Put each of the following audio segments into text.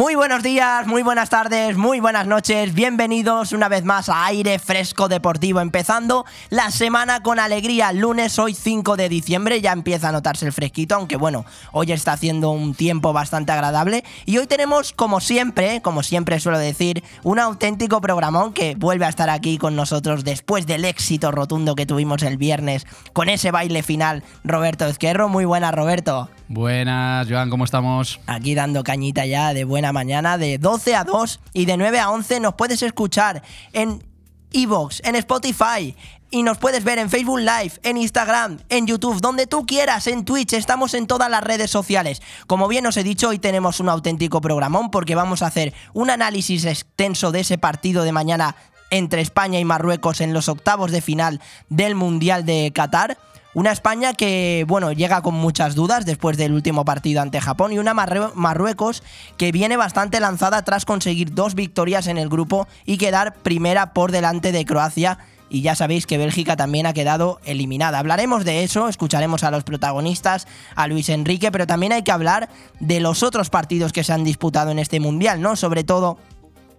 Muy buenos días, muy buenas tardes, muy buenas noches, bienvenidos una vez más a Aire Fresco Deportivo, empezando la semana con alegría, lunes hoy 5 de diciembre, ya empieza a notarse el fresquito, aunque bueno, hoy está haciendo un tiempo bastante agradable. Y hoy tenemos como siempre, como siempre suelo decir, un auténtico programón que vuelve a estar aquí con nosotros después del éxito rotundo que tuvimos el viernes con ese baile final, Roberto Ezquerro, muy buena Roberto. Buenas, Joan, ¿cómo estamos? Aquí dando cañita ya de buena mañana, de 12 a 2 y de 9 a 11 nos puedes escuchar en Evox, en Spotify, y nos puedes ver en Facebook Live, en Instagram, en YouTube, donde tú quieras, en Twitch, estamos en todas las redes sociales. Como bien os he dicho, hoy tenemos un auténtico programón porque vamos a hacer un análisis extenso de ese partido de mañana entre España y Marruecos en los octavos de final del Mundial de Qatar. Una España que, bueno, llega con muchas dudas después del último partido ante Japón y una Marruecos que viene bastante lanzada tras conseguir dos victorias en el grupo y quedar primera por delante de Croacia. Y ya sabéis que Bélgica también ha quedado eliminada. Hablaremos de eso, escucharemos a los protagonistas, a Luis Enrique, pero también hay que hablar de los otros partidos que se han disputado en este Mundial, ¿no? Sobre todo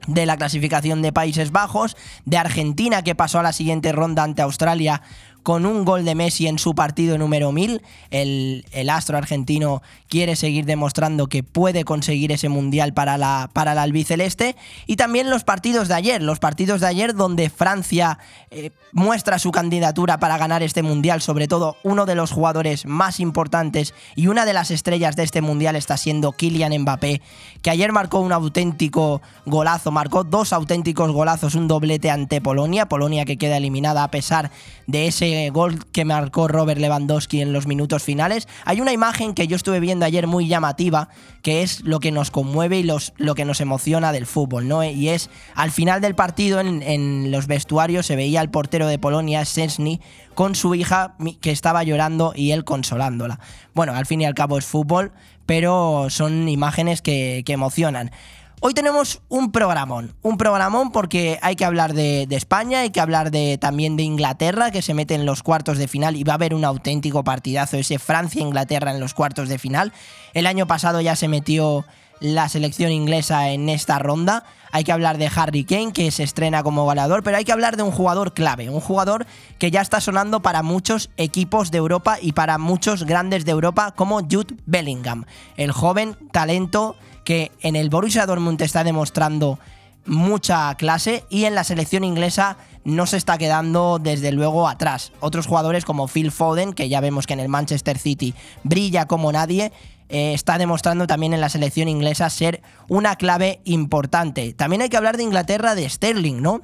de la clasificación de Países Bajos, de Argentina que pasó a la siguiente ronda ante Australia con un gol de Messi en su partido número 1000. El, astro argentino quiere seguir demostrando que puede conseguir ese mundial para la, para la albiceleste. Y también los partidos de ayer, los partidos de ayer donde Francia eh, muestra su candidatura para ganar este mundial, sobre todo uno de los jugadores más importantes y una de las estrellas de este mundial está siendo Kylian Mbappé, que ayer marcó un auténtico golazo, marcó dos auténticos golazos, un doblete ante Polonia, Polonia que queda eliminada a pesar de ese gol que marcó Robert Lewandowski en los minutos finales. Hay una imagen que yo estuve viendo ayer muy llamativa, que es lo que nos conmueve y los, lo que nos emociona del fútbol, ¿no? Y es al final del partido en, en los vestuarios se veía al portero de Polonia, Sensny, con su hija que estaba llorando y él consolándola. Bueno, al fin y al cabo es fútbol, pero son imágenes que, que emocionan. Hoy tenemos un programón, un programón porque hay que hablar de, España, hay que hablar de, también de Inglaterra, que se mete en los cuartos de final y va a haber un auténtico partidazo, ese Francia-Inglaterra en los cuartos de final. El año pasado ya se metió la selección inglesa en esta ronda. Hay que hablar de Harry Kane, que se estrena como goleador, pero hay que hablar de un jugador clave, un jugador que ya está sonando para muchos equipos de Europa y para muchos grandes de Europa, como Jude Bellingham, el joven talento que en el Borussia Dortmund está demostrando mucha clase y en la selección inglesa no se está quedando desde luego atrás. Otros jugadores como Phil Foden, que ya vemos que en el Manchester City brilla como nadie, eh, está demostrando también en la selección inglesa ser una clave importante. También hay que hablar de Inglaterra, de Sterling, ¿no?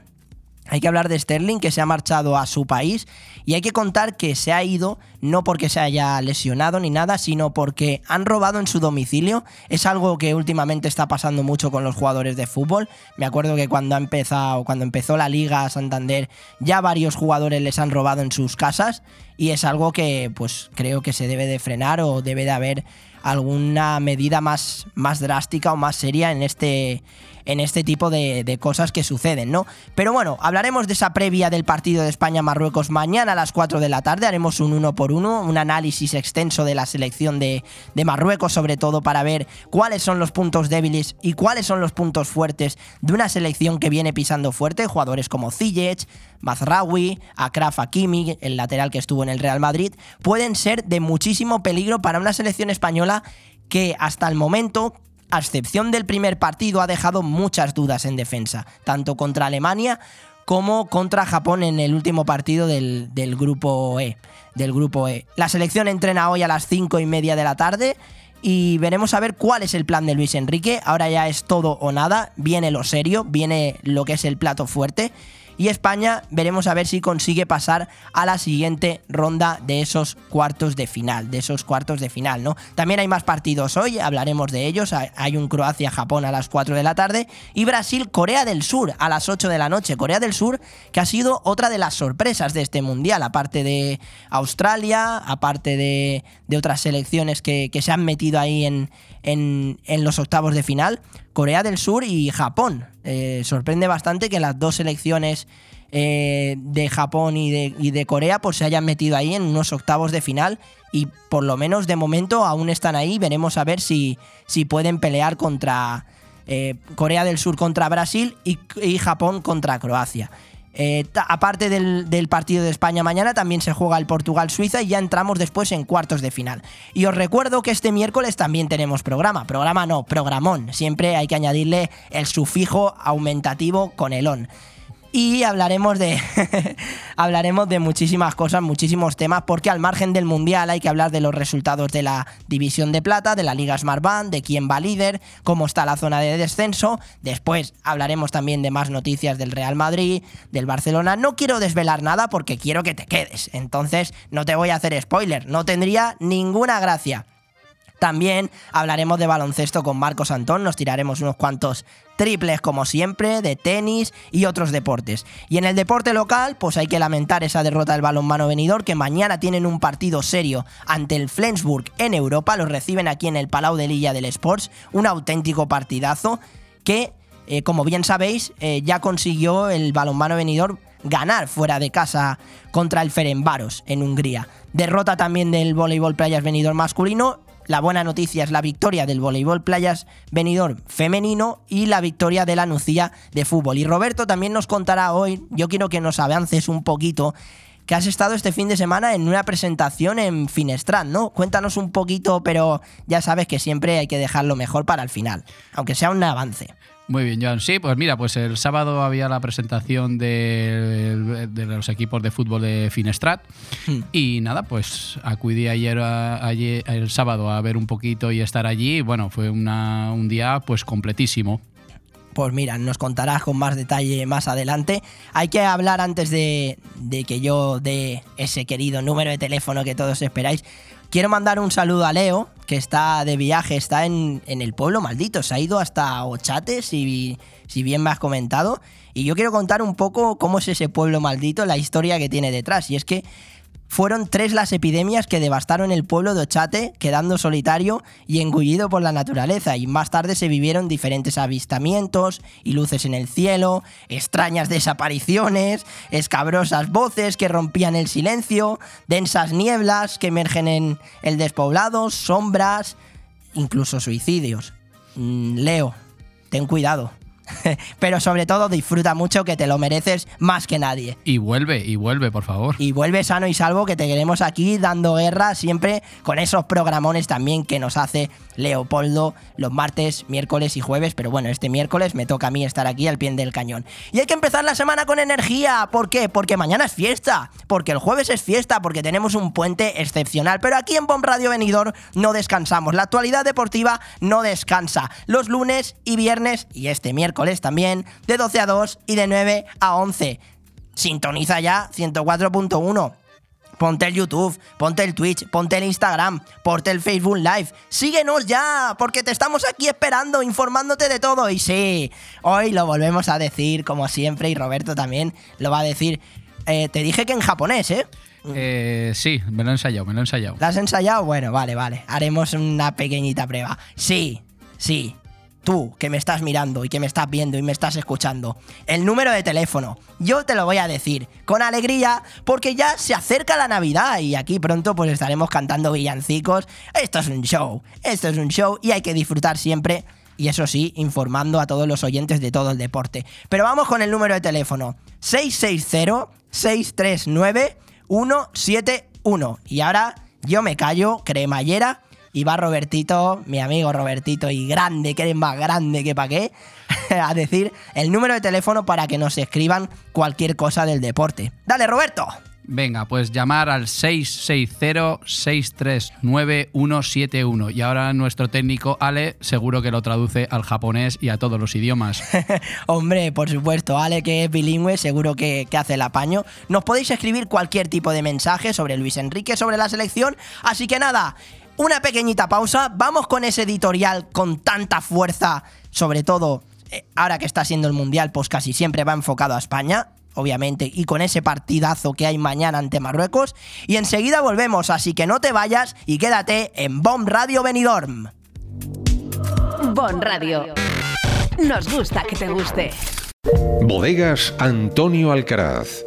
Hay que hablar de Sterling que se ha marchado a su país y hay que contar que se ha ido no porque se haya lesionado ni nada, sino porque han robado en su domicilio. Es algo que últimamente está pasando mucho con los jugadores de fútbol. Me acuerdo que cuando ha empezado, cuando empezó la Liga Santander, ya varios jugadores les han robado en sus casas y es algo que pues creo que se debe de frenar o debe de haber alguna medida más, más drástica o más seria en este en este tipo de, de, cosas que suceden, ¿no? Pero bueno, hablaremos de esa previa del partido de España-Marruecos mañana a las 4 de la tarde, haremos un uno por uno, un análisis extenso de la selección de, de Marruecos, sobre todo para ver cuáles son los puntos débiles y cuáles son los puntos fuertes de una selección que viene pisando fuerte, jugadores como Ziyech, Mazraoui, Akraf Hakimi, el lateral que estuvo en el Real Madrid, pueden ser de muchísimo peligro para una selección española que hasta el momento a excepción del primer partido, ha dejado muchas dudas en defensa, tanto contra Alemania como contra Japón en el último partido del, del, grupo E. Del grupo E. La selección entrena hoy a las 5 y media de la tarde y veremos a ver cuál es el plan de Luis Enrique. Ahora ya es todo o nada, viene lo serio, viene lo que es el plato fuerte. Y España veremos a ver si consigue pasar a la siguiente ronda de esos cuartos de final, de esos cuartos de final, ¿no? También hay más partidos hoy, hablaremos de ellos, hay un Croacia-Japón a las 4 de la tarde y Brasil-Corea del Sur a las 8 de la noche, Corea del Sur que ha sido otra de las sorpresas de este mundial, aparte de Australia, aparte de, otras selecciones que, se han metido ahí en, en, los octavos de final, Corea del Sur y Japón. Eh, sorprende bastante que las dos selecciones eh, de Japón y de, Corea pues se hayan metido ahí en unos octavos de final y por lo menos de momento aún están ahí. Veremos a ver si, si pueden pelear contra eh, Corea del Sur contra Brasil y Japón contra Croacia. Eh, aparte del, partido de España mañana, también se juega el Portugal-Suiza y ya entramos después en cuartos de final. Y os recuerdo que este miércoles también tenemos programa. Programa no, programón. Siempre hay que añadirle el sufijo aumentativo con el on y hablaremos de hablaremos de muchísimas cosas, muchísimos temas, porque al margen del mundial hay que hablar de los resultados de la división de plata, de la Liga Smart Band, de quién va líder, cómo está la zona de descenso. Después hablaremos también de más noticias del Real Madrid, del Barcelona. No quiero desvelar nada porque quiero que te quedes. Entonces no te voy a hacer spoiler, no tendría ninguna gracia. También hablaremos de baloncesto con Marcos Antón, nos tiraremos unos cuantos triples como siempre, de tenis y otros deportes. Y en el deporte local, pues hay que lamentar esa derrota del balonmano venidor, que mañana tienen un partido serio ante el Flensburg en Europa, los reciben aquí en el Palau de Lilla del Sports, un auténtico partidazo que, eh, como bien sabéis, eh, ya consiguió el balonmano venidor ganar fuera de casa contra el Ferenbaros en Hungría. Derrota también del voleibol playas venidor masculino la buena noticia es la victoria del voleibol playas venidor femenino y la victoria de la Nucía de fútbol. Y Roberto también nos contará hoy, yo quiero que nos avances un poquito, que has estado este fin de semana en una presentación en Finestrat, ¿no? Cuéntanos un poquito, pero ya sabes que siempre hay que dejarlo mejor para el final, aunque sea un avance. Muy bien, John. Sí, pues mira, pues el sábado había la presentación de, los equipos de fútbol de Finestrat hmm. y nada, pues acudí ayer, ayer, el sábado a ver un poquito y estar allí. bueno, fue un día pues completísimo. Pues mira, nos contarás con más detalle más adelante. Hay que hablar antes de, de que yo dé ese querido número de teléfono que todos esperáis. Quiero mandar un saludo a Leo, que está de viaje, está en, el pueblo maldito, se ha ido hasta Ochate, si, si bien me has comentado. Y yo quiero contar un poco cómo es ese pueblo maldito, la historia que tiene detrás. Y es que fueron tres las epidemias que devastaron el pueblo de Ochate, quedando solitario y engullido por la naturaleza, y más tarde se vivieron diferentes avistamientos y luces en el cielo, extrañas desapariciones, escabrosas voces que rompían el silencio, densas nieblas que emergen en el despoblado, sombras, incluso suicidios. Mm, Leo, ten cuidado. Pero sobre todo disfruta mucho que te lo mereces más que nadie. Y vuelve, y vuelve, por favor. Y vuelve sano y salvo que te queremos aquí dando guerra siempre con esos programones también que nos hace Leopoldo los martes, miércoles y jueves. Pero bueno, este miércoles me toca a mí estar aquí al pie del cañón. Y hay que empezar la semana con energía. ¿Por qué? Porque mañana es fiesta. Porque el jueves es fiesta. Porque tenemos un puente excepcional. Pero aquí en Bomb Radio Venidor no descansamos. La actualidad deportiva no descansa. Los lunes y viernes y este miércoles también, de 12 a 2 y de 9 a 11. Sintoniza ya 104.1. Ponte el YouTube, ponte el Twitch, ponte el Instagram, ponte el Facebook Live. Síguenos ya, porque te estamos aquí esperando, informándote de todo. Y sí, hoy lo volvemos a decir, como siempre, y Roberto también lo va a decir. Eh, te dije que en japonés, ¿eh? ¿eh? sí, me lo he ensayado, me lo he ensayado. ¿Lo has ensayado? Bueno, vale, vale. Haremos una pequeñita prueba. Sí, sí, tú que me estás mirando y que me estás viendo y me estás escuchando, el número de teléfono, yo te lo voy a decir con alegría porque ya se acerca la Navidad y aquí pronto pues estaremos cantando villancicos. Esto es un show, esto es un show y hay que disfrutar siempre y eso sí, informando a todos los oyentes de todo el deporte. Pero vamos con el número de teléfono, 660-639-171. Y ahora yo me callo, cremallera y va Robertito, mi amigo Robertito, y grande, que eres más grande que pa' qué, a decir el número de teléfono para que nos escriban cualquier cosa del deporte. Dale, Roberto. Venga, pues llamar al 660-639-171. Y ahora nuestro técnico Ale seguro que lo traduce al japonés y a todos los idiomas. Hombre, por supuesto, Ale que es bilingüe, seguro que, que hace el apaño. Nos podéis escribir cualquier tipo de mensaje sobre Luis Enrique, sobre la selección. Así que nada, una pequeñita pausa. Vamos con ese editorial con tanta fuerza, sobre todo eh, ahora que está siendo el Mundial, pues casi siempre va enfocado a España obviamente, y con ese partidazo que hay mañana ante Marruecos. Y enseguida volvemos, así que no te vayas y quédate en Bomb Radio Benidorm. Bon Radio. Nos gusta que te guste. Bodegas Antonio Alcaraz.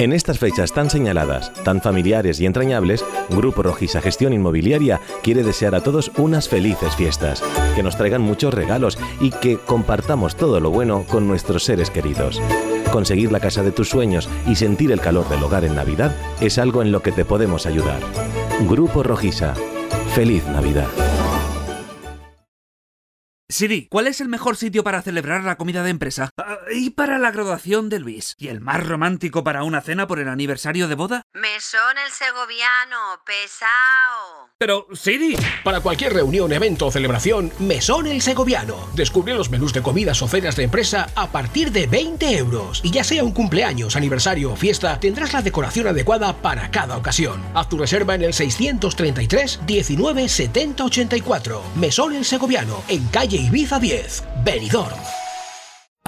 En estas fechas tan señaladas, tan familiares y entrañables, Grupo Rojisa Gestión Inmobiliaria quiere desear a todos unas felices fiestas, que nos traigan muchos regalos y que compartamos todo lo bueno con nuestros seres queridos. Conseguir la casa de tus sueños y sentir el calor del hogar en Navidad es algo en lo que te podemos ayudar. Grupo Rojisa. Feliz Navidad. Siri, ¿cuál es el mejor sitio para celebrar la comida de empresa? Ah, y para la graduación de Luis. ¿Y el más romántico para una cena por el aniversario de boda? Mesón el segoviano, pesao. Pero, Siri. Para cualquier reunión, evento o celebración, Mesón el Segoviano. Descubre los menús de comidas o cenas de empresa a partir de 20 euros. Y ya sea un cumpleaños, aniversario o fiesta, tendrás la decoración adecuada para cada ocasión. Haz tu reserva en el 633 19 70 84. Mesón el Segoviano, en calle Ibiza 10, Benidorm.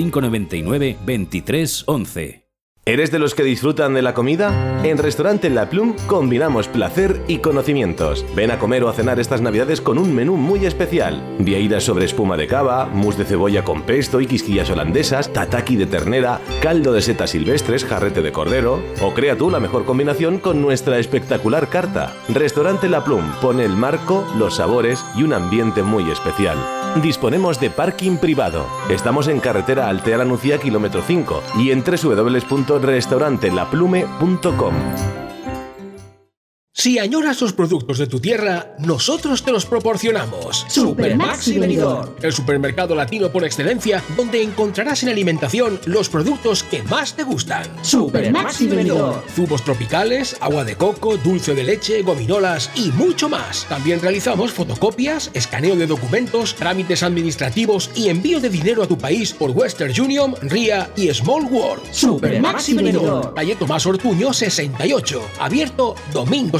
599 23 11. ¿Eres de los que disfrutan de la comida? En Restaurante La Plum combinamos placer y conocimientos. Ven a comer o a cenar estas navidades con un menú muy especial. Vieiras sobre espuma de cava, mousse de cebolla con pesto y quisquillas holandesas, tataki de ternera, caldo de setas silvestres, jarrete de cordero... O crea tú la mejor combinación con nuestra espectacular carta. Restaurante La Plum pone el marco, los sabores y un ambiente muy especial. Disponemos de parking privado. Estamos en carretera Altea La Nucía, kilómetro 5 y en www.restaurantelaplume.com. Si añoras los productos de tu tierra, nosotros te los proporcionamos. Super Maxi Benidorm. El supermercado latino por excelencia, donde encontrarás en alimentación los productos que más te gustan. Super Maxi Benidorm. Zumos tropicales, agua de coco, dulce de leche, gominolas y mucho más. También realizamos fotocopias, escaneo de documentos, trámites administrativos y envío de dinero a tu país por Western Union, RIA y Small World. Super Maxi Benidorm. Calle Tomás Ortuño 68, abierto domingos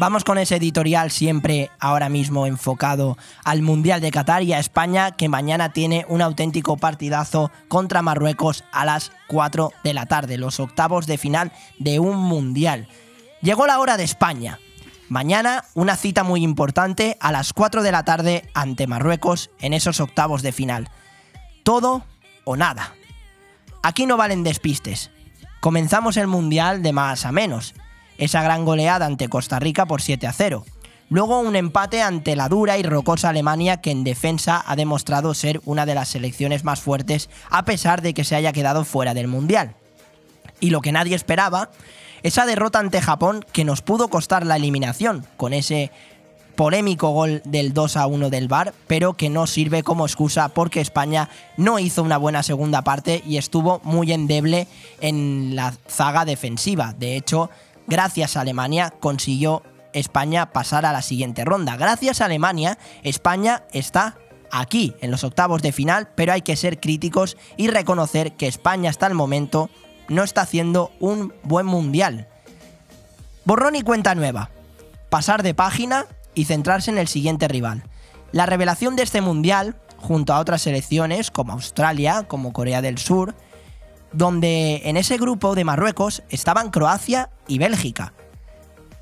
Vamos con ese editorial siempre ahora mismo enfocado al Mundial de Qatar y a España que mañana tiene un auténtico partidazo contra Marruecos a las 4 de la tarde, los octavos de final de un Mundial. Llegó la hora de España. Mañana una cita muy importante a las 4 de la tarde ante Marruecos en esos octavos de final. Todo o nada. Aquí no valen despistes. Comenzamos el Mundial de más a menos esa gran goleada ante Costa Rica por 7 a 0. Luego un empate ante la dura y rocosa Alemania que en defensa ha demostrado ser una de las selecciones más fuertes a pesar de que se haya quedado fuera del Mundial. Y lo que nadie esperaba, esa derrota ante Japón que nos pudo costar la eliminación con ese polémico gol del 2 a 1 del VAR, pero que no sirve como excusa porque España no hizo una buena segunda parte y estuvo muy endeble en la zaga defensiva. De hecho, gracias a Alemania consiguió España pasar a la siguiente ronda. Gracias a Alemania, España está aquí, en los octavos de final, pero hay que ser críticos y reconocer que España hasta el momento no está haciendo un buen mundial. Borrón y cuenta nueva. Pasar de página y centrarse en el siguiente rival. La revelación de este mundial, junto a otras selecciones como Australia, como Corea del Sur, donde en ese grupo de Marruecos estaban Croacia y Bélgica.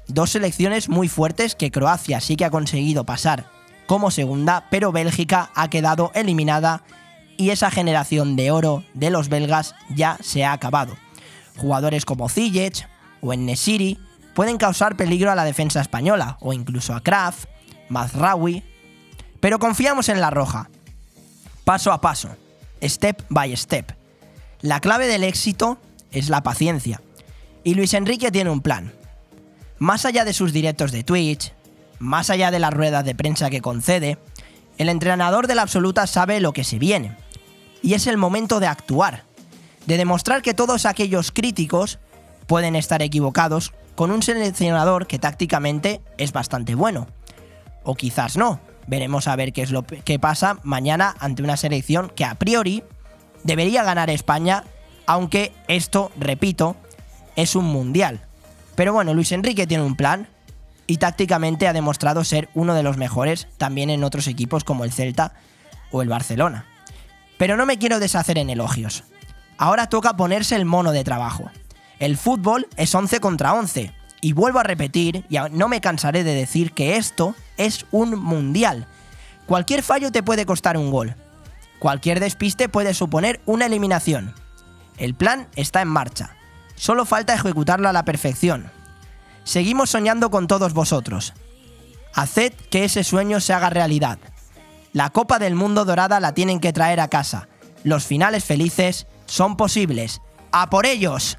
Dos selecciones muy fuertes que Croacia sí que ha conseguido pasar como segunda, pero Bélgica ha quedado eliminada y esa generación de oro de los belgas ya se ha acabado. Jugadores como Ziyech o Nesiri pueden causar peligro a la defensa española o incluso a Kraft, Mazraoui, pero confiamos en la roja. Paso a paso, step by step. La clave del éxito es la paciencia. Y Luis Enrique tiene un plan. Más allá de sus directos de Twitch, más allá de las ruedas de prensa que concede, el entrenador de la absoluta sabe lo que se viene. Y es el momento de actuar, de demostrar que todos aquellos críticos pueden estar equivocados con un seleccionador que tácticamente es bastante bueno. O quizás no. Veremos a ver qué es lo que pasa mañana ante una selección que a priori debería ganar España, aunque esto, repito, es un mundial. Pero bueno, Luis Enrique tiene un plan y tácticamente ha demostrado ser uno de los mejores también en otros equipos como el Celta o el Barcelona. Pero no me quiero deshacer en elogios. Ahora toca ponerse el mono de trabajo. El fútbol es 11 contra 11. Y vuelvo a repetir, y no me cansaré de decir que esto es un mundial. Cualquier fallo te puede costar un gol. Cualquier despiste puede suponer una eliminación. El plan está en marcha. Solo falta ejecutarlo a la perfección. Seguimos soñando con todos vosotros. Haced que ese sueño se haga realidad. La Copa del Mundo Dorada la tienen que traer a casa. Los finales felices son posibles. ¡A por ellos!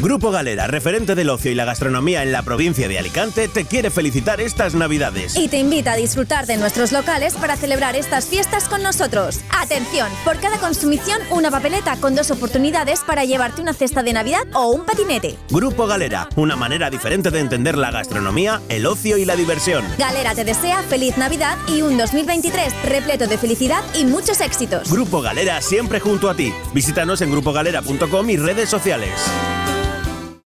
Grupo Galera, referente del ocio y la gastronomía en la provincia de Alicante, te quiere felicitar estas Navidades. Y te invita a disfrutar de nuestros locales para celebrar estas fiestas con nosotros. Atención, por cada consumición una papeleta con dos oportunidades para llevarte una cesta de Navidad o un patinete. Grupo Galera, una manera diferente de entender la gastronomía, el ocio y la diversión. Galera te desea feliz Navidad y un 2023 repleto de felicidad y muchos éxitos. Grupo Galera siempre junto a ti. Visítanos en grupogalera.com y redes sociales.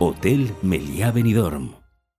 Hotel Meliá Benidorm.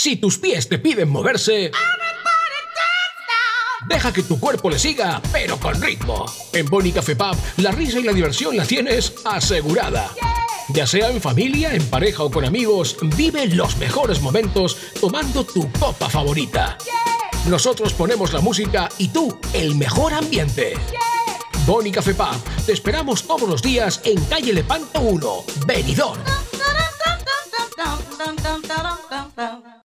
Si tus pies te piden moverse... Deja que tu cuerpo le siga, pero con ritmo. En Boni Café Pub, la risa y la diversión la tienes asegurada. Ya sea en familia, en pareja o con amigos, vive los mejores momentos tomando tu copa favorita. Nosotros ponemos la música y tú el mejor ambiente. Boni Café Pub, te esperamos todos los días en calle Lepanto 1, Benidorm.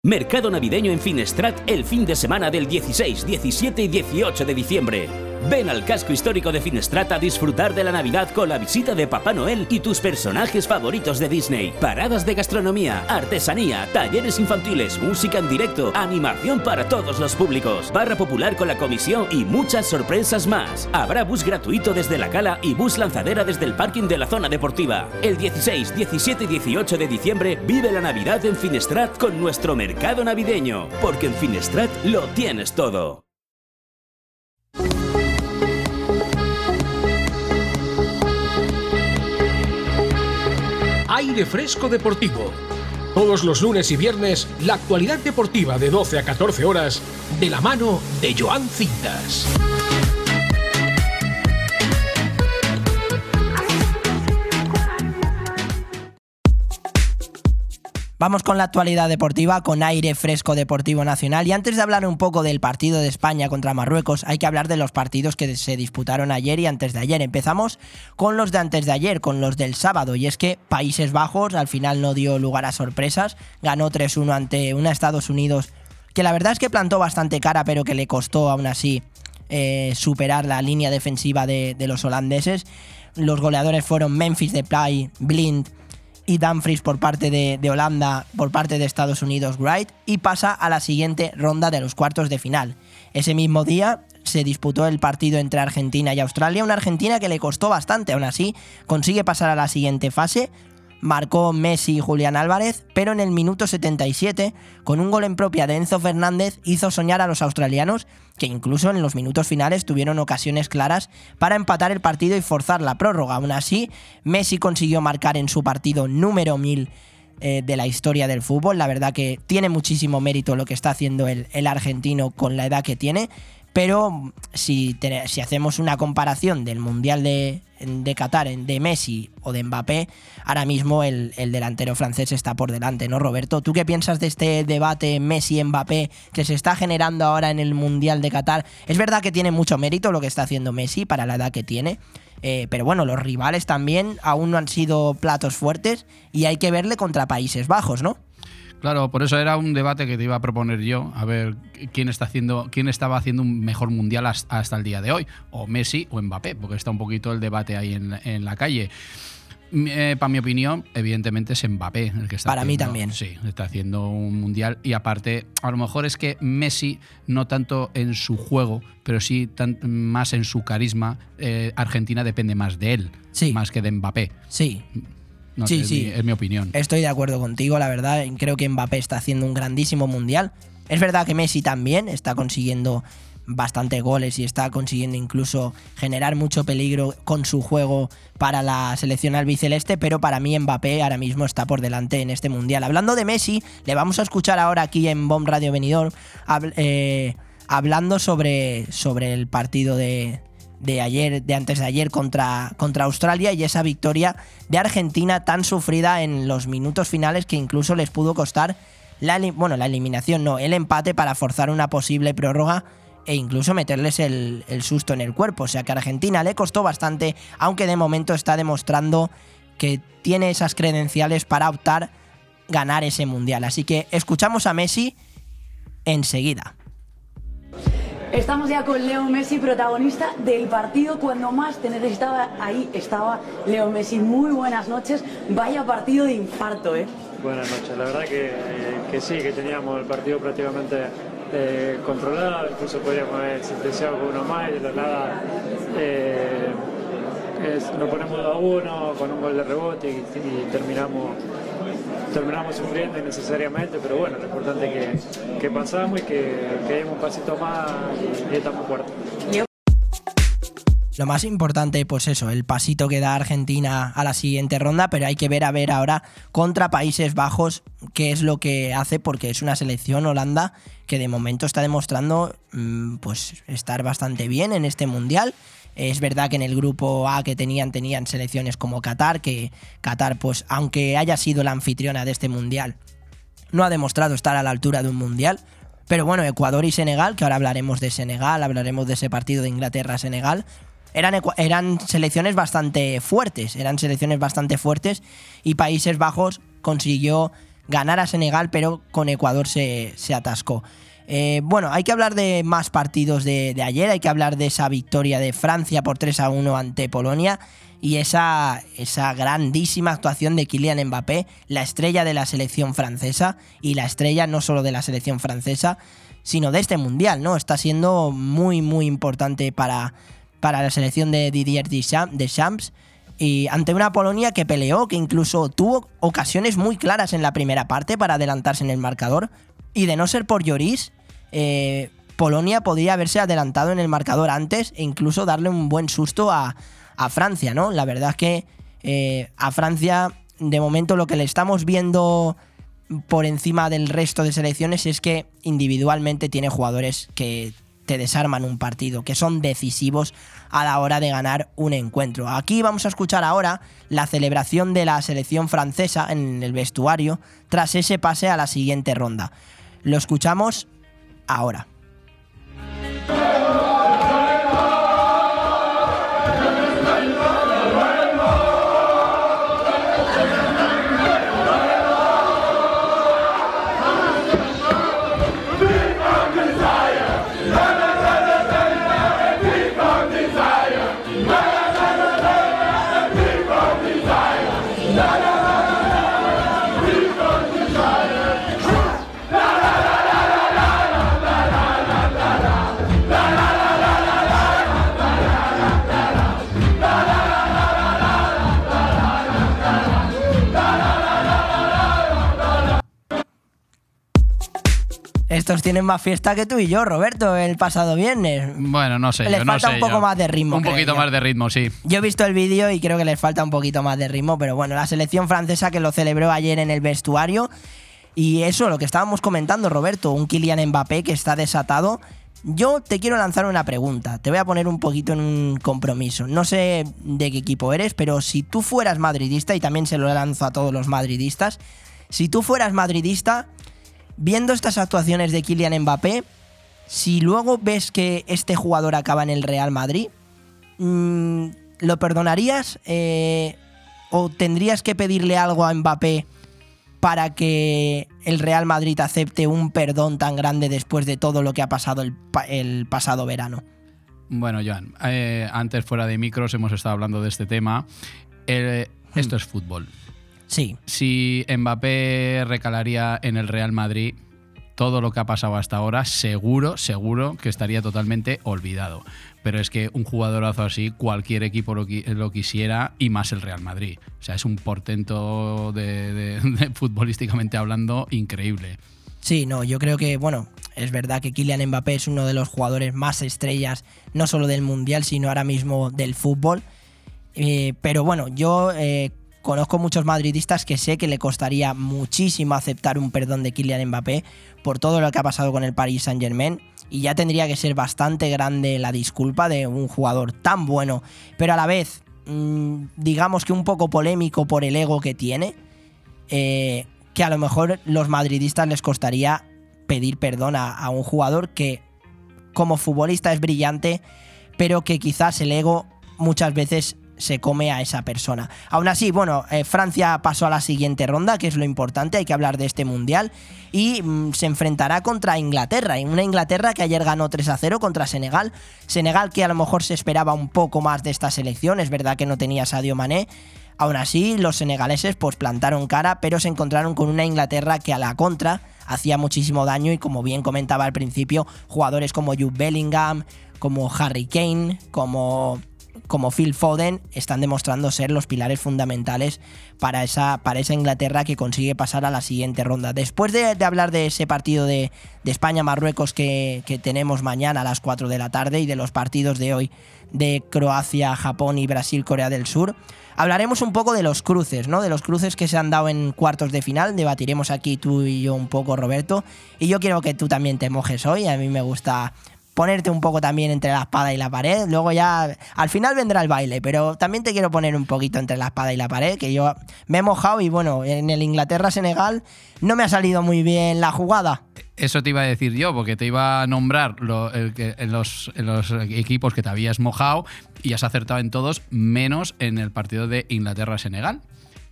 Mercado navideño en Finestrat el fin de semana del 16, 17 y 18 de diciembre. Ven al casco histórico de Finestrat a disfrutar de la Navidad con la visita de Papá Noel y tus personajes favoritos de Disney. Paradas de gastronomía, artesanía, talleres infantiles, música en directo, animación para todos los públicos, barra popular con la comisión y muchas sorpresas más. Habrá bus gratuito desde la cala y bus lanzadera desde el parking de la zona deportiva. El 16, 17 y 18 de diciembre vive la Navidad en Finestrat con nuestro mercado navideño, porque en Finestrat lo tienes todo. Aire Fresco Deportivo. Todos los lunes y viernes, la actualidad deportiva de 12 a 14 horas, de la mano de Joan Cintas. Vamos con la actualidad deportiva, con aire fresco deportivo nacional. Y antes de hablar un poco del partido de España contra Marruecos, hay que hablar de los partidos que se disputaron ayer y antes de ayer. Empezamos con los de antes de ayer, con los del sábado. Y es que Países Bajos al final no dio lugar a sorpresas. Ganó 3-1 ante una Estados Unidos que la verdad es que plantó bastante cara, pero que le costó aún así eh, superar la línea defensiva de, de los holandeses. Los goleadores fueron Memphis Depay, Blind y Dumfries por parte de, de, Holanda, por parte de Estados Unidos, Wright, y pasa a la siguiente ronda de los cuartos de final. Ese mismo día se disputó el partido entre Argentina y Australia, una Argentina que le costó bastante, aún así consigue pasar a la siguiente fase, marcó Messi y Julián Álvarez, pero en el minuto 77, con un gol en propia de Enzo Fernández, hizo soñar a los australianos, que incluso en los minutos finales tuvieron ocasiones claras para empatar el partido y forzar la prórroga. Aún así, Messi consiguió marcar en su partido número 1000 eh, de la historia del fútbol. La verdad que tiene muchísimo mérito lo que está haciendo el, argentino con la edad que tiene. Pero si, hacemos una comparación del Mundial de, de, Qatar de Messi o de Mbappé, ahora mismo el, el, delantero francés está por delante, ¿no, Roberto? ¿Tú qué piensas de este debate Messi-Mbappé que se está generando ahora en el Mundial de Qatar? Es verdad que tiene mucho mérito lo que está haciendo Messi para la edad que tiene, eh, pero bueno, los rivales también aún no han sido platos fuertes y hay que verle contra Países Bajos, ¿no? Claro, por eso era un debate que te iba a proponer yo, a ver quién está haciendo, quién estaba haciendo un mejor mundial hasta el día de hoy, o Messi o Mbappé, porque está un poquito el debate ahí en, en la calle. Eh, para mi opinión, evidentemente es Mbappé el que está Para haciendo, mí también. Sí, está haciendo un mundial y aparte, a lo mejor es que Messi, no tanto en su juego, pero sí tan, más en su carisma, eh, Argentina depende más de él, sí. más que de Mbappé. Sí. No, sí, es, sí. Mi, es mi opinión. Estoy de acuerdo contigo, la verdad. Creo que Mbappé está haciendo un grandísimo mundial. Es verdad que Messi también está consiguiendo bastante goles y está consiguiendo incluso generar mucho peligro con su juego para la selección albiceleste, pero para mí Mbappé ahora mismo está por delante en este mundial. Hablando de Messi, le vamos a escuchar ahora aquí en Bomb Radio Benidorm eh, hablando sobre, sobre el partido de, de ayer, de antes de ayer contra, contra Australia y esa victoria de Argentina tan sufrida en los minutos finales que incluso les pudo costar la, bueno, la eliminación, no, el empate para forzar una posible prórroga e incluso meterles el, el, susto en el cuerpo. O sea que a Argentina le costó bastante, aunque de momento está demostrando que tiene esas credenciales para optar ganar ese mundial. Así que escuchamos a Messi enseguida. Estamos ya con Leo Messi, protagonista del partido cuando más te necesitaba. Ahí estaba Leo Messi. Muy buenas noches. Vaya partido de infarto, ¿eh? Buenas noches. La verdad que, que sí, que teníamos el partido prácticamente eh, controlado, incluso podríamos haber sentenciado con uno más y de la nada eh, nos ponemos 2 a 1 con un gol de rebote y, terminamos terminamos sufriendo innecesariamente, pero bueno, lo importante es que, que pasamos y que, que demos un pasito más y, y estamos fuertes. Lo más importante, pues eso, el pasito que da Argentina a la siguiente ronda, pero hay que ver a ver ahora contra Países Bajos qué es lo que hace, porque es una selección Holanda que de momento está demostrando pues estar bastante bien en este mundial. Es verdad que en el grupo A que tenían, tenían selecciones como Qatar, que Qatar, pues aunque haya sido la anfitriona de este mundial, no ha demostrado estar a la altura de un mundial. Pero bueno, Ecuador y Senegal, que ahora hablaremos de Senegal, hablaremos de ese partido de Inglaterra-Senegal, eran, selecciones bastante fuertes, eran selecciones bastante fuertes y Países Bajos consiguió ganar a Senegal, pero con Ecuador se, se atascó. Eh, bueno, hay que hablar de más partidos de, ayer, hay que hablar de esa victoria de Francia por 3 a 1 ante Polonia y esa, esa grandísima actuación de Kylian Mbappé, la estrella de la selección francesa y la estrella no solo de la selección francesa, sino de este mundial, ¿no? Está siendo muy, muy importante para, para la selección de Didier Deschamps y ante una Polonia que peleó, que incluso tuvo ocasiones muy claras en la primera parte para adelantarse en el marcador. Y de no ser por Lloris, eh, Polonia podría haberse adelantado en el marcador antes e incluso darle un buen susto a, Francia, ¿no? La verdad es que eh, a Francia, de momento, lo que le estamos viendo por encima del resto de selecciones es que individualmente tiene jugadores que te desarman un partido, que son decisivos a la hora de ganar un encuentro. Aquí vamos a escuchar ahora la celebración de la selección francesa en el vestuario tras ese pase a la siguiente ronda. Lo escuchamos ahora. Estos tienen más fiesta que tú y yo, Roberto, el pasado viernes. Bueno, no sé. Les yo falta no sé un poco yo. más de ritmo. Un poquito yo. más de ritmo, sí. Yo he visto el vídeo y creo que les falta un poquito más de ritmo, pero bueno, la selección francesa que lo celebró ayer en el vestuario. Y eso, lo que estábamos comentando, Roberto, un Kylian Mbappé que está desatado. Yo te quiero lanzar una pregunta, te voy a poner un poquito en un compromiso. No sé de qué equipo eres, pero si tú fueras madridista, y también se lo lanzo a todos los madridistas, si tú fueras madridista, viendo estas actuaciones de Kylian Mbappé, si luego ves que este jugador acaba en el Real Madrid, mm, ¿lo perdonarías? Eh, ¿O tendrías que pedirle algo a Mbappé para que el Real Madrid acepte un perdón tan grande después de todo lo que ha pasado el, pa- el pasado verano? Bueno, Joan, eh, antes fuera de micros hemos estado hablando de este tema. Eh, esto es fútbol. Sí. Si Mbappé recalaría en el Real Madrid, todo lo que ha pasado hasta ahora, seguro, seguro que estaría totalmente olvidado. Pero es que un jugadorazo así, cualquier equipo lo, qui- lo quisiera y más el Real Madrid. O sea, es un portento de, de- de futbolísticamente hablando increíble. Sí, no, yo creo que, bueno, es verdad que Kylian Mbappé es uno de los jugadores más estrellas, no solo del Mundial, sino ahora mismo del fútbol. Eh, pero bueno, yo eh, conozco muchos madridistas que sé que le costaría muchísimo aceptar un perdón de Kylian Mbappé por todo lo que ha pasado con el Paris Saint Germain. Y ya tendría que ser bastante grande la disculpa de un jugador tan bueno, pero a la vez, mm, digamos que un poco polémico por el ego que tiene eh, que a lo mejor los madridistas les costaría pedir perdón a, a un jugador que como futbolista es brillante, pero que quizás el ego muchas veces se come a esa persona. Aún así, bueno, eh, Francia pasó a la siguiente ronda, que es lo importante, hay que hablar de este mundial, y mm, se enfrentará contra Inglaterra, una Inglaterra que ayer ganó 3 a 0 contra Senegal. Senegal que a lo mejor se esperaba un poco más de esta selección, es verdad que no tenía Sadio Mané. Aún así, los senegaleses pues plantaron cara, pero se encontraron con una Inglaterra que a la contra hacía muchísimo daño y como bien comentaba al principio, jugadores como Jude Bellingham, como Harry Kane, como como Phil Foden están demostrando ser los pilares fundamentales para esa, para esa Inglaterra que consigue pasar a la siguiente ronda. Después de, hablar de ese partido de, de España-Marruecos que, que tenemos mañana a las 4 de la tarde y de los partidos de hoy de Croacia, Japón y Brasil-Corea del Sur, hablaremos un poco de los cruces, ¿no? De los cruces que se han dado en cuartos de final. Debatiremos aquí tú y yo un poco, Roberto. Y yo quiero que tú también te mojes hoy. A mí me gusta ponerte un poco también entre la espada y la pared. Luego ya, al final vendrá el baile, pero también te quiero poner un poquito entre la espada y la pared, que yo me he mojado y bueno, en el Inglaterra-Senegal no me ha salido muy bien la jugada. Eso te iba a decir yo, porque te iba a nombrar los, en los equipos que te habías mojado y has acertado en todos, menos en el partido de Inglaterra-Senegal,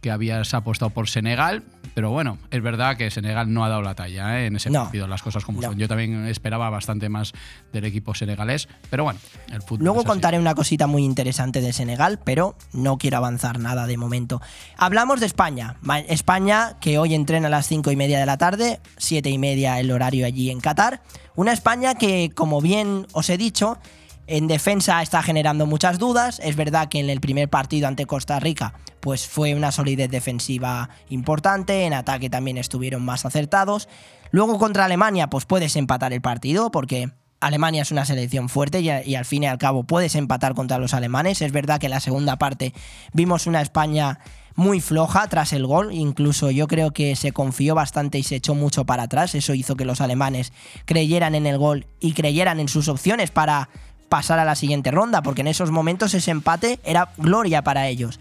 que habías apostado por Senegal, Pero bueno, es verdad que Senegal no ha dado la talla ¿eh? en ese No. partido, las cosas como No. son. Yo también esperaba bastante más del equipo senegalés, pero bueno, el fútbol. Luego contaré una cosita muy interesante de Senegal, pero no quiero avanzar nada de momento. Hablamos de España. España que hoy entrena a las cinco y media de la tarde, siete y media el horario allí en Qatar. Una España que, como bien os he dicho, en defensa está generando muchas dudas. Es verdad que en el primer partido ante Costa Rica pues fue una solidez defensiva importante, en ataque también estuvieron más acertados. Luego contra Alemania pues puedes empatar el partido porque Alemania es una selección fuerte y, al fin y al cabo puedes empatar contra los alemanes. Es verdad que en la segunda parte vimos una España muy floja tras el gol, incluso yo creo que se confió bastante y se echó mucho para atrás, eso hizo que los alemanes creyeran en el gol y creyeran en sus opciones para pasar a la siguiente ronda, porque en esos momentos ese empate era gloria para ellos.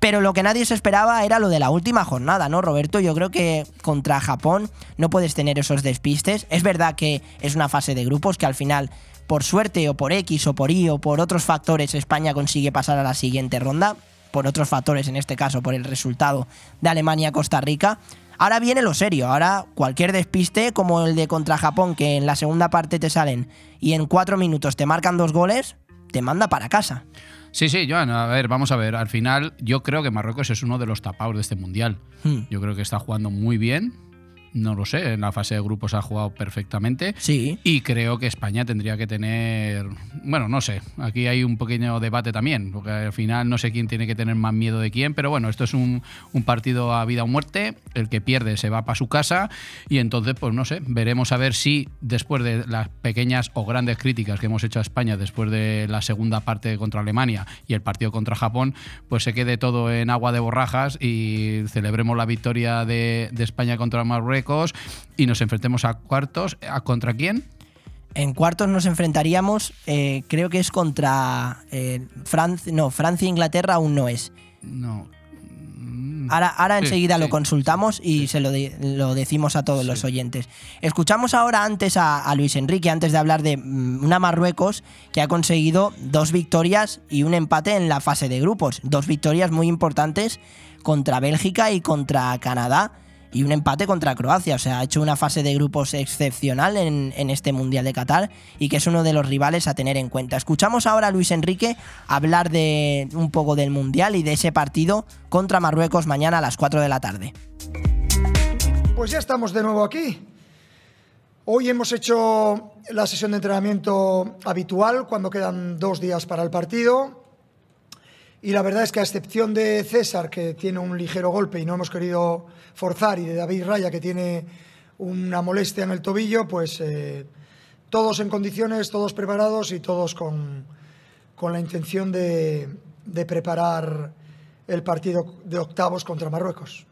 Pero lo que nadie se esperaba era lo de la última jornada, ¿no, Roberto? Yo creo que contra Japón no puedes tener esos despistes. Es verdad que es una fase de grupos que al final, por suerte o por X o por Y o por otros factores, España consigue pasar a la siguiente ronda. Por otros factores, en este caso, por el resultado de Alemania-Costa Rica. Ahora viene lo serio, ahora cualquier despiste como el de contra Japón, que en la segunda parte te salen y en cuatro minutos te marcan dos goles, te manda para casa. Sí, sí, Joan, a ver, vamos a ver. Al final, yo creo que Marruecos es uno de los tapados de este mundial. Hmm. Yo creo que está jugando muy bien. No lo sé, en la fase de grupos ha jugado perfectamente. Sí. Y creo que España tendría que tener. Bueno, no sé. Aquí hay un pequeño debate también, porque al final no sé quién tiene que tener más miedo de quién, pero bueno, esto es un, un partido a vida o muerte. El que pierde se va para su casa. Y entonces, pues no sé, veremos a ver si después de las pequeñas o grandes críticas que hemos hecho a España después de la segunda parte contra Alemania y el partido contra Japón, pues se quede todo en agua de borrajas y celebremos la victoria de, de España contra Marruecos y nos enfrentemos a cuartos. ¿A ¿Contra quién? En cuartos nos enfrentaríamos, eh, creo que es contra eh, Francia, no, Francia e Inglaterra aún no es. No. Ahora, ahora Sí, enseguida sí, lo consultamos y se lo, de- lo decimos a todos los oyentes. Escuchamos ahora antes a, a Luis Enrique, antes de hablar de mm, una Marruecos que ha conseguido dos victorias y un empate en la fase de grupos. Dos victorias muy importantes contra Bélgica y contra Canadá y un empate contra Croacia. O sea, ha hecho una fase de grupos excepcional en, este Mundial de Qatar y que es uno de los rivales a tener en cuenta. Escuchamos ahora a Luis Enrique hablar de un poco del Mundial y de ese partido contra Marruecos mañana a las 4 de la tarde. Pues ya estamos de nuevo aquí. Hoy hemos hecho la sesión de entrenamiento habitual cuando quedan dos días para el partido. Y la verdad es que a excepción de César, que tiene un ligero golpe y no hemos querido forzar, y de David Raya, que tiene una molestia en el tobillo, pues eh, todos en condiciones, todos preparados y todos con, con la intención de, de preparar el partido de octavos contra Marruecos.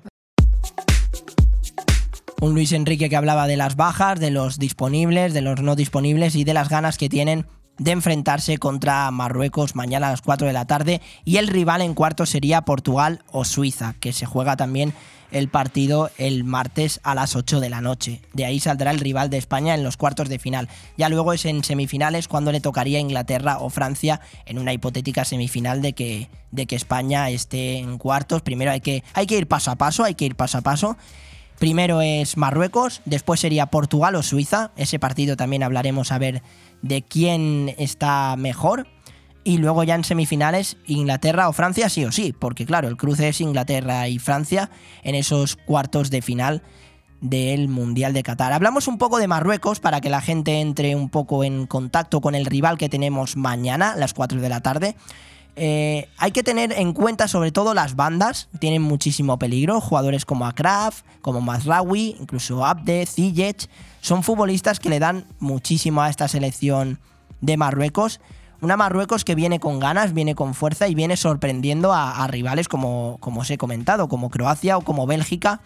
Un Luis Enrique que hablaba de las bajas, de los disponibles, de los no disponibles y de las ganas que tienen de enfrentarse contra Marruecos mañana a las 4 de la tarde y el rival en cuarto sería Portugal o Suiza, que se juega también el partido el martes a las 8 de la noche. De ahí saldrá el rival de España en los cuartos de final. Ya luego es en semifinales cuando le tocaría Inglaterra o Francia en una hipotética semifinal de que, de que España esté en cuartos. Primero hay que, hay que ir paso a paso, hay que ir paso a paso. Primero es Marruecos, después sería Portugal o Suiza. Ese partido también hablaremos a ver de quién está mejor. Y luego ya en semifinales Inglaterra o Francia sí o sí, porque claro, el cruce es Inglaterra y Francia en esos cuartos de final del Mundial de Qatar. Hablamos un poco de Marruecos para que la gente entre un poco en contacto con el rival que tenemos mañana a las 4 de la tarde. Eh, hay que tener en cuenta sobre todo las bandas, tienen muchísimo peligro. Jugadores como Akraf, como Mazraoui, incluso Abde, Ziyech, son futbolistas que le dan muchísimo a esta selección de Marruecos. Una Marruecos que viene con ganas, viene con fuerza y viene sorprendiendo a, rivales como, como os he comentado, como Croacia o como Bélgica.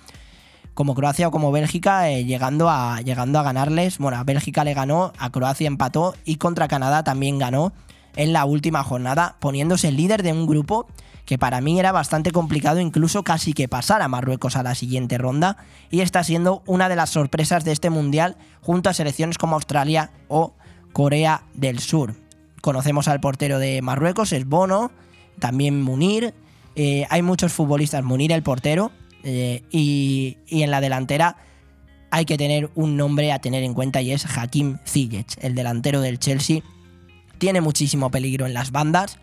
Como Croacia o como Bélgica, eh, llegando, a, llegando a ganarles. Bueno, a Bélgica le ganó, a Croacia empató y contra Canadá también ganó en la última jornada, poniéndose líder de un grupo que para mí era bastante complicado, incluso casi que pasar a Marruecos a la siguiente ronda, y está siendo una de las sorpresas de este mundial junto a selecciones como Australia o Corea del Sur. Conocemos al portero de Marruecos, es Bono, también Munir, eh, hay muchos futbolistas, Munir el portero, Eh, y, en la delantera hay que tener un nombre a tener en cuenta y es Hakim Ziyech, el delantero del Chelsea. Tiene muchísimo peligro en las bandas.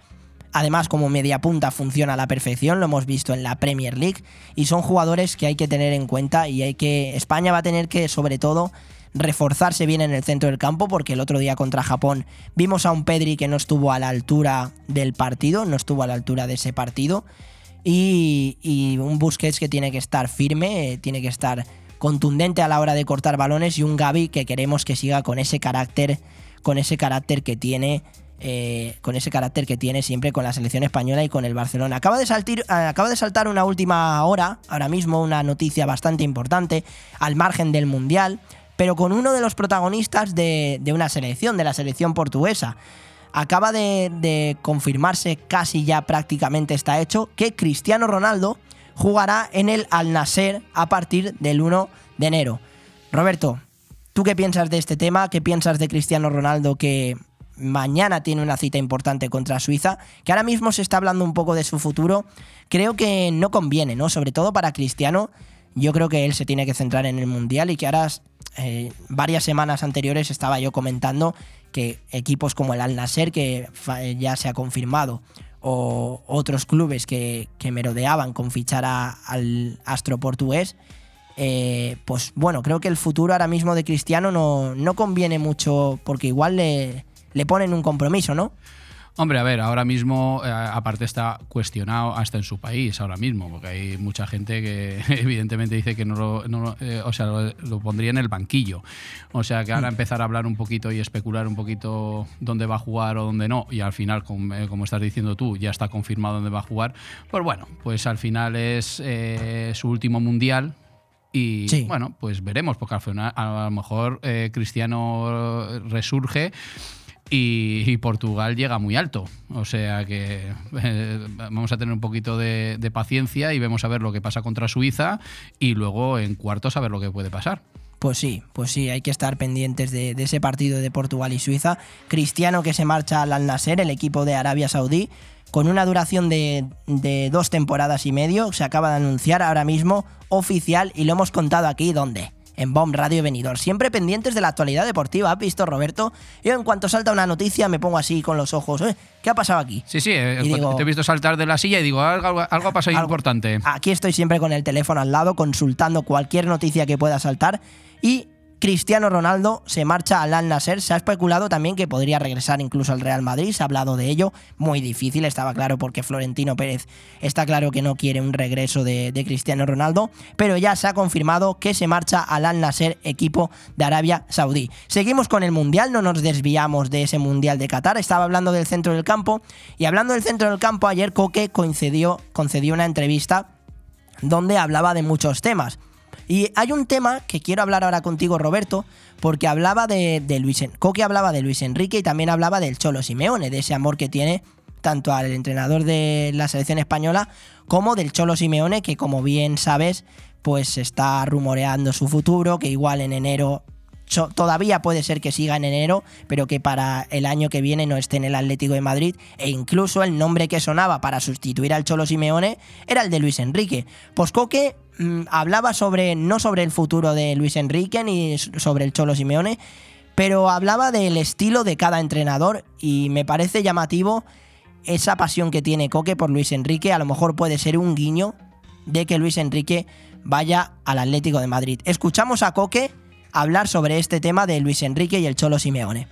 Además, como media punta funciona a la perfección, lo hemos visto en la Premier League y son jugadores que hay que tener en cuenta y hay que España va a tener que sobre todo reforzarse bien en el centro del campo porque el otro día contra Japón vimos a un Pedri que no estuvo a la altura del partido, no estuvo a la altura de ese partido y, y un Busquets que tiene que estar firme, tiene que estar contundente a la hora de cortar balones y un Gaby que queremos que siga con ese carácter, con ese carácter que tiene. eh, con ese carácter que tiene siempre con la selección española y con el Barcelona. Acaba de, saltir, eh, acaba de saltar una última hora, ahora mismo una noticia bastante importante, al margen del Mundial, pero con uno de los protagonistas de, una selección, de la selección portuguesa. Acaba de, de confirmarse, casi ya prácticamente está hecho, que Cristiano Ronaldo jugará en el Al Nasser a partir del 1 de enero. Roberto, ¿tú qué piensas de este tema? ¿Qué piensas de Cristiano Ronaldo que mañana tiene una cita importante contra Suiza? Que ahora mismo se está hablando un poco de su futuro. Creo que no conviene, ¿no? Sobre todo para Cristiano. Yo creo que él se tiene que centrar en el Mundial y que ahora, eh, varias semanas anteriores, estaba yo comentando que equipos como el Al Nasser, que ya se ha confirmado, o otros clubes que, que merodeaban con fichar a- al astro portugués, eh, pues bueno, creo que el futuro ahora mismo de Cristiano no, no conviene mucho porque igual le, le ponen un compromiso, ¿no? Hombre, a ver, ahora mismo, eh, aparte está cuestionado hasta en su país, ahora mismo, porque hay mucha gente que evidentemente dice que no lo, no eh, o sea, lo, lo pondría en el banquillo. O sea, que ahora empezar a hablar un poquito y especular un poquito dónde va a jugar o dónde no, y al final, com- eh, como estás diciendo tú, ya está confirmado dónde va a jugar, pues bueno, pues al final es su último mundial, y Sí. bueno, pues veremos, porque al final a lo mejor eh, Cristiano resurge y, y Portugal llega muy alto. O sea que eh, vamos a tener un poquito de, de paciencia y vemos a ver lo que pasa contra Suiza y luego en cuartos a ver lo que puede pasar. Pues sí, pues sí, hay que estar pendientes de, de ese partido de Portugal y Suiza. Cristiano que se marcha al Al Nasser, el equipo de Arabia Saudí, con una duración de, de dos temporadas y medio. Se acaba de anunciar ahora mismo oficial y lo hemos contado aquí, ¿dónde? En Bomb Radio Venidor. Siempre pendientes de la actualidad deportiva, ¿has visto, Roberto? Yo en cuanto salta una noticia me pongo así con los ojos. ¿eh? ¿Qué ha pasado aquí? Sí, sí, eh, digo- te he visto saltar de la silla y digo, algo, algo ha pasado importante. Aquí estoy siempre con el teléfono al lado, consultando cualquier noticia que pueda saltar. Y Cristiano Ronaldo se marcha al Al Nasser. Se ha especulado también que podría regresar incluso al Real Madrid. Se ha hablado de ello. Muy difícil, estaba claro, porque Florentino Pérez está claro que no quiere un regreso de, Cristiano Ronaldo. Pero ya se ha confirmado que se marcha al Al Nasser, equipo de Arabia Saudí. Seguimos con el Mundial, no nos desviamos de ese Mundial de Qatar. Estaba hablando del centro del campo. Y hablando del centro del campo, ayer Coque concedió, concedió una entrevista donde hablaba de muchos temas. Y hay un tema que quiero hablar ahora contigo, Roberto, porque hablaba de, Luis En- Coque hablaba de Luis Enrique y también hablaba del Cholo Simeone, de ese amor que tiene tanto al entrenador de la selección española como del Cholo Simeone, que como bien sabes, pues está rumoreando su futuro, que igual en enero todavía puede ser que siga en enero, pero que para el año que viene no esté en el Atlético de Madrid. E incluso el nombre que sonaba para sustituir al Cholo Simeone era el de Luis Enrique. Pues Coque mm, hablaba sobre, no sobre el futuro de Luis Enrique ni sobre el Cholo Simeone, pero hablaba del estilo de cada entrenador y me parece llamativo esa pasión que tiene Coque por Luis Enrique. A lo mejor puede ser un guiño de que Luis Enrique vaya al Atlético de Madrid. Escuchamos a Coque hablar sobre este tema de Luis Enrique y el Cholo Simeone.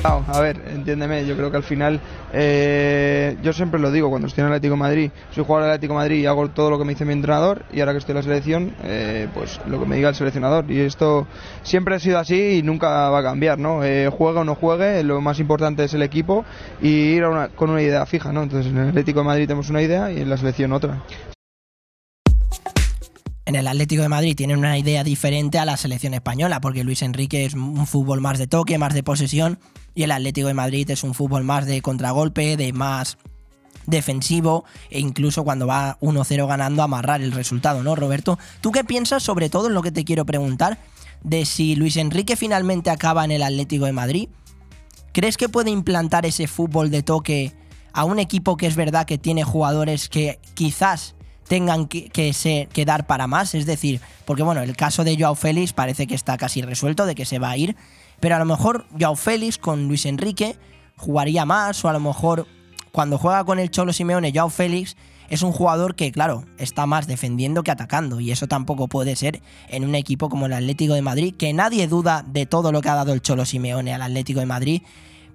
Claro, A ver, entiéndeme, yo creo que al final, eh, yo siempre lo digo, cuando estoy en el Atlético Madrid, soy jugador del Atlético Madrid y hago todo lo que me dice mi entrenador y ahora que estoy en la selección, eh, pues lo que me diga el seleccionador. Y esto siempre ha sido así y nunca va a cambiar, ¿no? Eh, juegue o no juegue, lo más importante es el equipo y ir a una- con una idea fija, ¿no? Entonces en el Atlético de Madrid tenemos una idea y en la selección otra. En el Atlético de Madrid tienen una idea diferente a la selección española, porque Luis Enrique es un fútbol más de toque, más de posesión, y el Atlético de Madrid es un fútbol más de contragolpe, de más defensivo, e incluso cuando va 1-0 ganando, amarrar el resultado, ¿no, Roberto? ¿Tú qué piensas sobre todo en lo que te quiero preguntar? De si Luis Enrique finalmente acaba en el Atlético de Madrid, ¿crees que puede implantar ese fútbol de toque a un equipo que es verdad que tiene jugadores que quizás tengan que, que, que dar para más. Es decir, porque bueno, el caso de Joao Félix parece que está casi resuelto de que se va a ir. Pero a lo mejor Joao Félix con Luis Enrique jugaría más. O a lo mejor cuando juega con el Cholo Simeone, Joao Félix es un jugador que, claro, está más defendiendo que atacando. Y eso tampoco puede ser en un equipo como el Atlético de Madrid, que nadie duda de todo lo que ha dado el Cholo Simeone al Atlético de Madrid.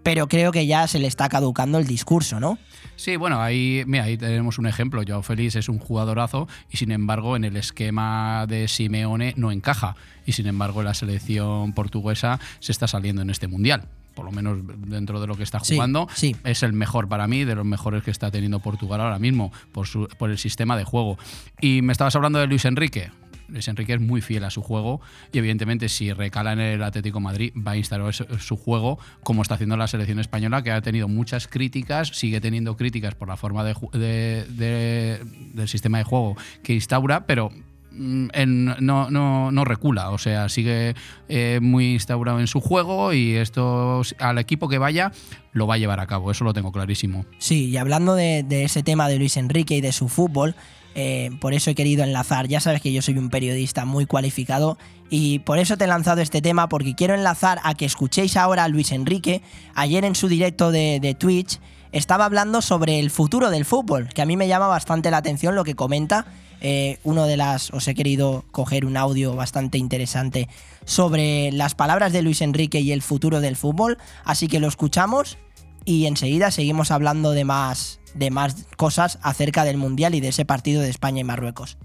Pero creo que ya se le está caducando el discurso, ¿no? Sí, bueno, ahí, mira, ahí tenemos un ejemplo. Joao Félix es un jugadorazo y sin embargo en el esquema de Simeone no encaja. Y sin embargo la selección portuguesa se está saliendo en este mundial. Por lo menos dentro de lo que está Sí, jugando, sí. es el mejor para mí, de los mejores que está teniendo Portugal ahora mismo, por, su- por el sistema de juego. Y me estabas hablando de Luis Enrique. Luis Enrique es muy fiel a su juego y evidentemente si recala en el Atlético Madrid va a instalar su, juego como está haciendo la selección española que ha tenido muchas críticas, sigue teniendo críticas por la forma de de- de- del sistema de juego que instaura, pero mm, en- no, no, no recula, o sea, sigue eh, muy instaurado en su juego y esto al equipo que vaya lo va a llevar a cabo, eso lo tengo clarísimo. Sí, y hablando de ese tema de Luis Enrique y de su fútbol, eh, por eso he querido enlazar, ya sabes que yo soy un periodista muy cualificado y por eso te he lanzado este tema porque quiero enlazar a que escuchéis ahora a Luis Enrique, ayer en su directo de, Twitch estaba hablando sobre el futuro del fútbol, que a mí me llama bastante la atención lo que comenta. Eh, uno de las, os he querido coger un audio bastante interesante sobre las palabras de Luis Enrique y el futuro del fútbol, así que lo escuchamos y enseguida seguimos hablando de más, de más cosas acerca del Mundial y de ese partido de España y Marruecos.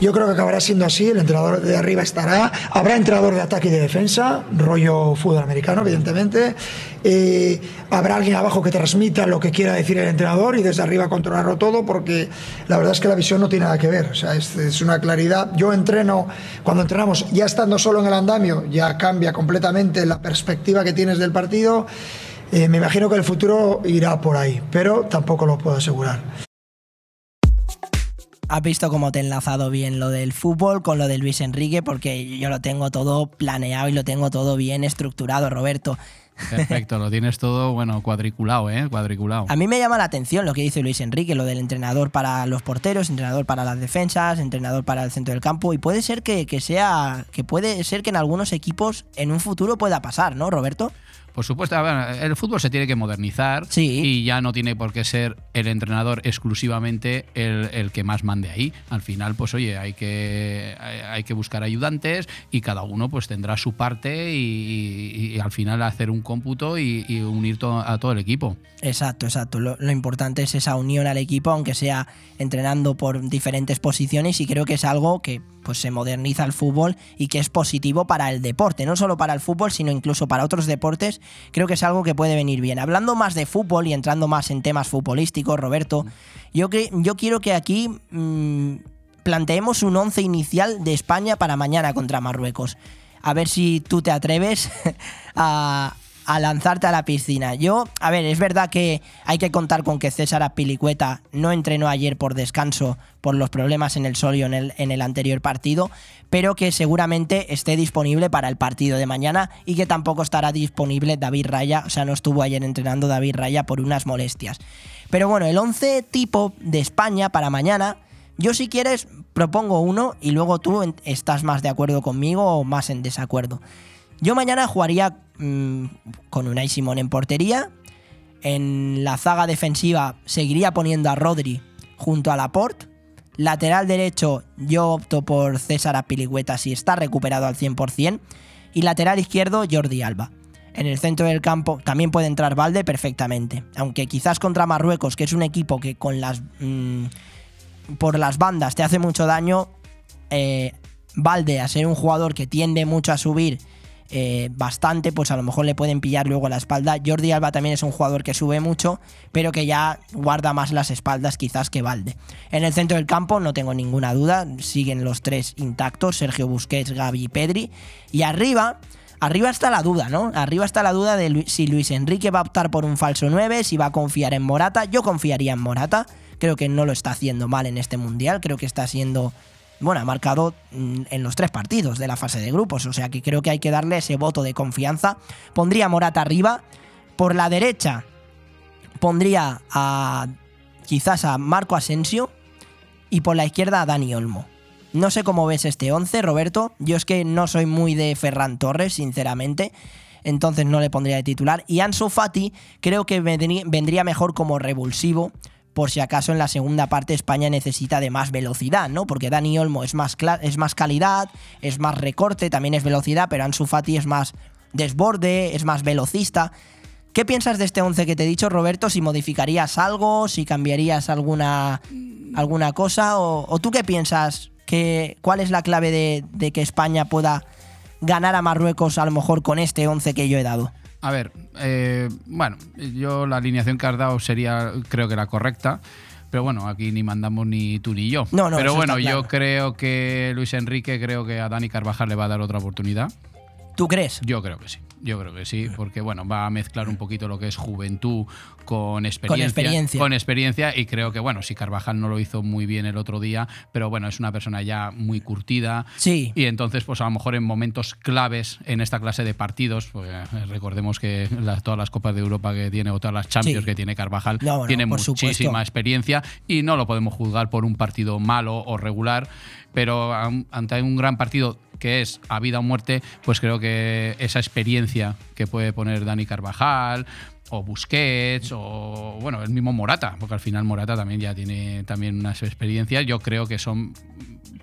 Yo creo que acabará siendo así, el entrenador de arriba estará, habrá entrenador de ataque y de defensa, rollo fútbol americano, evidentemente, Eh, habrá alguien abajo que transmita lo que quiera decir el entrenador y desde arriba controlarlo todo, porque la verdad es que la visión no tiene nada que ver, o sea, es, es una claridad. Yo entreno, cuando entrenamos, ya estando solo en el andamio, ya cambia completamente la perspectiva que tienes del partido. Eh, me imagino que el futuro irá por ahí, pero tampoco lo puedo asegurar. Has visto cómo te he enlazado bien lo del fútbol con lo de Luis Enrique, porque yo lo tengo todo planeado y lo tengo todo bien estructurado, Roberto. Perfecto, lo tienes todo, bueno, cuadriculado, ¿eh? Cuadriculado. A mí me llama la atención lo que dice Luis Enrique, lo del entrenador para los porteros, entrenador para las defensas, entrenador para el centro del campo. Y puede ser que, que sea. que puede ser que en algunos equipos en un futuro pueda pasar, ¿no, Roberto? Por supuesto, el fútbol se tiene que modernizar y ya no tiene por qué ser el entrenador exclusivamente el, el que más mande ahí. Al final, pues oye, hay que, hay, hay que buscar ayudantes y cada uno pues tendrá su parte y, y al final hacer un cómputo y, y unir to- a todo el equipo. Exacto, exacto. Lo, lo importante es esa unión al equipo, aunque sea entrenando por diferentes posiciones, y creo que es algo que pues se moderniza el fútbol y que es positivo para el deporte, no solo para el fútbol, sino incluso para otros deportes. Creo que es algo que puede venir bien. Hablando más de fútbol y entrando más en temas futbolísticos, Roberto, yo, yo quiero que aquí mm, planteemos un once inicial de España para mañana contra Marruecos. A ver si tú te atreves a, a lanzarte a la piscina. Yo, a ver, es verdad que hay que contar con que César Apilicueta no entrenó ayer por descanso por los problemas en el solio en el, en el anterior partido, pero que seguramente esté disponible para el partido de mañana y que tampoco estará disponible David Raya, o sea, no estuvo ayer entrenando David Raya por unas molestias. Pero bueno, el 11 tipo de España para mañana, yo si quieres propongo uno y luego tú estás más de acuerdo conmigo o más en desacuerdo. Yo mañana jugaría mm, con Unai Simón en portería. En la zaga defensiva seguiría poniendo a Rodri junto a Laporte. Lateral derecho yo opto por César Apilicueta si está recuperado al 100%. Y lateral izquierdo Jordi Alba. En el centro del campo también puede entrar Valde perfectamente. Aunque quizás contra Marruecos, que es un equipo que con las... mm, por las bandas te hace mucho daño, eh, Valde, a ser un jugador que tiende mucho a subir eh, bastante, pues a lo mejor le pueden pillar luego la espalda. Jordi Alba también es un jugador que sube mucho, pero que ya guarda más las espaldas quizás que Valde. En el centro del campo no tengo ninguna duda, siguen los tres intactos, Sergio Busquets, Gaby y Pedri. Y arriba... Arriba está la duda, ¿no? Arriba está la duda de si Luis Enrique va a optar por un falso 9, si va a confiar en Morata. Yo confiaría en Morata. Creo que no lo está haciendo mal en este mundial. Creo que está siendo. Bueno, ha marcado mm, en los tres partidos de la fase de grupos. O sea que creo que hay que darle ese voto de confianza. Pondría a Morata arriba. Por la derecha, pondría a. Quizás a Marco Asensio. y por la izquierda a Dani Olmo. No sé cómo ves este 11, Roberto. Yo es que no soy muy de Ferran Torres, sinceramente. Entonces no le pondría de titular. Y Ansu Fati creo que vendrí- vendría mejor como revulsivo. Por si acaso en la segunda parte España necesita de más velocidad, ¿no? Porque Dani Olmo es más, es más calidad, es más recorte, también es velocidad, pero Ansu Fati es más desborde, es más velocista. ¿Qué piensas de este 11 que te he dicho, Roberto? Si modificarías algo, si cambiarías alguna, alguna cosa, o, o tú qué piensas? que ¿Cuál es la clave de, de que España pueda ganar a Marruecos a lo mejor con este 11 que yo he dado? A ver, eh, bueno, yo la alineación que has dado sería, creo que la correcta. Pero bueno, aquí ni mandamos ni tú ni yo. No, no, Pero bueno, claro. yo creo que Luis Enrique, creo que a Dani Carvajal le va a dar otra oportunidad. ¿Tú crees? Yo creo que sí. Yo creo que sí, porque bueno, va a mezclar un poquito lo que es juventud con experiencia. experiencia. Con experiencia, y creo que bueno, si Carvajal no lo hizo muy bien el otro día, pero bueno, es una persona ya muy curtida. Sí. Y entonces, pues a lo mejor en momentos claves en esta clase de partidos, pues, eh, recordemos que todas las Copas de Europa que tiene o todas las Champions Sí. que tiene Carvajal No, no, tiene muchísima supuesto. experiencia y no lo podemos juzgar por un partido malo o regular, pero ante un gran partido que es a vida o muerte, pues creo que esa experiencia que puede poner Dani Carvajal o Busquets o bueno, el mismo Morata, porque al final Morata también ya tiene también unas experiencias, yo creo que son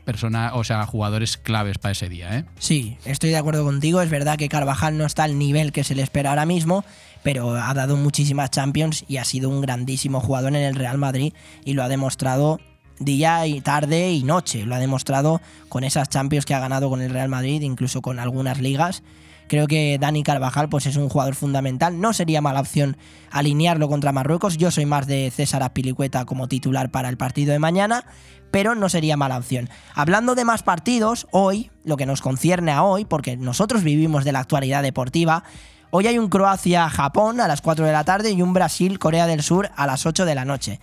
personas, o sea, jugadores claves para ese día, ¿eh? Sí, estoy de acuerdo contigo. Es verdad que Carvajal no está al nivel que se le espera ahora mismo, pero ha dado muchísimas Champions y ha sido un grandísimo jugador en el Real Madrid y lo ha demostrado día y tarde y noche. Lo ha demostrado con esas Champions que ha ganado con el Real Madrid, incluso con algunas ligas. Creo que Dani Carvajal pues, es un jugador fundamental. No sería mala opción alinearlo contra Marruecos. Yo soy más de César Azpilicueta como titular para el partido de mañana, pero no sería mala opción. Hablando de más partidos, hoy, lo que nos concierne a hoy, porque nosotros vivimos de la actualidad deportiva, hoy hay un Croacia-Japón a las 4 de la tarde y un Brasil-Corea del Sur a las 8 de la noche.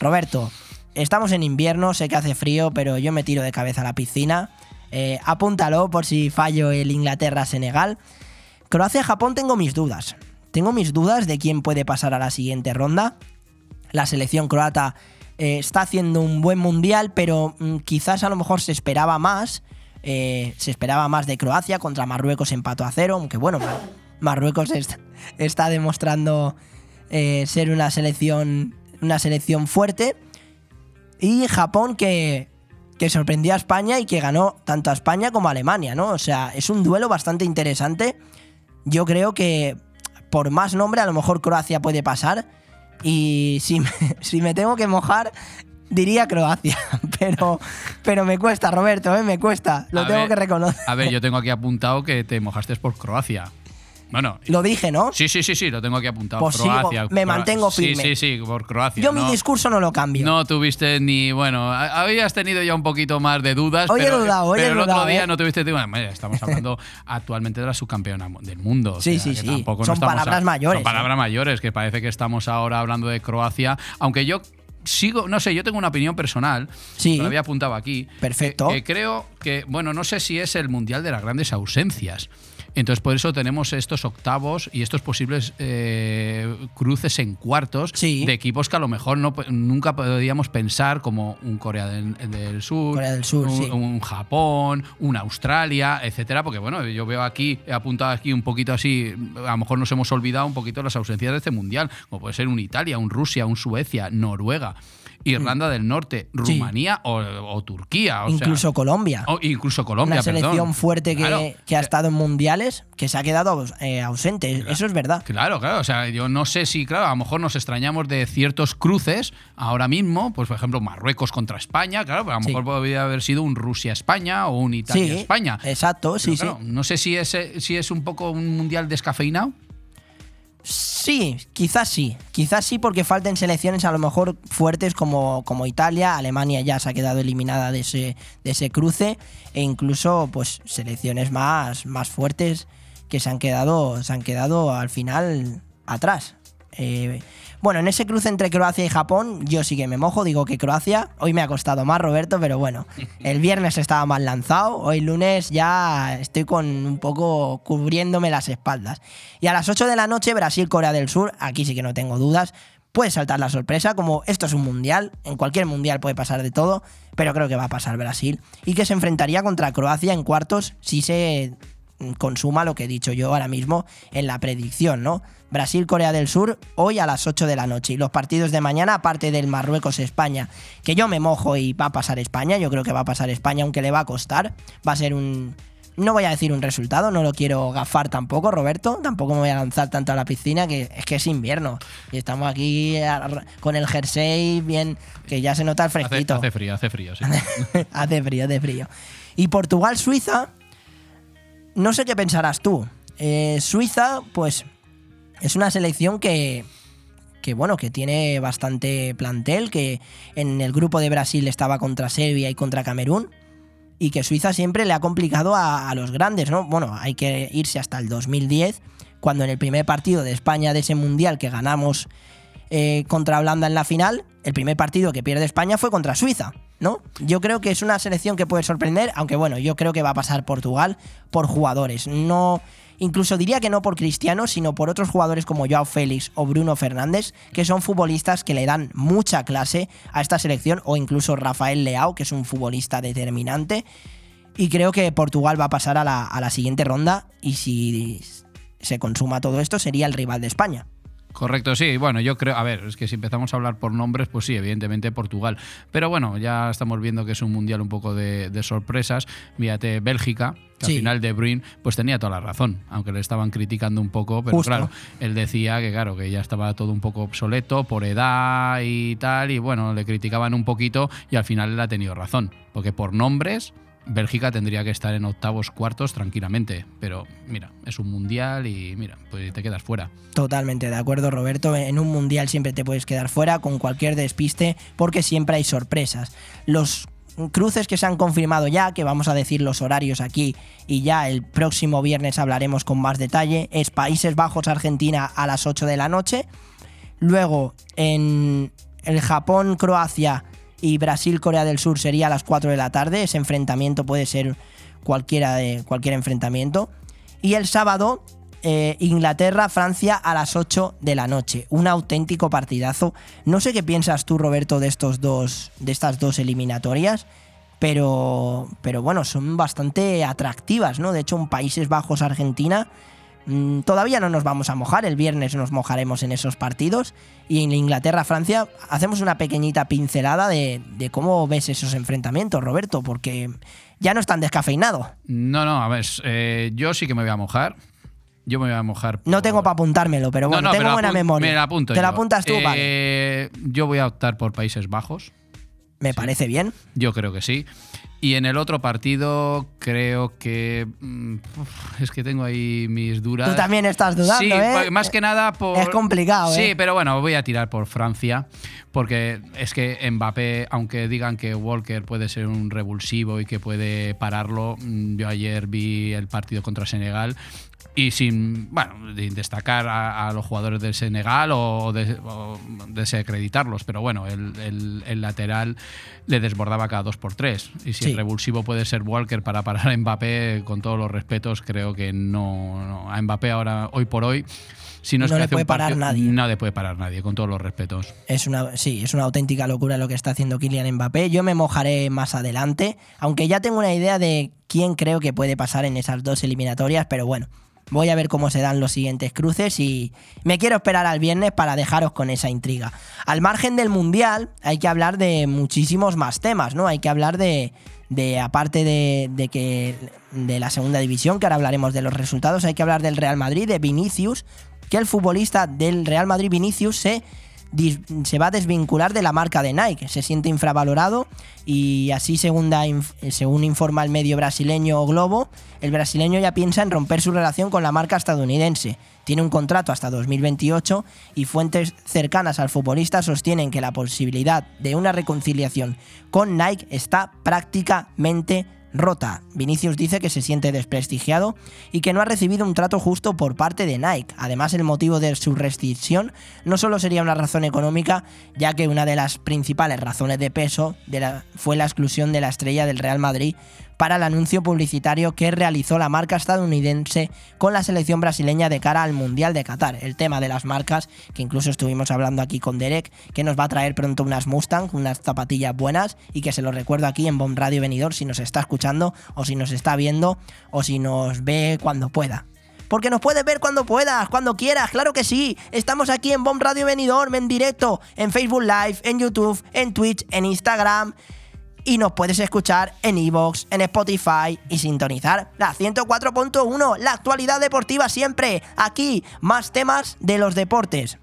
Roberto, estamos en invierno, sé que hace frío, pero yo me tiro de cabeza a la piscina. Eh, apúntalo por si fallo el Inglaterra-Senegal. Croacia-Japón tengo mis dudas. Tengo mis dudas de quién puede pasar a la siguiente ronda. La selección croata eh, está haciendo un buen mundial, pero mm, quizás a lo mejor se esperaba más. Eh, se esperaba más de Croacia contra Marruecos empató a cero, aunque bueno, Mar- Marruecos est- está demostrando ser una selección, una selección fuerte. Y Japón que, que sorprendió a España y que ganó tanto a España como a Alemania, ¿no? O sea, es un duelo bastante interesante. Yo creo que por más nombre a lo mejor Croacia puede pasar. Y si me, si me tengo que mojar, diría Croacia. Pero, pero me cuesta, Roberto, ¿eh? me cuesta. Lo A tengo ver, que reconocer. A ver, yo tengo aquí apuntado que te mojaste por Croacia. Bueno, Lo dije, ¿no? Sí, sí, sí, sí, lo tengo aquí apuntado. Pues sigo, Croacia. me mantengo Sí, firme. Sí, sí, por Croacia. Yo mi no, discurso no lo cambio. No tuviste ni. Bueno, a- habías tenido ya un poquito más de dudas. Hoy he pero, dudado, hoy he pero el otro día ¿eh? no tuviste. Bueno, estamos hablando actualmente de la subcampeona del mundo. o Sí, sea, sí, sí. tampoco no Son estamos palabras mayores, Son palabras mayores, que parece que estamos ahora hablando de Croacia. Aunque yo. Sigo, no sé, yo tengo una opinión personal. Sí. Lo había apuntado aquí. Perfecto. Que, que creo que, bueno, no sé si es el mundial de las grandes ausencias. Entonces, por eso tenemos estos octavos y estos posibles eh, cruces en cuartos de equipos que a lo mejor no, nunca podríamos pensar, como un Corea del, del Sur, Corea del Sur, un, sí. un Japón, una Australia, etcétera. Porque, bueno, yo veo aquí, he apuntado aquí un poquito así, a lo mejor nos hemos olvidado un poquito las ausencias de este mundial, como puede ser un Italia, un Rusia, un Suecia, Noruega. Irlanda del Norte, Mm. Sí. Rumanía o, o Turquía. o sea- incluso Colombia. o incluso Colombia, una selección perdón. fuerte que, Claro. que ha estado en mundiales, que se ha quedado eh, ausente. Eso es verdad. Claro, claro. O sea, yo no sé si, claro, a lo mejor nos extrañamos de ciertos cruces ahora mismo, pues por ejemplo Marruecos contra España, claro, pero a lo Sí. mejor podría haber sido un Rusia-España o un Sí, Italia-España. exacto, sí, Pero, claro, sí. No sé si es, si es un poco un mundial descafeinado. Sí, quizás sí. Quizás sí porque falten selecciones a lo mejor fuertes como, como Italia. Alemania ya se ha quedado eliminada de ese, de ese cruce. E incluso pues selecciones más, más fuertes que se han quedado, se han quedado al final atrás. Eh, bueno, en ese cruce entre Croacia y Japón, yo sí que me mojo, digo que Croacia, hoy me ha costado más, Roberto, pero bueno, el viernes estaba más lanzado, hoy lunes ya estoy con un poco cubriéndome las espaldas. Y a las 8 de la noche, Brasil-Corea del Sur, aquí sí que no tengo dudas, puede saltar la sorpresa, como esto es un mundial, en cualquier mundial puede pasar de todo, pero creo que va a pasar Brasil y que se enfrentaría contra Croacia en cuartos si se consuma lo que he dicho yo ahora mismo en la predicción, ¿no? Brasil-Corea del Sur hoy a las 8 de la noche y los partidos de mañana, aparte del Marruecos-España, que yo me mojo y va a pasar España, yo creo que va a pasar España, aunque le va a costar, va a ser un... No voy a decir un resultado, no lo quiero gafar tampoco, Roberto. Tampoco me voy a lanzar tanto a la piscina, que es que es invierno. Y estamos aquí con el jersey bien, que ya se nota el Hace, fresquito. hace frío, hace frío, sí. hace frío, hace frío. Y Portugal-Suiza, no sé qué pensarás tú. Eh, Suiza, pues, es una selección que, que, bueno, que tiene bastante plantel, que en el grupo de Brasil estaba contra Serbia y contra Camerún, y que Suiza siempre le ha complicado a, los grandes, ¿no? Bueno, hay que irse hasta el 2010, cuando en el primer partido de España de ese mundial que ganamos eh, contra Holanda en la final, el primer partido que pierde España fue contra Suiza, ¿no? Yo creo que es una selección que puede sorprender, aunque bueno, yo creo que va a pasar Portugal por jugadores. No, incluso diría que no por Cristiano, sino por otros jugadores como Joao Félix o Bruno Fernández, que son futbolistas que le dan mucha clase a esta selección, o incluso Rafael Leao, que es un futbolista determinante. Y creo que Portugal va a pasar a la, a la siguiente ronda y si se consuma todo esto sería el rival de España. Correcto, sí. Bueno, yo creo, a ver, es que si empezamos a hablar por nombres, pues sí, evidentemente Portugal. Pero bueno, ya estamos viendo que es un mundial un poco de, de sorpresas. Mírate, Bélgica, que Sí. al final De Bruyne, pues tenía toda la razón, aunque le estaban criticando un poco, pero Justo. claro, él decía que claro, que ya estaba todo un poco obsoleto por edad y tal, y bueno, le criticaban un poquito y al final él ha tenido razón, porque por nombres Bélgica tendría que estar en octavos, cuartos tranquilamente, pero mira, es un mundial y mira, pues te quedas fuera. Totalmente de acuerdo, Roberto. En un mundial siempre te puedes quedar fuera con cualquier despiste porque siempre hay sorpresas. Los cruces que se han confirmado ya, que vamos a decir los horarios aquí y ya el próximo viernes hablaremos con más detalle, es Países Bajos-Argentina a las 8 de la noche. Luego en el Japón-Croacia y Brasil-Corea del Sur sería a las 4 de la tarde. Ese enfrentamiento puede ser cualquiera de cualquier enfrentamiento. Y el sábado, eh, Inglaterra-Francia a las 8 de la noche. Un auténtico partidazo. No sé qué piensas tú, Roberto, de estos dos. de estas dos eliminatorias. Pero. Pero bueno, son bastante atractivas, ¿no? De hecho, un Países Bajos Argentina. Mm, Todavía no nos vamos a mojar, el viernes nos mojaremos en esos partidos y en Inglaterra-Francia hacemos una pequeñita pincelada de, de cómo ves esos enfrentamientos, Roberto, porque ya no están descafeinados. No, no, a ver, eh, yo sí que me voy a mojar. Yo me voy a mojar. No tengo para apuntármelo, pero bueno, No, no, tengo buena memoria. Me la apunto ¿Te la apuntas tú? Eh, Vale. Yo voy a optar por Países Bajos. Me parece bien. Yo creo que sí. Y en el otro partido creo que... mm, uf, es que tengo ahí mis dudas. Tú también estás dudando, sí, ¿eh? más que nada por... Es complicado, Sí, ¿eh? pero bueno, voy a tirar por Francia, porque es que Mbappé, aunque digan que Walker puede ser un revulsivo y que puede pararlo, mm, yo ayer vi el partido contra Senegal y sin, bueno, destacar a, a los jugadores del Senegal o, de- o desacreditarlos, pero bueno, el, el- el lateral le desbordaba cada dos por tres. Y si Sí. el revulsivo puede ser Walker para parar a Mbappé, con todos los respetos, creo que no, no. a Mbappé ahora, hoy por hoy, si no, es No que le puede parar nadie. No le puede parar nadie, con todos los respetos. Es una, sí, es una auténtica locura lo que está haciendo Kylian Mbappé. Yo me mojaré más adelante, aunque ya tengo una idea de quién creo que puede pasar en esas dos eliminatorias, pero bueno, voy a ver cómo se dan los siguientes cruces y me quiero esperar al viernes para dejaros con esa intriga. Al margen del Mundial hay que hablar de muchísimos más temas, ¿no? Hay que hablar de, de aparte de, de que de la segunda división, que ahora hablaremos de los resultados, hay que hablar del Real Madrid, de Vinicius, que el futbolista del Real Madrid Vinicius se se va a desvincular de la marca de Nike, se siente infravalorado y así inf- según informa el medio brasileño Globo, el brasileño ya piensa en romper su relación con la marca estadounidense. Tiene un contrato hasta 2028 y fuentes cercanas al futbolista sostienen que la posibilidad de una reconciliación con Nike está prácticamente rota. Vinicius dice que se siente desprestigiado y que no ha recibido un trato justo por parte de Nike. Además, el motivo de su rescisión no solo sería una razón económica, ya que una de las principales razones de peso fue la exclusión de la estrella del Real Madrid para el anuncio publicitario que realizó la marca estadounidense con la selección brasileña de cara al Mundial de Qatar. El tema de las marcas, que incluso estuvimos hablando aquí con Derek, que nos va a traer pronto unas Mustang, unas zapatillas buenas y que se lo recuerdo aquí en Bomb Radio Venidor si nos está escuchando o si nos está viendo o si nos ve cuando pueda. Porque nos puedes ver cuando puedas, cuando quieras, claro que sí. Estamos aquí en Bomb Radio Benidorm en directo, en Facebook Live, en YouTube, en Twitch, en Instagram. Y nos puedes escuchar en Evox, en Spotify y sintonizar la 104.1, la actualidad deportiva siempre. Aquí, más temas de los deportes.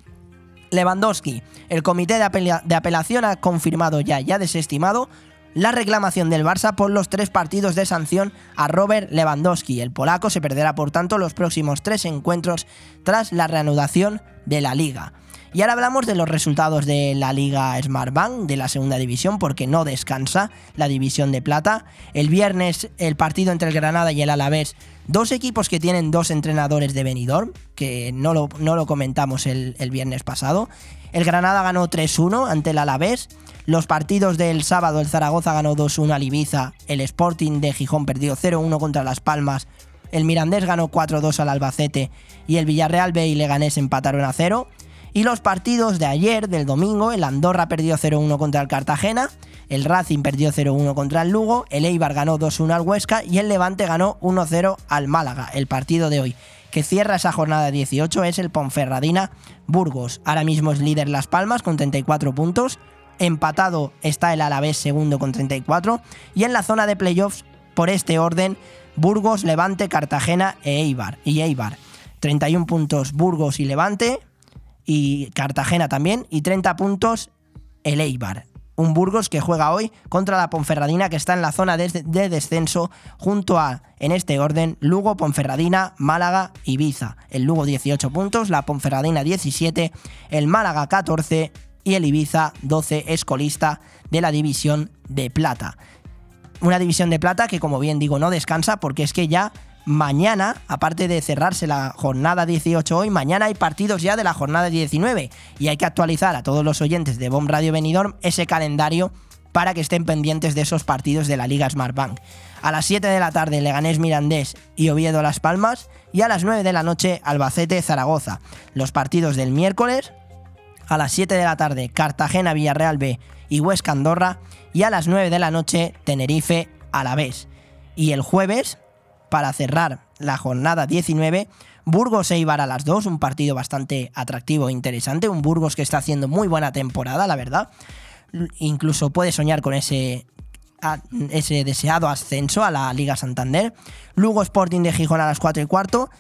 Lewandowski, el comité de, de apelación ha confirmado ya, ya desestimado, la reclamación del Barça por los tres partidos de sanción a Robert Lewandowski. El polaco se perderá por tanto los próximos tres encuentros tras la reanudación de la liga. Y ahora hablamos de los resultados de la Liga Smartbank de la segunda división porque no descansa la división de plata. El viernes el partido entre el Granada y el Alavés, dos equipos que tienen dos entrenadores de Benidorm, que no lo, no lo comentamos el, el viernes pasado. El Granada ganó 3-1 ante el Alavés. Los partidos del sábado, el Zaragoza ganó 2-1 al Ibiza, el Sporting de Gijón perdió 0-1 contra Las Palmas, el Mirandés ganó 4-2 al Albacete y el Villarreal B y Leganés empataron a 0. Y los partidos de ayer, del domingo, el Andorra perdió 0-1 contra el Cartagena, el Racing perdió 0-1 contra el Lugo, el Eibar ganó 2-1 al Huesca y el Levante ganó 1-0 al Málaga. El partido de hoy que cierra esa jornada 18 es el Ponferradina Burgos. Ahora mismo es líder Las Palmas con 34 puntos. Empatado está el Alavés segundo con 34. Y en la zona de playoffs, por este orden, Burgos, Levante, Cartagena e Eibar. Y Eibar. 31 puntos Burgos y Levante. Y Cartagena también. Y 30 puntos el Eibar. Un Burgos que juega hoy contra la Ponferradina que está en la zona de, de descenso junto a, en este orden, Lugo, Ponferradina, Málaga, Ibiza. El Lugo 18 puntos, la Ponferradina 17, el Málaga 14 y el Ibiza 12 es colista de la división de plata. Una división de plata que como bien digo no descansa porque es que ya mañana, aparte de cerrarse la jornada 18 hoy, mañana hay partidos ya de la jornada 19 y hay que actualizar a todos los oyentes de Bomb Radio Benidorm ese calendario para que estén pendientes de esos partidos de la Liga Smartbank. A las 7 de la tarde Leganés Mirandés y Oviedo Las Palmas y a las 9 de la noche Albacete Zaragoza. Los partidos del miércoles a las 7 de la tarde Cartagena Villarreal B y Huesca Andorra y a las 9 de la noche Tenerife Alavés. Y el jueves para cerrar la jornada 19. Burgos Eibar a las 2, un partido bastante atractivo e interesante. Un Burgos que está haciendo muy buena temporada, la verdad. Incluso puede soñar con ese, ese deseado ascenso a la Liga Santander. Lugo Sporting de Gijón a las 4 y cuarto.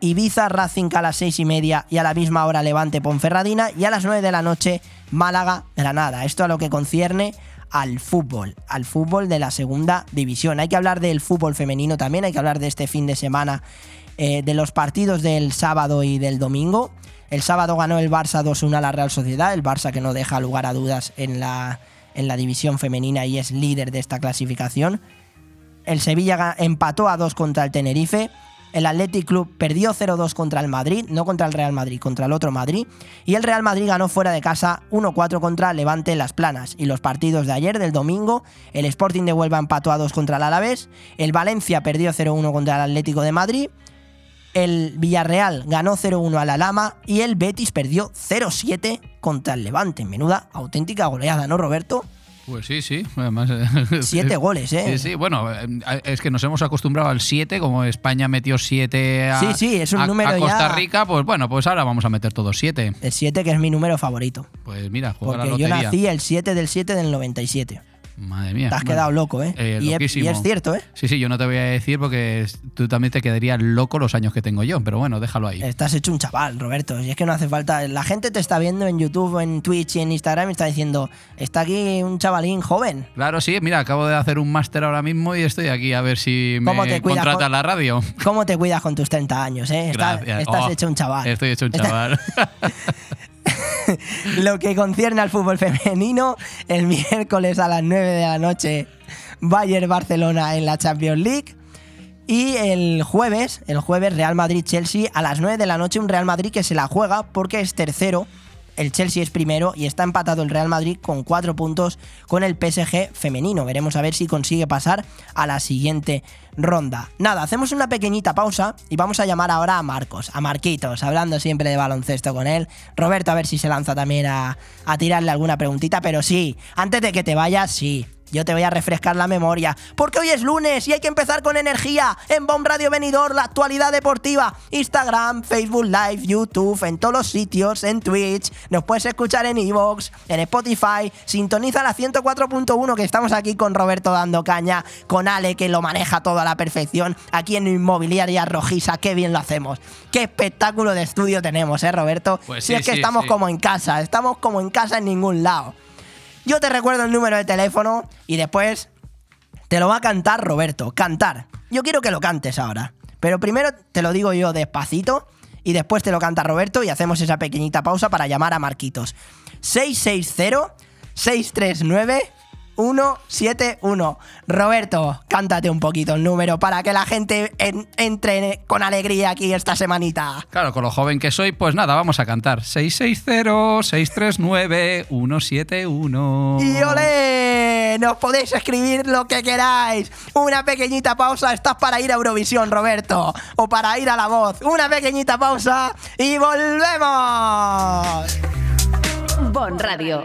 Ibiza Racing a las 6 y media y a la misma hora Levante Ponferradina. Y a las 9 de la noche Málaga Granada. Esto a lo que concierne al fútbol, al fútbol de la segunda división. Hay que hablar del fútbol femenino también, hay que hablar de este fin de semana, eh, de los partidos del sábado y del domingo. El sábado ganó el Barça 2-1 a la Real Sociedad, el Barça que no deja lugar a dudas en la, en la división femenina y es líder de esta clasificación. El Sevilla empató a 2 contra el Tenerife. El Athletic Club perdió 0-2 contra el Madrid, no contra el Real Madrid, contra el otro Madrid. Y el Real Madrid ganó fuera de casa 1-4 contra Levante en Las Planas. Y los partidos de ayer, del domingo, el Sporting de Huelva empató a 2 contra el Alavés. El Valencia perdió 0-1 contra el Atlético de Madrid. El Villarreal ganó 0-1 a la Lama. Y el Betis perdió 0-7 contra el Levante. Menuda auténtica goleada, ¿no, Roberto? Pues sí, sí. Además, Siete goles, ¿eh? Sí, sí. Bueno, eh, es que nos hemos acostumbrado al 7, como España metió 7 a, Sí, sí, es un a- número a Costa ya- Rica, pues bueno, pues ahora vamos a meter todos 7. El 7 que es mi número favorito. Pues mira, juega la Porque yo lotería. nací el 7 del 7 del 97. Madre mía. Te has Bueno, quedado loco, ¿eh? eh, y, es, loquísimo. y es cierto, ¿eh? Sí, sí, yo no te voy a decir porque tú también te quedarías loco los años que tengo yo, pero bueno, déjalo ahí. Estás hecho un chaval, Roberto. Y es que no hace falta. La gente te está viendo en YouTube, en Twitch y en Instagram y está diciendo: Está aquí un chavalín joven. Claro, sí, mira, acabo de hacer un máster ahora mismo y estoy aquí a ver si me ¿Cómo te contrata con- la radio. ¿Cómo te cuidas con tus 30 años, eh? Estás, Gracias. estás Oh, hecho un chaval. Estoy hecho un chaval. Lo que concierne al fútbol femenino, el miércoles a las 9 de la noche, Bayern Barcelona en la Champions League. Y el jueves, el jueves Real Madrid-Chelsea a las 9 de la noche, un Real Madrid que se la juega porque es tercero el Chelsea es primero y está empatado el Real Madrid con cuatro puntos con el PSG femenino. Veremos a ver si consigue pasar a la siguiente ronda. Nada, hacemos una pequeñita pausa y vamos a llamar ahora a Marcos, a Marquitos, hablando siempre de baloncesto con él. Roberto, a ver si se lanza también a, a tirarle alguna preguntita, pero sí, antes de que te vayas, sí. Yo te voy a refrescar la memoria, porque hoy es lunes y hay que empezar con energía. En Bomb Radio Venidor, la actualidad deportiva. Instagram, Facebook Live, YouTube, en todos los sitios, en Twitch. Nos puedes escuchar en Evox, en Spotify. Sintoniza la 104.1 que estamos aquí con Roberto dando caña, con Ale que lo maneja todo a la perfección. Aquí en Inmobiliaria Rojiza, qué bien lo hacemos. Qué espectáculo de estudio tenemos, ¿eh, Roberto? Pues si sí, es que sí, estamos sí. como en casa, estamos como en casa en ningún lado. Yo te recuerdo el número de teléfono y después te lo va a cantar Roberto. Cantar. Yo quiero que lo cantes ahora. Pero primero te lo digo yo despacito y después te lo canta Roberto y hacemos esa pequeñita pausa para llamar a Marquitos. 660-639-171. Roberto, cántate un poquito el número para que la gente en- entre con alegría aquí esta semanita. Claro, con lo joven que soy, pues nada, vamos a cantar. 660-639-171. ¡Y olé! Nos podéis escribir lo que queráis. Una pequeñita pausa. Estás para ir a Eurovisión, Roberto. O para ir a La Voz. Una pequeñita pausa y volvemos. Bon Radio.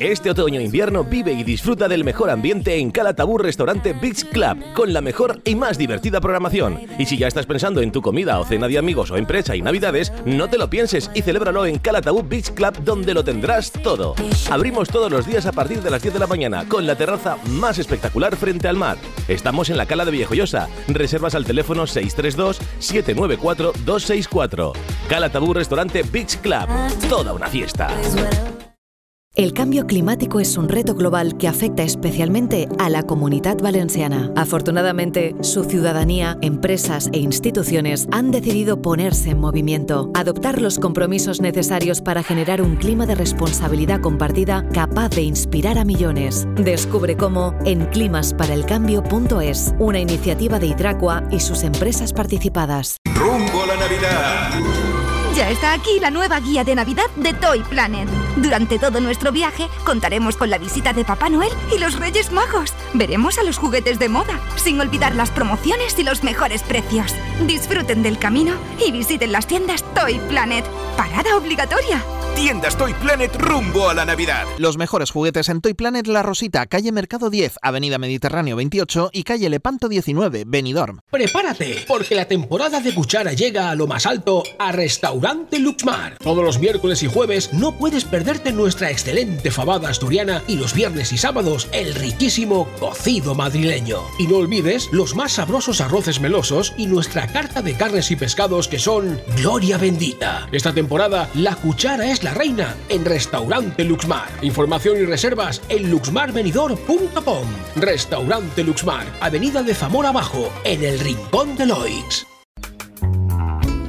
Este otoño-invierno vive y disfruta del mejor ambiente en Calatabú Restaurante Beach Club, con la mejor y más divertida programación. Y si ya estás pensando en tu comida o cena de amigos o empresa y navidades, no te lo pienses y celébralo en Calatabú Beach Club, donde lo tendrás todo. Abrimos todos los días a partir de las 10 de la mañana, con la terraza más espectacular frente al mar. Estamos en la Cala de Viejoyosa. Reservas al teléfono 632-794-264. Calatabú Restaurante Beach Club. Toda una fiesta. El cambio climático es un reto global que afecta especialmente a la comunidad valenciana. Afortunadamente, su ciudadanía, empresas e instituciones han decidido ponerse en movimiento, adoptar los compromisos necesarios para generar un clima de responsabilidad compartida capaz de inspirar a millones. Descubre cómo en climasparaelcambio.es, una iniciativa de Hidracua y sus empresas participadas. Rumbo a la Navidad. Ya está aquí la nueva guía de Navidad de Toy Planet. Durante todo nuestro viaje contaremos con la visita de Papá Noel y los Reyes Magos. Veremos a los juguetes de moda, sin olvidar las promociones y los mejores precios. Disfruten del camino y visiten las tiendas Toy Planet. Parada obligatoria. Tiendas Toy Planet rumbo a la Navidad. Los mejores juguetes en Toy Planet La Rosita, calle Mercado 10, Avenida Mediterráneo 28 y calle Lepanto 19, Benidorm. Prepárate, porque la temporada de cuchara llega a lo más alto a Restaurante Luxmar. Todos los miércoles y jueves no puedes perderte nuestra excelente fabada asturiana y los viernes y sábados el riquísimo cocido madrileño. Y no olvides los más sabrosos arroces melosos y nuestra carta de carnes y pescados que son Gloria Bendita. Esta temporada la cuchara es la reina en Restaurante Luxmar. Información y reservas en luxmarvenidor.com. Restaurante Luxmar, Avenida de Zamora Abajo, en el Rincón de Loix.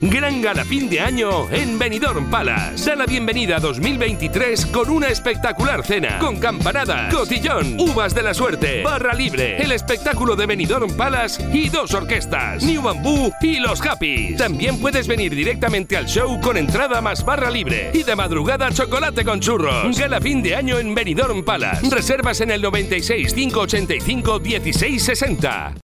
Gran gala fin de año en Benidorm Palace. Da la bienvenida a 2023 con una espectacular cena, con campanadas, cotillón, uvas de la suerte, barra libre, el espectáculo de Benidorm Palace y dos orquestas, New Bamboo y Los Happy. También puedes venir directamente al show con entrada más barra libre y de madrugada chocolate con churros. Gala fin de año en Benidorm Palace. Reservas en el 96 585 1660.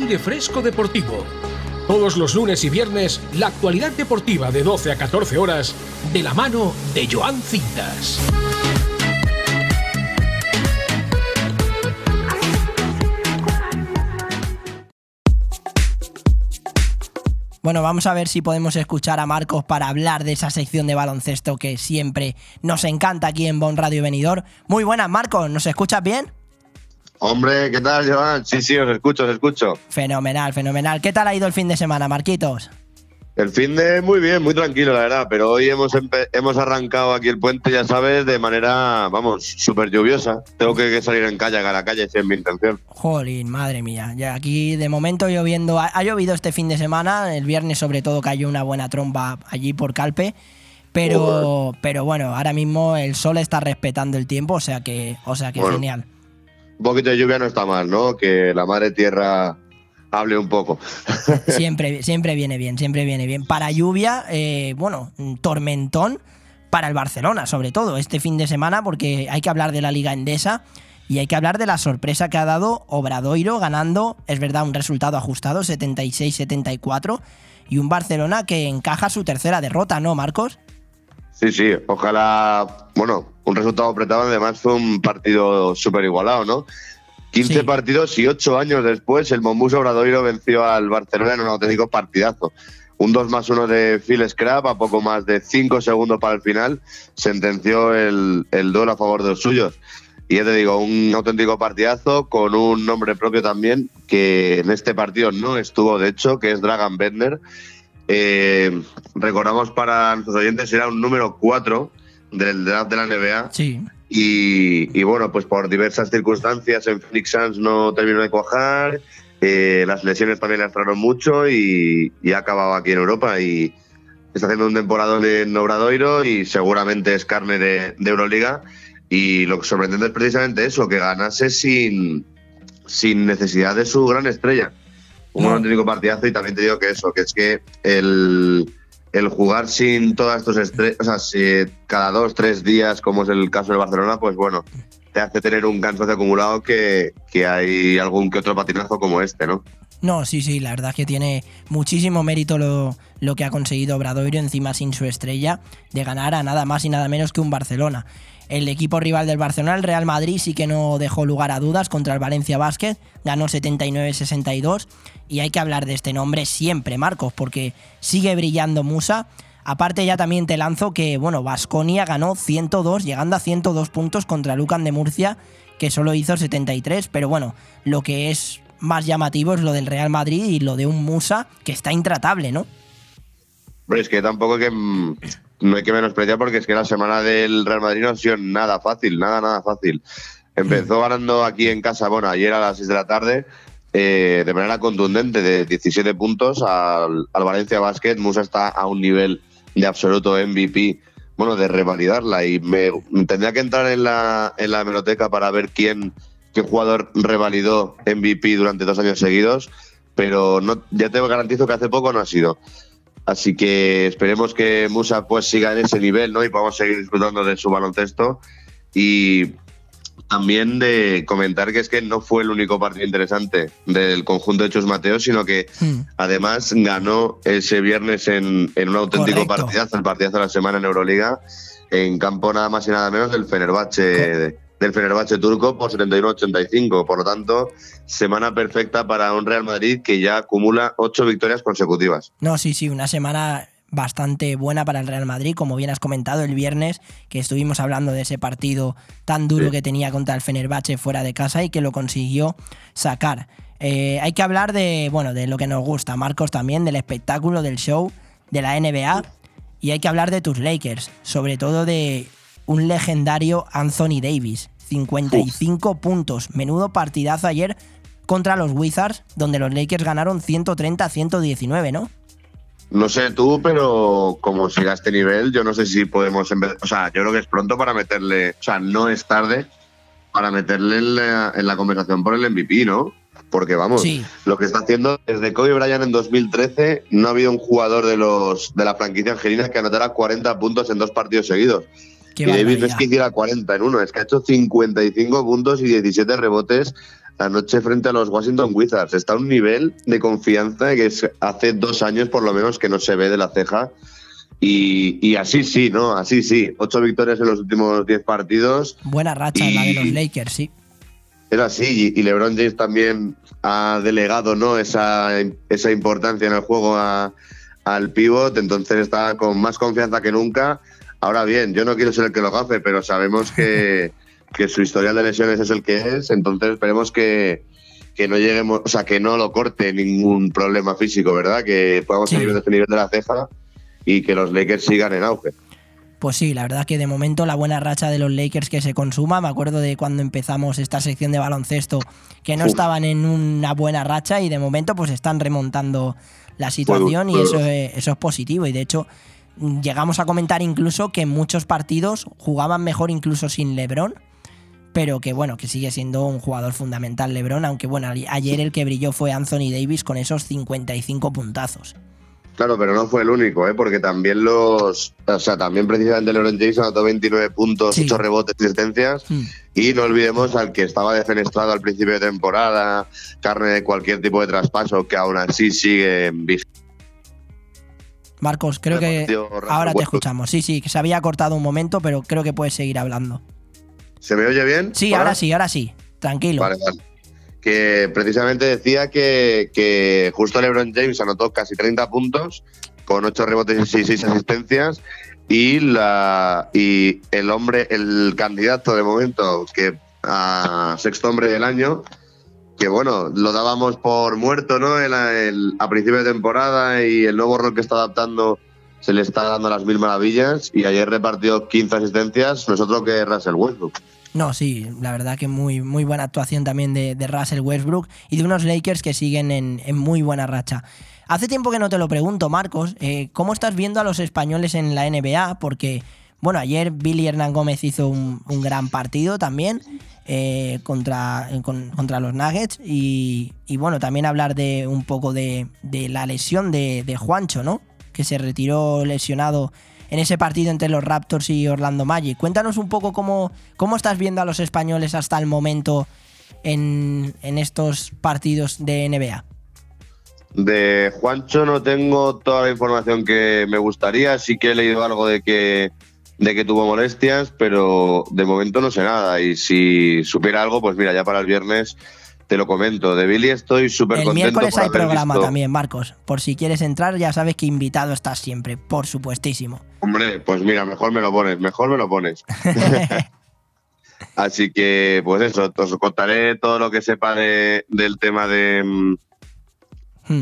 Aire Fresco Deportivo. Todos los lunes y viernes, la actualidad deportiva de 12 a 14 horas, de la mano de Joan Cintas. Bueno, vamos a ver si podemos escuchar a Marcos para hablar de esa sección de baloncesto que siempre nos encanta aquí en Bon Radio Venidor. Muy buenas, Marcos, ¿nos escuchas bien? Hombre, ¿qué tal, Joan? Sí, sí, os escucho, os escucho. Fenomenal, fenomenal. ¿Qué tal ha ido el fin de semana, Marquitos? El fin de muy bien, muy tranquilo, la verdad, pero hoy hemos, hemos arrancado aquí el puente, ya sabes, de manera, vamos, súper lluviosa. Tengo que, que salir en calle, a la calle, si es mi intención. Jolín, madre mía. Ya aquí de momento lloviendo. Ha, ha llovido este fin de semana. El viernes, sobre todo, cayó una buena tromba allí por Calpe. Pero, pero bueno, ahora mismo el sol está respetando el tiempo, o sea que, o sea que Bueno. genial. Un poquito de lluvia no está mal, ¿no? Que la madre tierra hable un poco. Siempre, siempre viene bien, siempre viene bien. Para lluvia, eh, bueno, tormentón para el Barcelona, sobre todo este fin de semana, porque hay que hablar de la Liga Endesa y hay que hablar de la sorpresa que ha dado Obradoiro ganando, es verdad, un resultado ajustado, 76-74, y un Barcelona que encaja su tercera derrota, ¿no, Marcos? Sí, sí, ojalá, bueno, un resultado apretado, además fue un partido súper igualado, ¿no? 15 partidos y 8 años después el Mombus Obradoiro venció al Barcelona en un auténtico partidazo. Un 2 más 1 de Phil Scrap a poco más de 5 segundos para el final sentenció el, el duelo a favor de los suyos. Y ya te digo, un auténtico partidazo con un nombre propio también que en este partido no estuvo, de hecho, que es Dragan Bender. Eh, recordamos para nuestros oyentes, era un número 4 del draft de la NBA. Sí. Y, y bueno, pues por diversas circunstancias en Phoenix Suns no terminó de cuajar, eh, las lesiones también le lastraron mucho y, y ha acabado aquí en Europa y está haciendo un temporada en Obradoiro y seguramente es carne de, de Euroliga y lo que sorprendente es precisamente eso, que ganase sin, sin necesidad de su gran estrella. Un auténtico partidazo y también te digo que eso, que es que el, el jugar sin todas estos estrellas, o sea, si cada dos, tres días, como es el caso del Barcelona, pues bueno, te hace tener un cansancio acumulado que, que hay algún que otro patinazo como este, ¿no? No, sí, sí, la verdad es que tiene muchísimo mérito lo, lo que ha conseguido Obradoiro encima sin su estrella de ganar a nada más y nada menos que un Barcelona. El equipo rival del Barcelona, el Real Madrid, sí que no dejó lugar a dudas contra el Valencia Basket, ganó 79-62 y hay que hablar de este nombre siempre, Marcos, porque sigue brillando Musa. Aparte ya también te lanzo que, bueno, Vasconia ganó 102, llegando a 102 puntos contra Lucan de Murcia, que solo hizo 73, pero bueno, lo que es más llamativo es lo del Real Madrid y lo de un Musa que está intratable, ¿no? Pero es que tampoco que, mm, no hay que menospreciar porque es que la semana del Real Madrid no ha sido nada fácil, nada, nada fácil. Empezó ganando aquí en casa, bueno, ayer a las 6 de la tarde, eh, de manera contundente, de 17 puntos al, al Valencia Basket. Musa está a un nivel de absoluto MVP, bueno, de revalidarla. Y me tendría que entrar en la, en la hemeroteca para ver quién, qué jugador revalidó MVP durante dos años seguidos, pero no, ya te garantizo que hace poco no ha sido. Así que esperemos que Musa pues siga en ese nivel, ¿no? Y podamos seguir disfrutando de su baloncesto. Y también de comentar que es que no fue el único partido interesante del conjunto de Chus Mateos, sino que además ganó ese viernes en, en un auténtico Correcto. partidazo, el partidazo de la semana en Euroliga, en campo nada más y nada menos del Fenerbahce, del Fenerbahce turco por 71-85. Por lo tanto, semana perfecta para un Real Madrid que ya acumula ocho victorias consecutivas. No, sí, sí, una semana bastante buena para el Real Madrid, como bien has comentado el viernes, que estuvimos hablando de ese partido tan duro Sí. que tenía contra el Fenerbahce fuera de casa y que lo consiguió sacar. Eh, hay que hablar de, bueno, de lo que nos gusta, Marcos, también, del espectáculo, del show, de la NBA, y hay que hablar de tus Lakers, sobre todo de un legendario Anthony Davis, 55 puntos, menudo partidazo ayer contra los Wizards, donde los Lakers ganaron 130 a 119, ¿no? No sé tú, pero como siga este nivel, yo no sé si podemos. O sea, yo creo que es pronto para meterle. O sea, no es tarde para meterle en la, en la conversación por el MVP, ¿no? Porque vamos, Sí. lo que está haciendo desde Kobe Bryant en 2013, no ha habido un jugador de los de la franquicia angelina que anotara 40 puntos en dos partidos seguidos. Qué y David no es barbaridad. que hiciera 40 en uno, es que ha hecho 55 puntos y 17 rebotes anoche frente a los Washington Wizards. Está a un nivel de confianza que es hace dos años por lo menos que no se ve de la ceja. Y, y así sí, ¿no? Así sí. Ocho victorias en los últimos 10 partidos. Buena racha la de los Y- Lakers, sí. Es así, y y LeBron James también ha delegado ¿no? esa, esa importancia en el juego a- al pivot, entonces está con más confianza que nunca. Ahora bien, yo no quiero ser el que lo gafe, pero sabemos que, que su historial de lesiones es el que es, entonces esperemos que, que no lleguemos, o sea, que no lo corte ningún problema físico, ¿verdad? Que podamos seguir en este nivel de la ceja y que los Lakers sigan en auge. Pues sí, la verdad que de momento la buena racha de los Lakers que se consuma, me acuerdo de cuando empezamos esta sección de baloncesto, que no Uf. estaban en una buena racha y de momento pues están remontando la situación y eso es, eso es positivo y de hecho llegamos a comentar incluso que en muchos partidos jugaban mejor incluso sin LeBron, pero que bueno, que sigue siendo un jugador fundamental LeBron, aunque bueno, ayer el que brilló fue Anthony Davis con esos 55 puntazos. Claro, pero no fue el único, ¿eh? porque también los. O sea, también precisamente LeBron James anotó 29 puntos, 8 rebotes y asistencias. Y no olvidemos al que estaba defenestrado al principio de temporada, carne de cualquier tipo de traspaso, que aún así sigue en vis- Marcos, creo que ahora te escuchamos. Sí, sí, que se había cortado un momento, pero creo que puedes seguir hablando. ¿Se me oye bien? Sí, ahora sí, ahora sí. Tranquilo. Vale, vale. Que precisamente decía que, que justo LeBron James anotó casi 30 puntos con 8 rebotes y 6 asistencias. Y, la, y el hombre, el candidato de momento que a sexto hombre del año, que bueno, lo dábamos por muerto, ¿no? El- el- a principio de temporada y el nuevo rol que está adaptando se le está dando las mil maravillas. Y ayer repartió 15 asistencias, no es otro que Russell Westbrook. No, sí, la verdad que muy, muy buena actuación también de, Russell Westbrook y de unos Lakers que siguen en, en muy buena racha. Hace tiempo que no te lo pregunto, Marcos, eh, ¿cómo estás viendo a los españoles en la NBA? Porque, bueno, ayer Billy Hernán Gómez hizo un, gran partido también eh, contra, eh, con- contra los Nuggets y, bueno, también hablar de un poco de, la lesión de, de Juancho, ¿no? Que se retiró lesionado en ese partido entre los Raptors y Orlando Magic. Cuéntanos un poco cómo, cómo estás viendo a los españoles hasta el momento en, en estos partidos de NBA. De Juancho no tengo toda la información que me gustaría. Sí que he leído algo de que, de que tuvo molestias, pero de momento no sé nada. Y si supiera algo, pues mira, ya para el viernes te lo comento. De Billy estoy súper El contento. miércoles por hay haber programa visto- también, Marcos. Por si quieres entrar, ya sabes que invitado estás siempre, por supuestísimo. Hombre, pues mira, mejor me lo pones, mejor me lo pones. Así que, pues eso, os contaré todo lo que sepa de- del tema de. mm,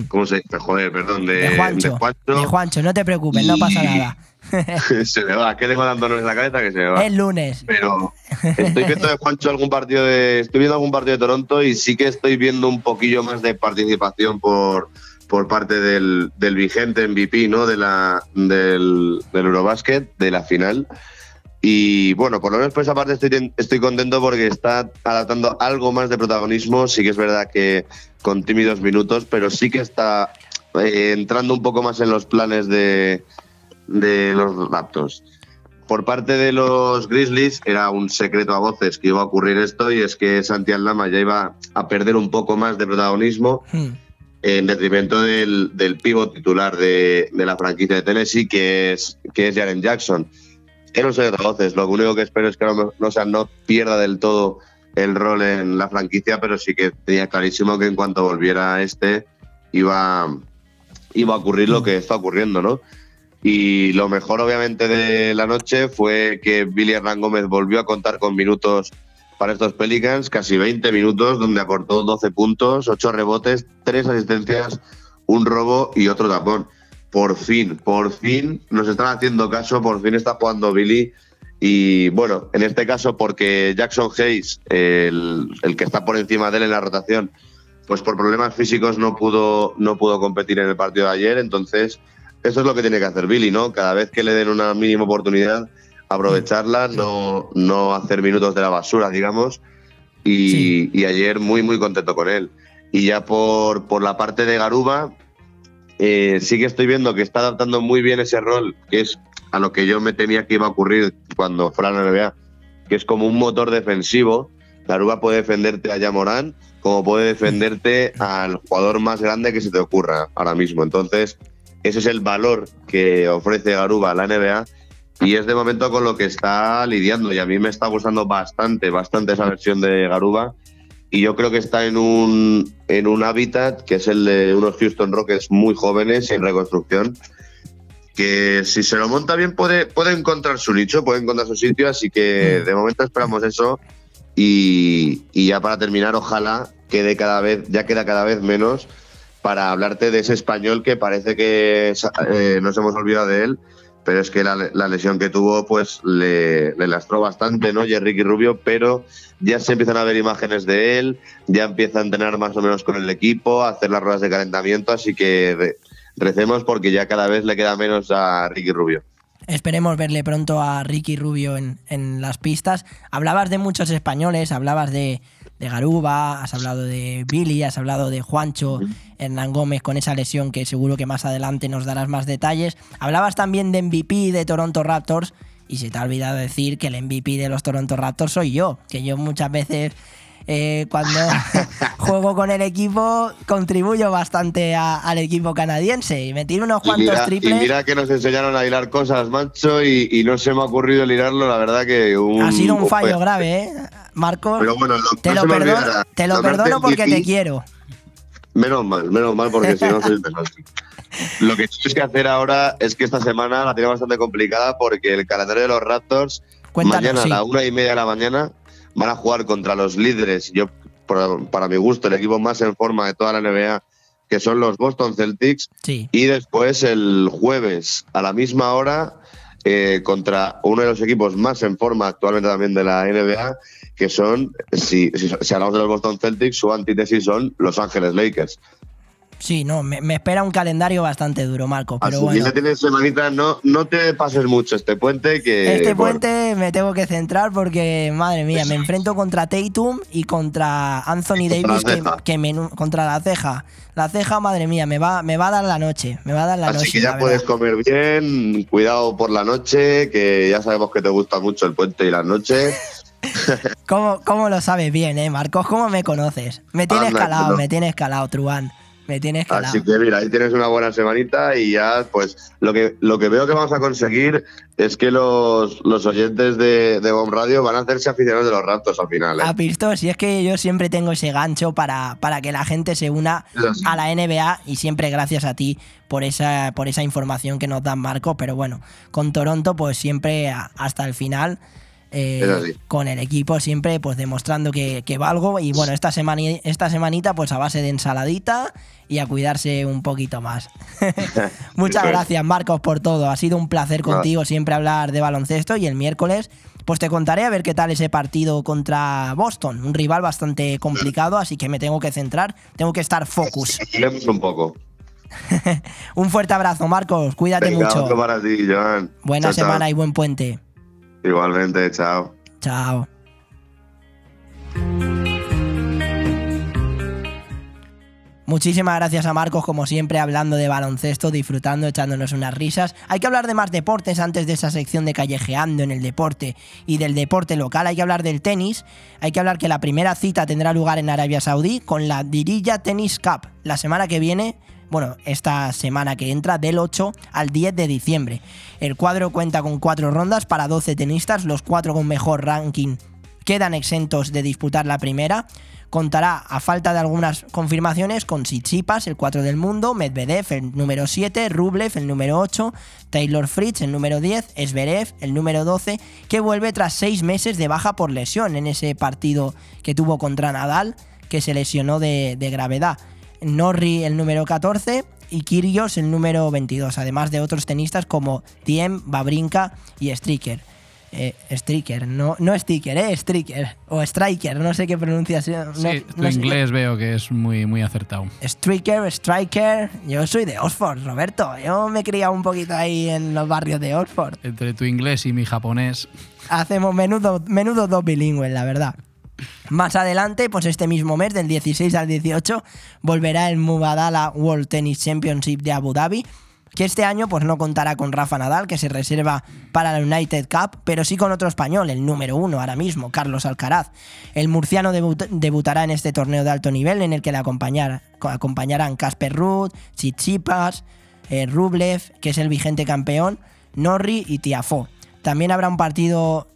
¿Cómo se dice? Joder, perdón, de, Hmm. De Juancho. de Juancho. De Juancho, no te preocupes, no pasa nada. se me va, que tengo dándonos en la cabeza que se me va. Es lunes. Pero estoy viendo de Juancho algún partido de. Estoy viendo algún partido de Toronto y sí que estoy viendo un poquillo más de participación por, por parte del, del vigente MVP, ¿no? De la, del, del Eurobasket, de la final. Y bueno, por lo menos por esa parte estoy, estoy contento porque está adaptando algo más de protagonismo. Sí que es verdad que con tímidos minutos, pero sí que está eh, entrando un poco más en los planes de, de los Raptors. Por parte de los Grizzlies era un secreto a voces que iba a ocurrir esto y es que Santi Aldama ya iba a perder un poco más de protagonismo en detrimento del, del pívot titular de, de la franquicia de Tennessee que es, que es Jaren Jackson. Era un secreto a voces, lo único que espero es que no, no, o sea, no pierda del todo el rol en la franquicia, pero sí que tenía clarísimo que en cuanto volviera este iba, iba a ocurrir lo que está ocurriendo, ¿no? Y lo mejor, obviamente, de la noche fue que Billy Hernán Gómez volvió a contar con minutos para estos Pelicans, casi 20 minutos, donde aportó 12 puntos, 8 rebotes, 3 asistencias, un robo y otro tapón. Por fin, por fin nos están haciendo caso, por fin está jugando Billy. Y bueno, en este caso, porque Jackson Hayes, el, el que está por encima de él en la rotación, pues por problemas físicos no pudo, no pudo competir en el partido de ayer. Entonces, eso es lo que tiene que hacer Billy, ¿no? Cada vez que le den una mínima oportunidad, aprovecharla, no, no hacer minutos de la basura, digamos. Y, y ayer muy, muy contento con él. Y ya por, por la parte de Garuba, eh, sí que estoy viendo que está adaptando muy bien ese rol, que es a lo que yo me temía que iba a ocurrir cuando fuera la NBA, que es como un motor defensivo. Garuba puede defenderte a Yamorán, como puede defenderte al jugador más grande que se te ocurra ahora mismo. Entonces, ese es el valor que ofrece Garuba a la NBA y es de momento con lo que está lidiando. Y a mí me está gustando bastante, bastante esa versión de Garuba. y yo creo que está en un, en un hábitat que es el de unos Houston Rockets muy jóvenes en reconstrucción, que si se lo monta bien puede, puede encontrar su nicho, puede encontrar su sitio, así que de momento esperamos eso y, y ya para terminar, ojalá quede cada vez, ya queda cada vez menos para hablarte de ese español que parece que eh, nos hemos olvidado de él, pero es que la, lesión que tuvo pues le, le lastró bastante, ¿no? Ricky Rubio, pero ya se empiezan a ver imágenes de él, ya empieza a entrenar más o menos con el equipo, a hacer las ruedas de calentamiento, así que re- recemos porque ya cada vez le queda menos a Ricky Rubio. Esperemos verle pronto a Ricky Rubio en, en las pistas. Hablabas de muchos españoles, hablabas de, de Garuba, has hablado de Billy, has hablado de Juancho, Hernán Gómez con esa lesión que seguro que más adelante nos darás más detalles. Hablabas también de MVP de Toronto Raptors y se te ha olvidado decir que el MVP de los Toronto Raptors soy yo, que yo muchas veces eh, cuando juego con el equipo contribuyo bastante a- al equipo canadiense y metí unos Y cuantos y triples. mira que nos enseñaron a hilar cosas, macho, y, y no se me ha ocurrido el hilarlo, la verdad que un... Ha sido un fallo grave, ¿eh? Marco, Pero bueno, lo- te no lo, perdono, te lo perdono porque te quiero. Menos mal, menos mal, porque si no soy un desastre. Lo que tienes que hacer ahora es que esta semana la tiene bastante complicada porque el calendario de los Raptors, Cuéntanos, mañana sí. a la una y media de la mañana, van a jugar contra los líderes, yo para mi gusto, el equipo más en forma de toda la NBA, que son los Boston Celtics. Sí. Y después el jueves a la misma hora eh, contra uno de los equipos más en forma actualmente también de la NBA, que son, si, si, si hablamos de los Boston Celtics, su antítesis son Los Ángeles Lakers. Sí, no, me, me espera un calendario bastante duro, Marco, pero Así bueno. ya tienes semanita, no, no te pases mucho este puente que... Este bueno, puente me tengo que centrar porque, madre mía, me enfrento contra Tatum y contra Anthony Contra Davis, que, ceja. que me- contra la ceja. La ceja, madre mía, me va, me va a dar la noche. Me va a dar la Así noche. que ya puedes comer bien, cuidado por la noche, que ya sabemos que te gusta mucho el puente y las noches. ¿Cómo, cómo lo sabes bien, eh, Marcos? ¿Cómo me conoces? Me tienes Anda, calado, no. me tienes calado, Truán. Me tienes calado. Así que mira, ahí tienes una buena semanita y ya, pues lo que, lo que veo que vamos a conseguir es que los, los oyentes de, de Bomb Radio van a hacerse aficionados de los Raptors al final. ¿eh? A Pisto, si es que yo siempre tengo ese gancho para, para que la gente se una a la NBA y siempre gracias a ti por esa, por esa información que nos dan Marco, pero bueno, con Toronto pues siempre a- hasta el final. Eh, con el equipo siempre pues demostrando que, que valgo y bueno esta semana esta semanita pues a base de ensaladita y a cuidarse un poquito más muchas gracias Marcos por todo ha sido un placer contigo siempre hablar de baloncesto y el miércoles pues te contaré a ver qué tal ese partido contra Boston, un rival bastante complicado, así que me tengo que centrar, tengo que estar focus. Un poco. Un fuerte abrazo, Marcos, cuídate Venga, mucho. para ti, Joan. Buena Chao, chao. semana y buen puente. Igualmente, chao. Chao. Muchísimas gracias a Marcos, como siempre, hablando de baloncesto, disfrutando, echándonos unas risas. Hay que hablar de más deportes antes de esa sección de callejeando en el deporte y del deporte local. Hay que hablar del tenis. Hay que hablar que la primera cita tendrá lugar en Arabia Saudí con la Diriyah Tennis Cup la semana que viene. Bueno, esta semana que entra del 8 al 10 de diciembre. El cuadro cuenta con cuatro rondas para 12 tenistas, los cuatro con mejor ranking quedan exentos de disputar la primera. Contará, a falta de algunas confirmaciones, con Tsitsipas, el 4 del mundo, Medvedev, el número 7, Rublev, el número 8, Taylor Fritz, el número 10, Zverev, el número 12, que vuelve tras seis meses de baja por lesión en ese partido que tuvo contra Nadal, que se lesionó de gravedad. Norri, el número 14, y Kyrgios, el número 22, además de otros tenistas como Tiem, Babrinka y Stricker. Eh, Stricker, no, no Sticker, eh, Stricker. O Striker, no sé qué pronunciación. no- Sí, tu no sé- inglés veo que es muy, muy acertado. Striker, Striker. Yo soy de Oxford, Roberto. Yo me he criado un poquito ahí en los barrios de Oxford. Entre tu inglés y mi japonés. Hacemos menudo, menudo dos bilingües, la verdad. Más adelante, pues este mismo mes, del 16 al 18, volverá el Mubadala World Tennis Championship de Abu Dhabi, que este año pues no contará con Rafa Nadal, que se reserva para la United Cup, pero sí con otro español, el número uno ahora mismo, Carlos Alcaraz. El murciano debut- debutará en este torneo de alto nivel, en el que le acompañar- acompañarán Casper Ruud, Tsitsipas, eh, Rublev, que es el vigente campeón, Norri y Tiafó. También habrá un partido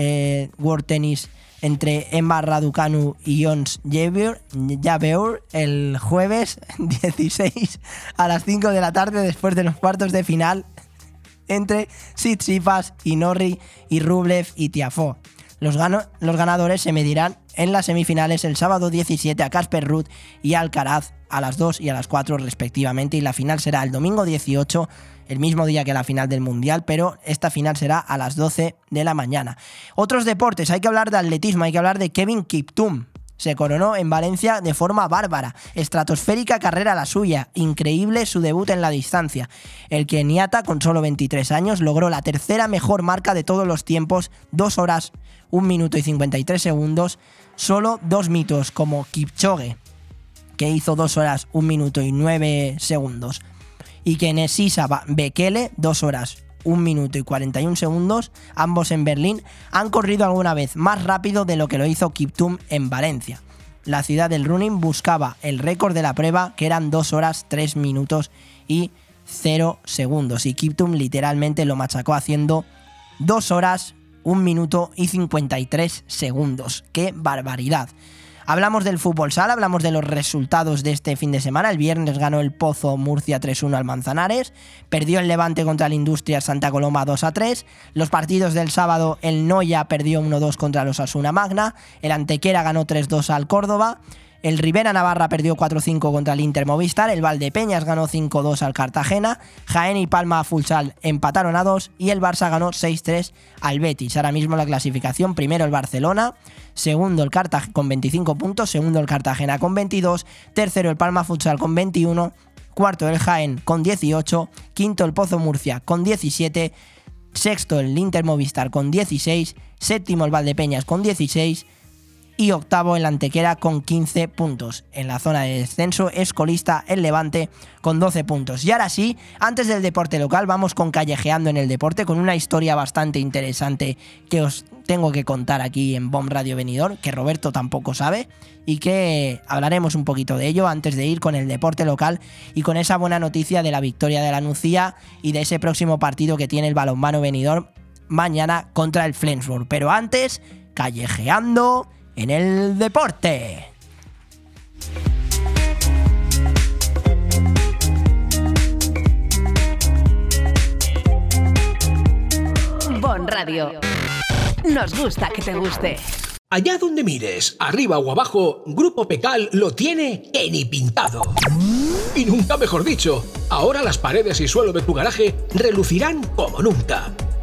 eh, World Tennis entre Emma Raducanu y Jons Jabeur el jueves 16 a las 5 de la tarde después de los cuartos de final entre Tsitsipas, Inori y Rublev y Tiafo. Los, los ganadores se medirán en las semifinales el sábado 17 a Casper Ruth y Alcaraz a las 2 y a las 4 respectivamente y la final será el domingo 18 el mismo día que la final del Mundial, pero esta final será a las 12 de la mañana. Otros deportes, hay que hablar de atletismo, hay que hablar de Kevin Kiptum. Se coronó en Valencia de forma bárbara, estratosférica carrera la suya, increíble su debut en la distancia. El keniata, con solo 23 años, logró la tercera mejor marca de todos los tiempos, 2 horas, 1 minuto y 53 segundos, solo dos mitos como Kipchoge, que hizo 2 horas, 1 minuto y 9 segundos, y Ba- Bekele, 2 horas, 1 minuto y 41 segundos, ambos en Berlín, han corrido alguna vez más rápido de lo que lo hizo Kiptum en Valencia. La ciudad del running buscaba el récord de la prueba, que eran 2 horas, 3 minutos y 0 segundos. Y Kiptum literalmente lo machacó haciendo 2 horas, 1 minuto y 53 segundos. ¡Qué barbaridad! Hablamos del fútbol sala, hablamos de los resultados de este fin de semana. El viernes ganó el Pozo Murcia 3-1 al Manzanares, perdió el Levante contra el Industria Santa Coloma 2-3. Los partidos del sábado, el Noya perdió 1-2 contra los Asuna Magna, el Antequera ganó 3-2 al Córdoba. El Rivera Navarra perdió 4-5 contra el Inter Movistar, el Valdepeñas ganó 5-2 al Cartagena, Jaén y Palma Futsal empataron a 2 y el Barça ganó 6-3 al Betis. Ahora mismo la clasificación, primero el Barcelona, segundo el Cartagena con 25 puntos, segundo el Cartagena con 22, tercero el Palma Futsal con 21, cuarto el Jaén con 18, quinto el Pozo Murcia con 17, sexto el Inter Movistar con 16, séptimo el Valdepeñas con 16, y octavo el Antequera con 15 puntos. En la zona de descenso es colista el Levante con 12 puntos. Y ahora sí, antes del deporte local vamos con Callejeando en el Deporte con una historia bastante interesante que os tengo que contar aquí en Bomb Radio Venidor, que Roberto tampoco sabe y que hablaremos un poquito de ello antes de ir con el deporte local y con esa buena noticia de la victoria de la Nucía y de ese próximo partido que tiene el balonmano Venidor mañana contra el Flensburg. Pero antes, callejeando en el deporte. Bon Radio. Nos gusta que te guste. Allá donde mires, arriba o abajo, Grupo Pecal lo tiene en y pintado. Y nunca mejor dicho, ahora las paredes y suelo de tu garaje relucirán como nunca.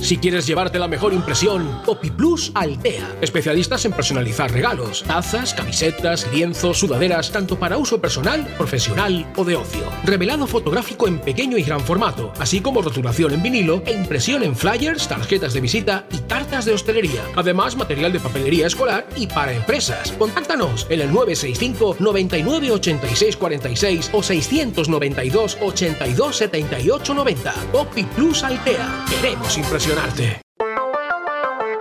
Si quieres llevarte la mejor impresión, Plus Altea. Especialistas en personalizar regalos, tazas, camisetas, lienzos, sudaderas, tanto para uso personal, profesional o de ocio. Revelado fotográfico en pequeño y gran formato, así como rotulación en vinilo e impresión en flyers, tarjetas de visita y cartas de hostelería. Además, material de papelería escolar y para empresas. Contáctanos en el 965 99 86 46 o 692 82 78 90. Plus Altea. Queremos impresionarte.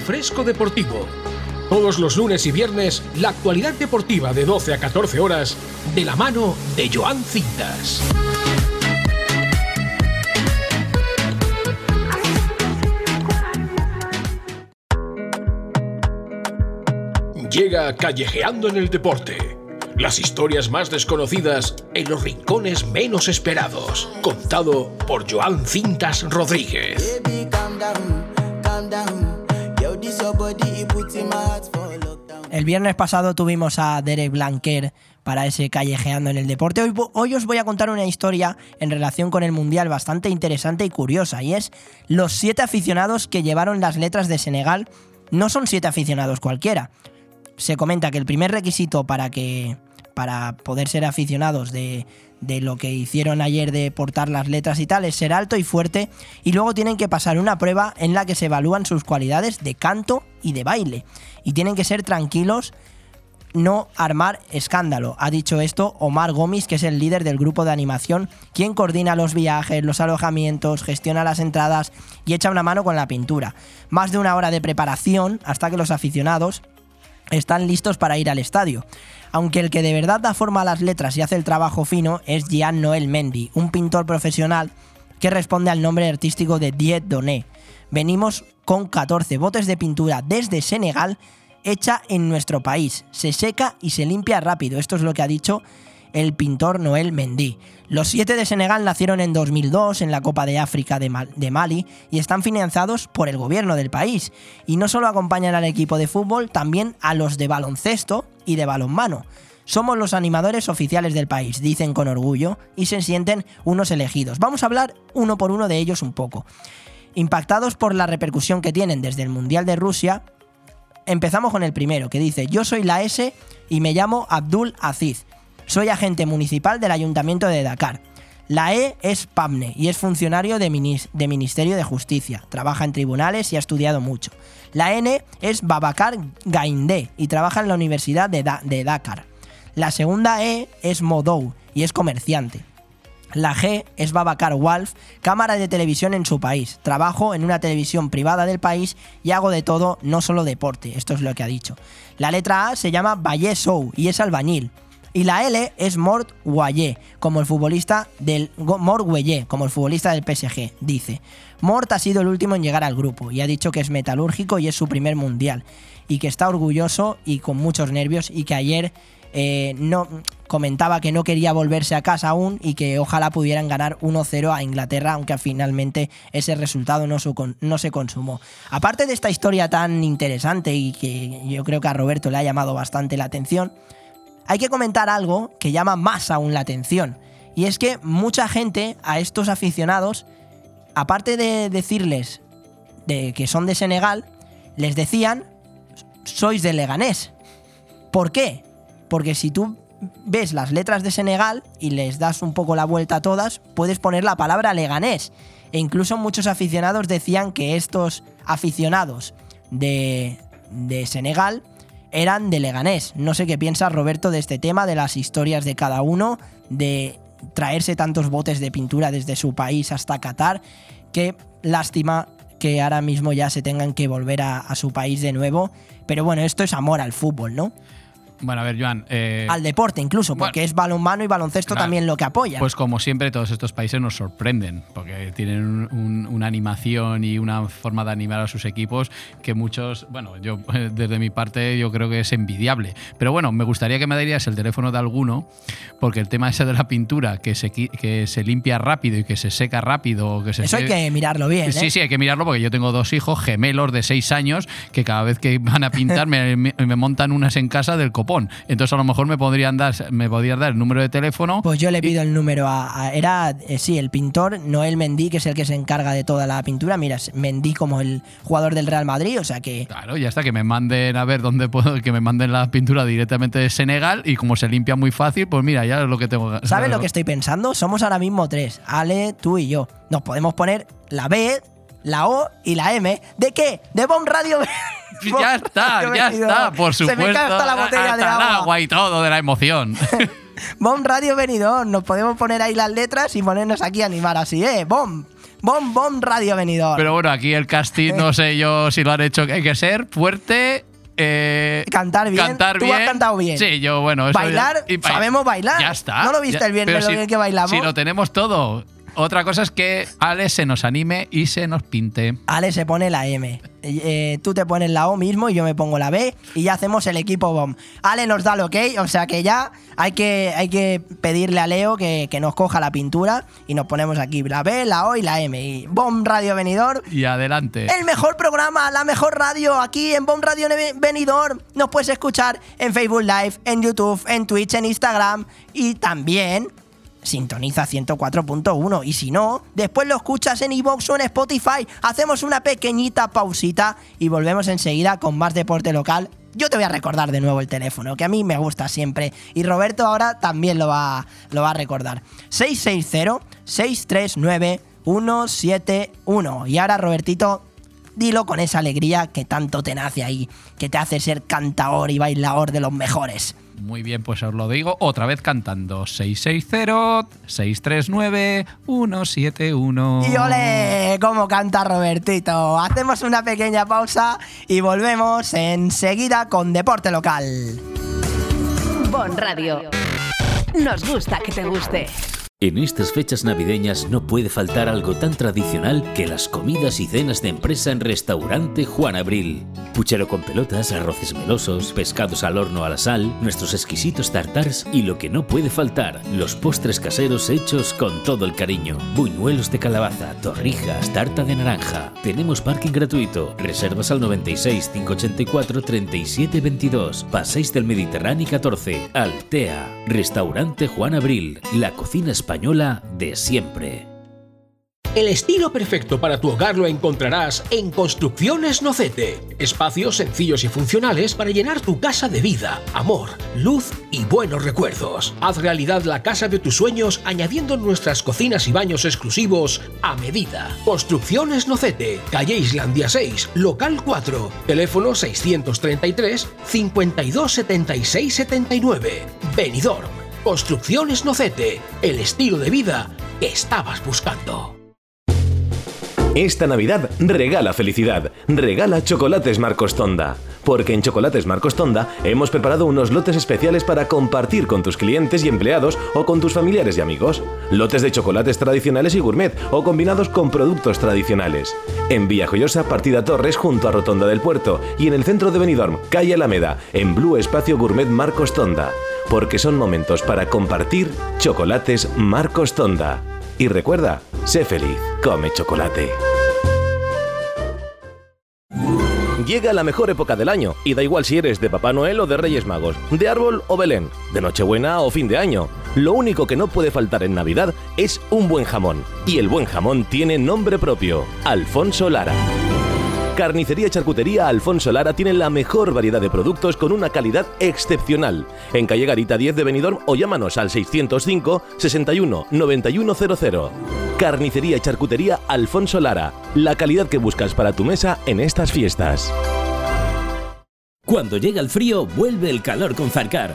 Fresco Deportivo. Todos los lunes y viernes, la actualidad deportiva de 12 a 14 horas, de la mano de Joan Cintas. Llega Callejeando en el Deporte. Las historias más desconocidas en los rincones menos esperados. Contado por Joan Cintas Rodríguez. El viernes pasado tuvimos a Derek Blanquer para ese callejeando en el deporte. Hoy, hoy, os voy a contar una historia en relación con el Mundial bastante interesante y curiosa, y es los siete aficionados que llevaron las letras de Senegal. No son siete aficionados cualquiera. Se comenta que el primer requisito para que para poder ser aficionados de, de lo que hicieron ayer de portar las letras y tal es ser alto y fuerte y luego tienen que pasar una prueba en la que se evalúan sus cualidades de canto y de baile y tienen que ser tranquilos no armar escándalo. Ha dicho esto Omar Gómez, que es el líder del grupo de animación, quien coordina los viajes, los alojamientos, gestiona las entradas y echa una mano con la pintura. Más de una hora de preparación hasta que los aficionados están listos para ir al estadio. Aunque el que de verdad da forma a las letras y hace el trabajo fino es Jean Noel Mendy, un pintor profesional que responde al nombre artístico de Diet Doné. Venimos con 14 botes de pintura desde Senegal hecha en nuestro país. Se seca y se limpia rápido. Esto es lo que ha dicho el pintor Noel Mendy. Los siete de Senegal nacieron en 2002 en la Copa de África de, de, Mali y están financiados por el gobierno del país. Y no solo acompañan al equipo de fútbol, también a los de baloncesto y de balonmano. Somos los animadores oficiales del país, dicen con orgullo, y se sienten unos elegidos. Vamos a hablar uno por uno de ellos un poco. Impactados por la repercusión que tienen desde el Mundial de Rusia, empezamos con el primero, que dice, yo soy la S y me llamo Abdul Aziz. Soy agente municipal del Ayuntamiento de Dakar. La E es Pamne y es funcionario de, de, Ministerio de Justicia. Trabaja en tribunales y ha estudiado mucho. La N es Babacar Gaindé y trabaja en la Universidad de, da de Dakar. La segunda E es Modou y es comerciante. La G es Babacar Wolf, cámara de televisión en su país. Trabajo en una televisión privada del país y hago de todo, no solo deporte. Esto es lo que ha dicho. La letra A se llama Valle Sou y es albañil. Y la L es Mort Guayé, como el futbolista del Mort Guayé, como el futbolista del PSG, dice. Mort ha sido el último en llegar al grupo y ha dicho que es metalúrgico y es su primer mundial y que está orgulloso y con muchos nervios y que ayer eh, no comentaba que no quería volverse a casa aún y que ojalá pudieran ganar 1-0 a Inglaterra, aunque finalmente ese resultado no, no, se consumó. Aparte de esta historia tan interesante y que yo creo que a Roberto le ha llamado bastante la atención, hay que comentar algo que llama más aún la atención. Y es que mucha gente a estos aficionados, aparte de decirles de que son de Senegal, les decían, sois de Leganés. ¿Por qué? Porque si tú ves las letras de Senegal y les das un poco la vuelta a todas, puedes poner la palabra Leganés. E incluso muchos aficionados decían que estos aficionados de, de Senegal eran de Leganés. No sé qué piensa Roberto de este tema, de las historias de cada uno, de traerse tantos botes de pintura desde su país hasta Qatar. Qué lástima que ahora mismo ya se tengan que volver a, a su país de nuevo. Pero bueno, esto es amor al fútbol, ¿no? Bueno, a ver, Joan. eh, al deporte incluso, porque es balonmano y baloncesto Claro. también lo que apoya. Pues como siempre, todos estos países nos sorprenden, porque tienen un- un- una animación y una forma de animar a sus equipos que muchos, bueno, yo eh, desde mi parte yo creo que es envidiable. Pero bueno, me gustaría que me darías el teléfono de alguno, porque el tema ese de la pintura, que se, que se limpia rápido y que se seca rápido, que se Eso hay que mirarlo bien, ¿eh? Sí, sí, hay que mirarlo porque yo tengo dos hijos gemelos de seis años que cada vez que van a pintar me, me- me montan unas en casa del copón. Entonces a lo mejor me podrían dar, me podrías dar el número de teléfono. Pues yo le pido el número a. a- era, eh, sí, el pintor Noel Mendy, que es el que se encarga de toda la pintura. Mira, Mendy como el jugador del Real Madrid, o sea que. Claro, ya está, que me manden a ver dónde puedo, que me manden la pintura directamente de Senegal y como se limpia muy fácil, pues mira, ya es lo que tengo. ¿Sabes lo que estoy pensando? Somos ahora mismo tres. Ale, tú y yo. Nos podemos poner la B, la O y la M. ¿De qué? De Bomb Radio. Ya está, ya está, por Se me supuesto. cae hasta la botella hasta de el agua. agua y todo de la emoción. Bomb Radio Venidor. Nos podemos poner ahí las letras y ponernos aquí a animar así, ¿eh? Bomb. Bomb, Bomb Radio Venidor. Pero bueno, aquí el casting, no sé yo si lo han hecho, hay que ser fuerte. eh, Cantar bien. Cantar Tú bien. has cantado bien. Sí, yo, bueno. eso ya- Bailar, y sabemos bailar. Ya está. ¿No lo viste Ya- el bien, pero lo si- bien que bailamos? Si lo tenemos todo. Otra cosa es que Ale se nos anime y se nos pinte. Ale se pone la M. Eh, tú te pones la O mismo y yo me pongo la B y ya hacemos el equipo BOM. Ale nos da el ok, o sea que ya hay que, hay que pedirle a Leo que, que nos coja la pintura y nos ponemos aquí la B, la O y la M. Y BOM Radio Venidor. Y adelante. El mejor programa, la mejor radio aquí en BOM Radio Venidor. Nos puedes escuchar en Facebook Live, en YouTube, en Twitch, en Instagram y también sintoniza 104.1 y si no, después lo escuchas en iVoox o en Spotify. Hacemos una pequeñita pausita y volvemos enseguida con más deporte local. Yo te voy a recordar de nuevo el teléfono, que a mí me gusta siempre. Y Roberto ahora también lo va, lo va a recordar. 660-639-171. Y ahora, Robertito, dilo con esa alegría que tanto te nace ahí, que te hace ser cantador y bailador de los mejores. Muy bien, pues os lo digo otra vez cantando. 660-639-171. Y ole, cómo canta Robertito. Hacemos una pequeña pausa y volvemos enseguida con Deporte Local. Bon Radio. Nos gusta que te guste. En estas fechas navideñas no puede faltar algo tan tradicional que las comidas y cenas de empresa en restaurante Juan Abril. Puchero con pelotas, arroces melosos, pescados al horno a la sal, nuestros exquisitos tartars y lo que no puede faltar, los postres caseros hechos con todo el cariño. Buñuelos de calabaza, torrijas, tarta de naranja. Tenemos parking gratuito. Reservas al 96 584 37 22. Paséis del Mediterráneo 14. Altea. Restaurante Juan Abril. La cocina española de siempre. El estilo perfecto para tu hogar lo encontrarás en Construcciones Nocete. Espacios sencillos y funcionales para llenar tu casa de vida, amor, luz y buenos recuerdos. Haz realidad la casa de tus sueños añadiendo nuestras cocinas y baños exclusivos a medida. Construcciones Nocete, calle Islandia 6, local 4, teléfono 633 52 76 79. Benidorm. Construcciones Nocete, el estilo de vida que estabas buscando. Esta Navidad regala felicidad, regala chocolates Marcos Tonda. Porque en Chocolates Marcos Tonda hemos preparado unos lotes especiales para compartir con tus clientes y empleados o con tus familiares y amigos. Lotes de chocolates tradicionales y gourmet o combinados con productos tradicionales. En Villajoyosa, Partida Torres, junto a Rotonda del Puerto. Y en el centro de Benidorm, calle Alameda, en Blue Espacio Gourmet Marcos Tonda. Porque son momentos para compartir chocolates Marcos Tonda. Y recuerda, sé feliz, come chocolate. Llega la mejor época del año y da igual si eres de Papá Noel o de Reyes Magos, de árbol o Belén, de Nochebuena o fin de año. Lo único que no puede faltar en Navidad es un buen jamón. Y el buen jamón tiene nombre propio, Alfonso Lara. Carnicería y Charcutería Alfonso Lara tiene la mejor variedad de productos con una calidad excepcional. En calle Garita 10 de Benidorm o llámanos al 605 61 9100. Carnicería y Charcutería Alfonso Lara, la calidad que buscas para tu mesa en estas fiestas. Cuando llega el frío, vuelve el calor con Farcar.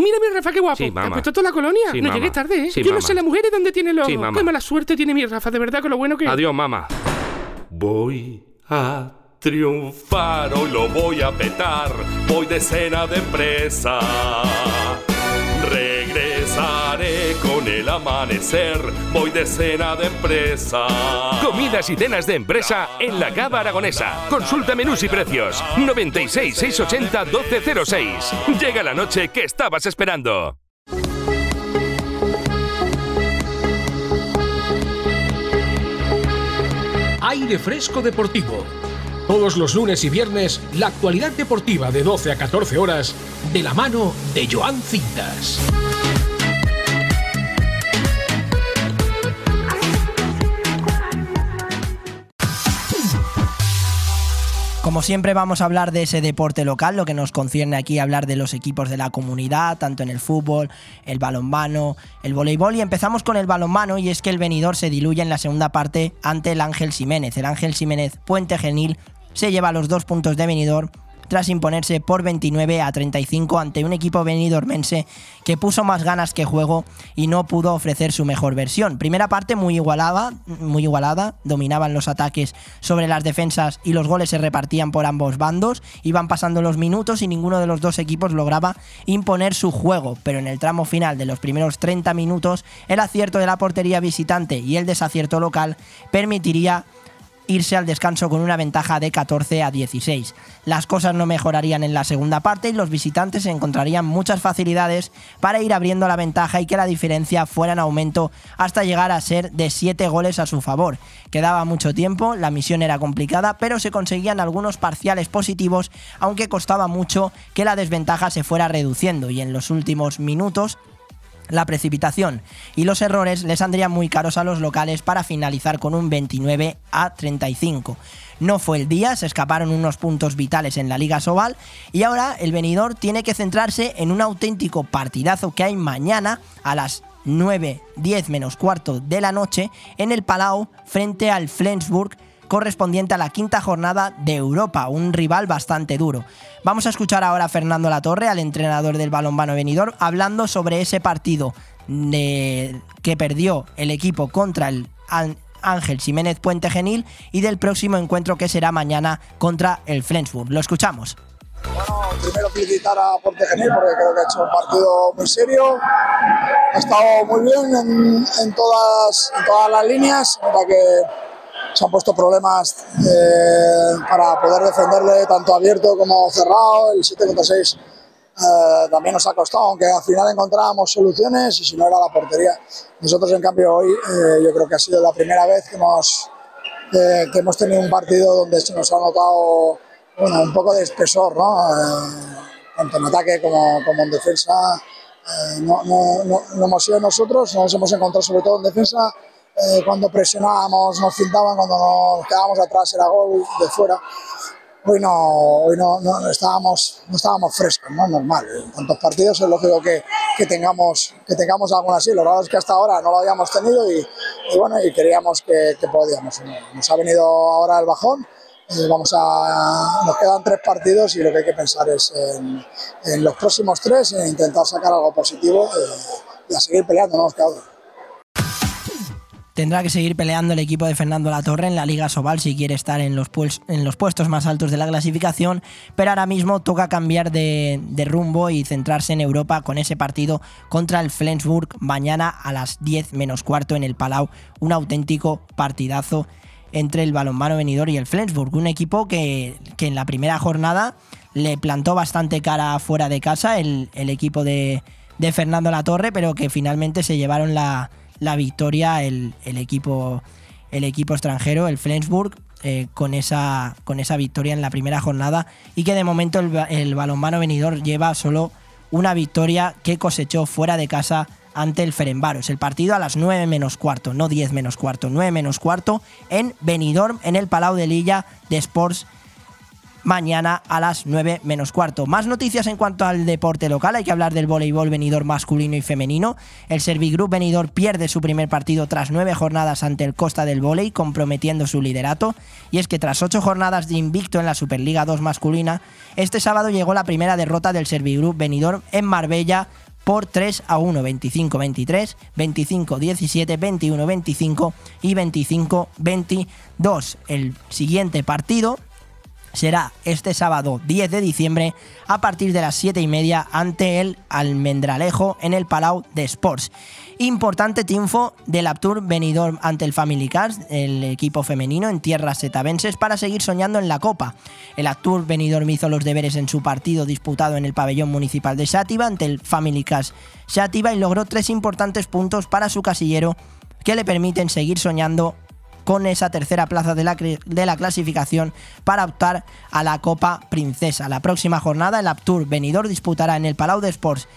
Mira mi Rafa, qué guapo. Sí, ¿Te has puesto toda la colonia? Sí, no mamá. llegues tarde, ¿eh? Sí, Yo no sé las mujeres dónde tienen los... Sí, mamá. Qué mala suerte tiene mi Rafa, de verdad, con lo bueno que. Adiós, mamá. Voy a triunfar, hoy lo voy a petar. Voy de cena de empresa. Regresaré con el amanecer. Voy de cena de empresa. Comidas y cenas de empresa en la Cava Aragonesa. Consulta menús y precios. 96 680 1206. Llega la noche que estabas esperando. Aire Fresco Deportivo. Todos los lunes y viernes, la actualidad deportiva de 12 a 14 horas, de la mano de Joan Cintas. Como siempre vamos a hablar de ese deporte local, lo que nos concierne aquí hablar de los equipos de la comunidad, tanto en el fútbol, el balonmano, el voleibol y empezamos con el balonmano y es que el venidor se diluye en la segunda parte ante el Ángel Jiménez. El Ángel Jiménez Puente Genil se lleva los dos puntos de venidor tras imponerse por 29 a 35 ante un equipo benidormense que puso más ganas que juego y no pudo ofrecer su mejor versión. Primera parte muy igualada, muy igualada, dominaban los ataques sobre las defensas y los goles se repartían por ambos bandos, iban pasando los minutos y ninguno de los dos equipos lograba imponer su juego, pero en el tramo final de los primeros 30 minutos el acierto de la portería visitante y el desacierto local permitiría irse al descanso con una ventaja de 14 a 16. Las cosas no mejorarían en la segunda parte y los visitantes encontrarían muchas facilidades para ir abriendo la ventaja y que la diferencia fuera en aumento hasta llegar a ser de 7 goles a su favor. Quedaba mucho tiempo, la misión era complicada, pero se conseguían algunos parciales positivos, aunque costaba mucho que la desventaja se fuera reduciendo y en los últimos minutos la precipitación y los errores les saldrían muy caros a los locales para finalizar con un 29 a 35. No fue el día, se escaparon unos puntos vitales en la Liga Sobal y ahora el venidor tiene que centrarse en un auténtico partidazo que hay mañana a las 9, 10 menos cuarto de la noche en el Palau frente al Flensburg correspondiente a la quinta jornada de Europa, un rival bastante duro. Vamos a escuchar ahora a Fernando Latorre, al entrenador del balonmano venidor, hablando sobre ese partido que perdió el equipo contra el Ángel Jiménez Puente Genil y del próximo encuentro que será mañana contra el Flensburg. Lo escuchamos. primero felicitar a Portegenil porque creo que ha hecho un partido muy serio. Ha estado muy bien en, en todas, en todas las líneas. Nota que se han puesto problemas eh, para poder defenderle tanto abierto como cerrado. El 7 contra 6 eh, también nos ha costado, aunque al final encontrábamos soluciones y si no era la portería. Nosotros, en cambio, hoy eh, yo creo que ha sido la primera vez que hemos, eh, que hemos tenido un partido donde se nos ha notado bueno, un poco de espesor, ¿no? Eh, tanto en ataque como, como en defensa. Eh, no, no, no, no hemos sido nosotros, nos hemos encontrado sobre todo en defensa. Eh, cuando presionábamos, nos fintaban, cuando nos quedábamos atrás era gol de fuera. Hoy no, hoy no, no estábamos, no estábamos frescos, ¿no? normal. En tantos partidos es lógico que, que, tengamos, que tengamos alguna así. Lo raro es que hasta ahora no lo habíamos tenido y, y bueno, y creíamos que, que podíamos. Nos ha venido ahora el bajón. Eh, vamos a, nos quedan tres partidos y lo que hay que pensar es en, en los próximos tres, en intentar sacar algo positivo eh, y a seguir peleando, no nos queda otra. Tendrá que seguir peleando el equipo de Fernando Latorre en la Liga Sobal si quiere estar en los, en los puestos más altos de la clasificación, pero ahora mismo toca cambiar de, de rumbo y centrarse en Europa con ese partido contra el Flensburg mañana a las 10 menos cuarto en el Palau. Un auténtico partidazo entre el balonmano venidor y el Flensburg, un equipo que, que en la primera jornada le plantó bastante cara fuera de casa el, el equipo de, de Fernando Latorre, pero que finalmente se llevaron la, la victoria el, el equipo, el equipo extranjero, el Flensburg, eh, con, esa, con esa victoria en la primera jornada y que de momento el, el balonmano venidor lleva solo una victoria que cosechó fuera de casa ante el Ferenbaros. El partido a las 9 menos cuarto, no 10 menos cuarto, 9 menos cuarto en Benidorm, en el Palau de Lilla de Sports mañana a las 9 menos cuarto. Más noticias en cuanto al deporte local. Hay que hablar del voleibol venidor masculino y femenino. El Servigroup venidor pierde su primer partido tras nueve jornadas ante el Costa del Voley, comprometiendo su liderato. Y es que tras ocho jornadas de invicto en la Superliga 2 masculina, este sábado llegó la primera derrota del Servigroup venidor en Marbella por 3 a 1, 25-23, 25-17, 21-25 y 25-22. El siguiente partido será este sábado 10 de diciembre a partir de las 7 y media ante el Almendralejo en el Palau de Sports. Importante triunfo del Aptur Benidorm ante el Family Cars, el equipo femenino en tierras setavenses para seguir soñando en la Copa. El Aptur Benidorm hizo los deberes en su partido disputado en el pabellón municipal de Xàtiva ante el Family Cars Xàtiva y logró tres importantes puntos para su casillero que le permiten seguir soñando con esa tercera plaza de la, de la, clasificación para optar a la Copa Princesa. La próxima jornada el Aptur Benidorm disputará en el Palau de Sports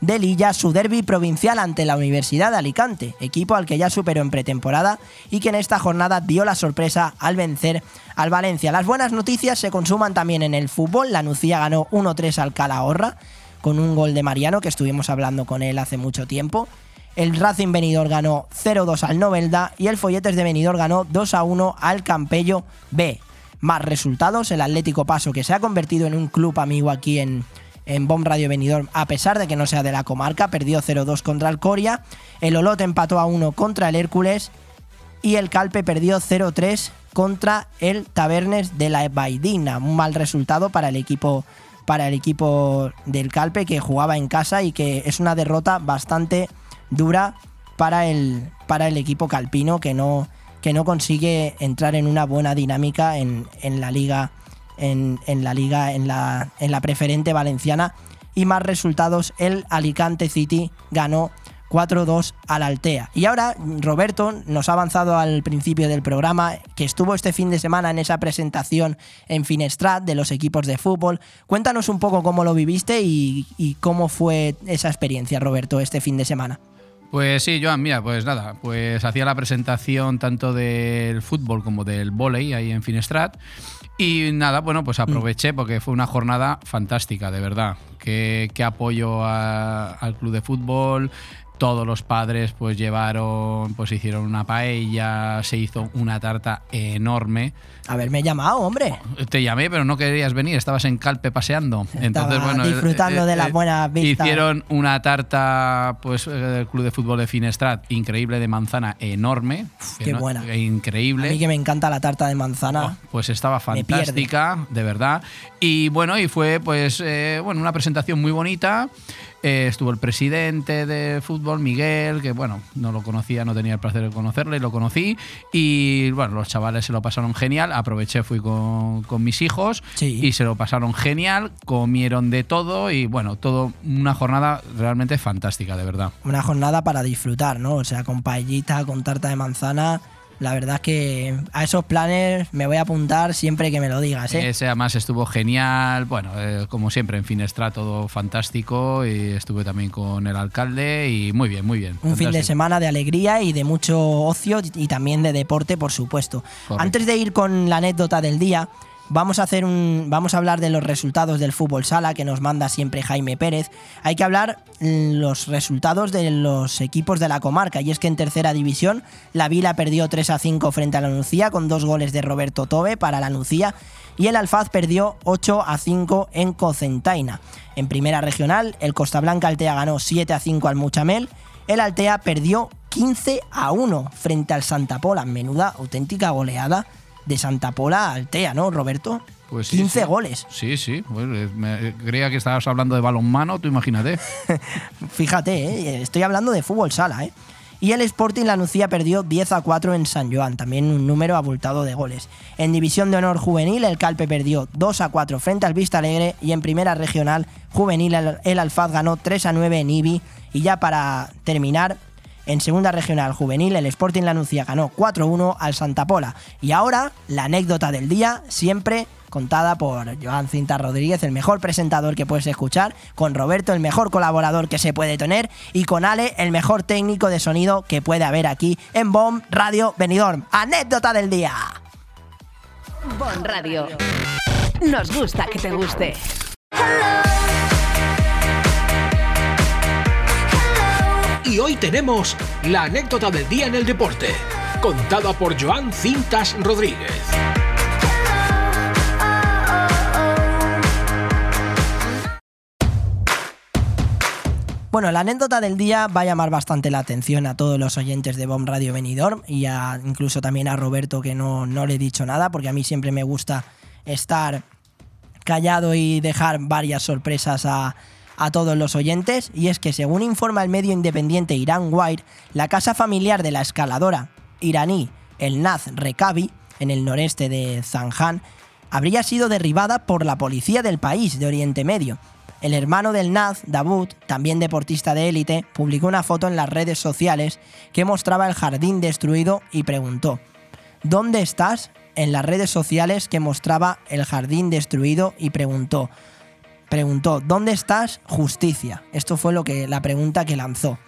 de Lilla su derby provincial ante la Universidad de Alicante, equipo al que ya superó en pretemporada y que en esta jornada dio la sorpresa al vencer al Valencia. Las buenas noticias se consuman también en el fútbol. La Nucía ganó 1-3 al Calahorra con un gol de Mariano que estuvimos hablando con él hace mucho tiempo. El Racing Benidorm ganó 0-2 al Novelda y el Folletes de Benidorm ganó 2-1 al Campello B. Más resultados, el Atlético Paso, que se ha convertido en un club amigo aquí en, en Bomb Radio Benidorm, a pesar de que no sea de la comarca, perdió 0-2 contra el Coria. El Olot empató a 1 contra el Hércules y el Calpe perdió 0-3 contra el Tabernes de la Baidina. Un mal resultado para el equipo para el equipo del Calpe que jugaba en casa y que es una derrota bastante dura para el, para el equipo calpino que no, que no consigue entrar en una buena dinámica en, en la liga, en, en, la liga, en la, en la preferente valenciana. Y más resultados, el Alicante City ganó 4-2 al Altea. Y ahora Roberto nos ha avanzado al principio del programa que estuvo este fin de semana en esa presentación en Finestrat de los equipos de fútbol. Cuéntanos un poco cómo lo viviste y, y cómo fue esa experiencia, Roberto, este fin de semana. Pues sí, Joan, mira, pues nada, pues hacía la presentación tanto del fútbol como del volei ahí en Finestrat. Y nada, bueno, pues aproveché porque fue una jornada fantástica, de verdad. Qué, qué apoyo a- al club de fútbol. Todos los padres pues llevaron, pues hicieron una paella, se hizo una tarta enorme. Haberme llamado, hombre. Te llamé, pero no querías venir, estabas en Calpe paseando. Entonces, bueno, disfrutando de las buenas vistas. Hicieron una tarta, pues, eh, del Club de Fútbol de Finestrat, increíble de manzana, enorme. que qué no- buena. eh, Increíble. A mí que me encanta la tarta de manzana. Pues estaba fantástica, de verdad. Y bueno, y fue pues eh, bueno, una presentación muy bonita. Eh, estuvo el presidente de fútbol, Miguel, que bueno, no lo conocía, no tenía el placer de conocerle, lo conocí. Y bueno, los chavales se lo pasaron genial. Aproveché, fui con, con mis hijos y se lo pasaron genial. Comieron de todo y bueno, todo una jornada realmente fantástica, de verdad. Una jornada para disfrutar, ¿no? O sea, con paellita, con tarta de manzana. La verdad es que a esos planes me voy a apuntar siempre que me lo digas, ¿eh? Ese además estuvo genial, bueno, eh, como siempre en Finestra todo fantástico y estuve también con el alcalde y muy bien, muy bien. Un fin de semana de alegría y de mucho ocio y también de deporte, por supuesto. Correcto. Antes de ir con la anécdota del día, vamos a hacer un vamos a hablar de los resultados del fútbol sala que nos manda siempre Jaime Pérez. Hay que hablar mm, los resultados de los equipos de la comarca y es que en tercera división la Vila perdió 3 a 5 frente a la Nucía con dos goles de Roberto Tobe para la Nucía y el Alfaz perdió 8 a 5 en Cocentaina. En primera regional, el Costa Blanca Altea ganó 7 a 5 al Muchamel el Altea perdió 15 a 1 frente al Santa Pola. Menuda auténtica goleada de Santa Pola a Altea, ¿no, Roberto? Pues sí, 15 sí. goles. Sí, sí, bueno, eh, me- creía que estabas hablando de balonmano, tú imagínate. Fíjate, ¿eh? estoy hablando de fútbol sala, ¿eh? Y el Sporting La Nucía perdió 10 a 4 en San Joan, también un número abultado de goles. En División de Honor Juvenil, el Calpe perdió 2 a 4 frente al Vista Alegre y en Primera Regional Juvenil, el, el Alfaz ganó 3 a 9 en Ibi. Y ya para terminar, en Segunda Regional Juvenil, el Sporting La Nucía ganó 4 1 al Santa Pola. Y ahora, la anécdota del día, siempre contada por Joan Cinta Rodríguez, el mejor presentador que puedes escuchar, con Roberto, el mejor colaborador que se puede tener, y con Ale, el mejor técnico de sonido que puede haber aquí en BOM Radio Benidorm. Anécdota del día. Bon Radio. Nos gusta que te guste. Y hoy tenemos la anécdota del día en el deporte, contada por Joan Cintas Rodríguez. Bueno, la anécdota del día va a llamar bastante la atención a todos los oyentes de Bomb Radio Benidorm y a, incluso también a Roberto que no, no le he dicho nada porque a mí siempre me gusta estar callado y dejar varias sorpresas a, a todos los oyentes y es que según informa el medio independiente Iran Wire, la casa familiar de la escaladora iraní el Naz Rekabi en el noreste de Zanjan habría sido derribada por la policía del país de Oriente Medio. El hermano del Naz, Davud, también deportista de élite, publicó una foto en las redes sociales que mostraba el jardín destruido y preguntó, ¿Dónde estás? en las redes sociales que mostraba el jardín destruido y preguntó, preguntó, ¿dónde estás? Justicia. Esto fue lo que la pregunta que lanzó.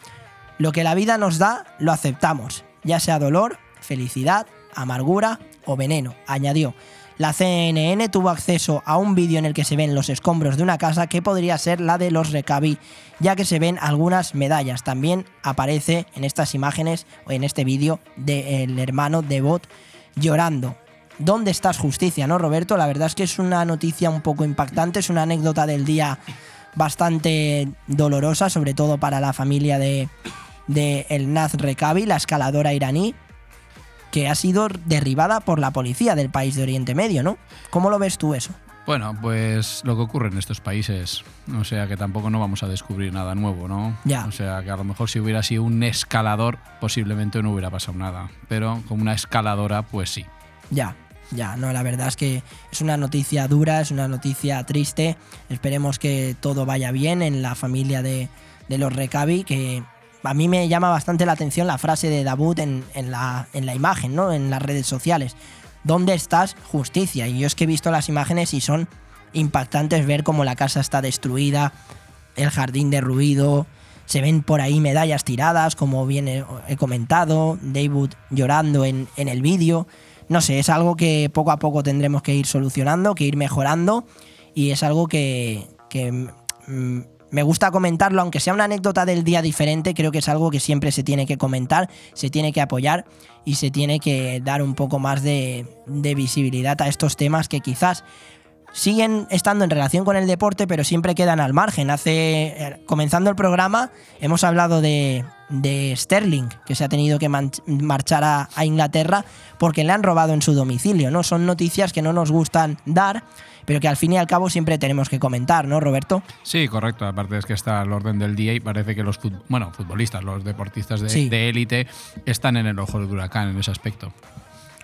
Lo que la vida nos da, lo aceptamos, ya sea dolor, felicidad, amargura o veneno, añadió. La CNN tuvo acceso a un vídeo en el que se ven los escombros de una casa que podría ser la de los Recabi, ya que se ven algunas medallas. También aparece en estas imágenes o en este vídeo del hermano de Bot llorando. ¿Dónde estás justicia, no, Roberto? La verdad es que es una noticia un poco impactante, es una anécdota del día bastante dolorosa, sobre todo para la familia de, de El Naz Rekabi, la escaladora iraní, que ha sido derribada por la policía del país de Oriente Medio, ¿no? ¿Cómo lo ves tú eso? Bueno, pues lo que ocurre en estos países. O sea que tampoco no vamos a descubrir nada nuevo, ¿no? Ya. O sea que a lo mejor si hubiera sido un escalador, posiblemente no hubiera pasado nada. Pero como una escaladora, pues sí. Ya, ya, no, la verdad es que es una noticia dura, es una noticia triste. Esperemos que todo vaya bien en la familia de, de los Recabi, que a mí me llama bastante la atención la frase de Davut en, en, la, en la imagen, ¿no? En las redes sociales. ¿Dónde estás? Justicia. Y yo es que he visto las imágenes y son impactantes ver cómo la casa está destruida, el jardín derruido, se ven por ahí medallas tiradas, como bien he, comentado, David llorando en, en el vídeo. No sé, es algo que poco a poco tendremos que ir solucionando, que ir mejorando y es algo que, me gusta comentarlo, aunque sea una anécdota del día diferente, creo que es algo que siempre se tiene que comentar, se tiene que apoyar y se tiene que dar un poco más de, de visibilidad a estos temas que quizás siguen estando en relación con el deporte, pero siempre quedan al margen. Hace, eh, comenzando el programa, hemos hablado de, de Sterling, que se ha tenido que marchar a, a, Inglaterra porque le han robado en su domicilio, ¿no? Son noticias que no nos gustan dar, pero que al fin y al cabo siempre tenemos que comentar, ¿no, Roberto? Sí, correcto. Aparte es que está al orden del día y parece que los fut bueno, futbolistas, los deportistas de Sí. élite están en el ojo del huracán en ese aspecto.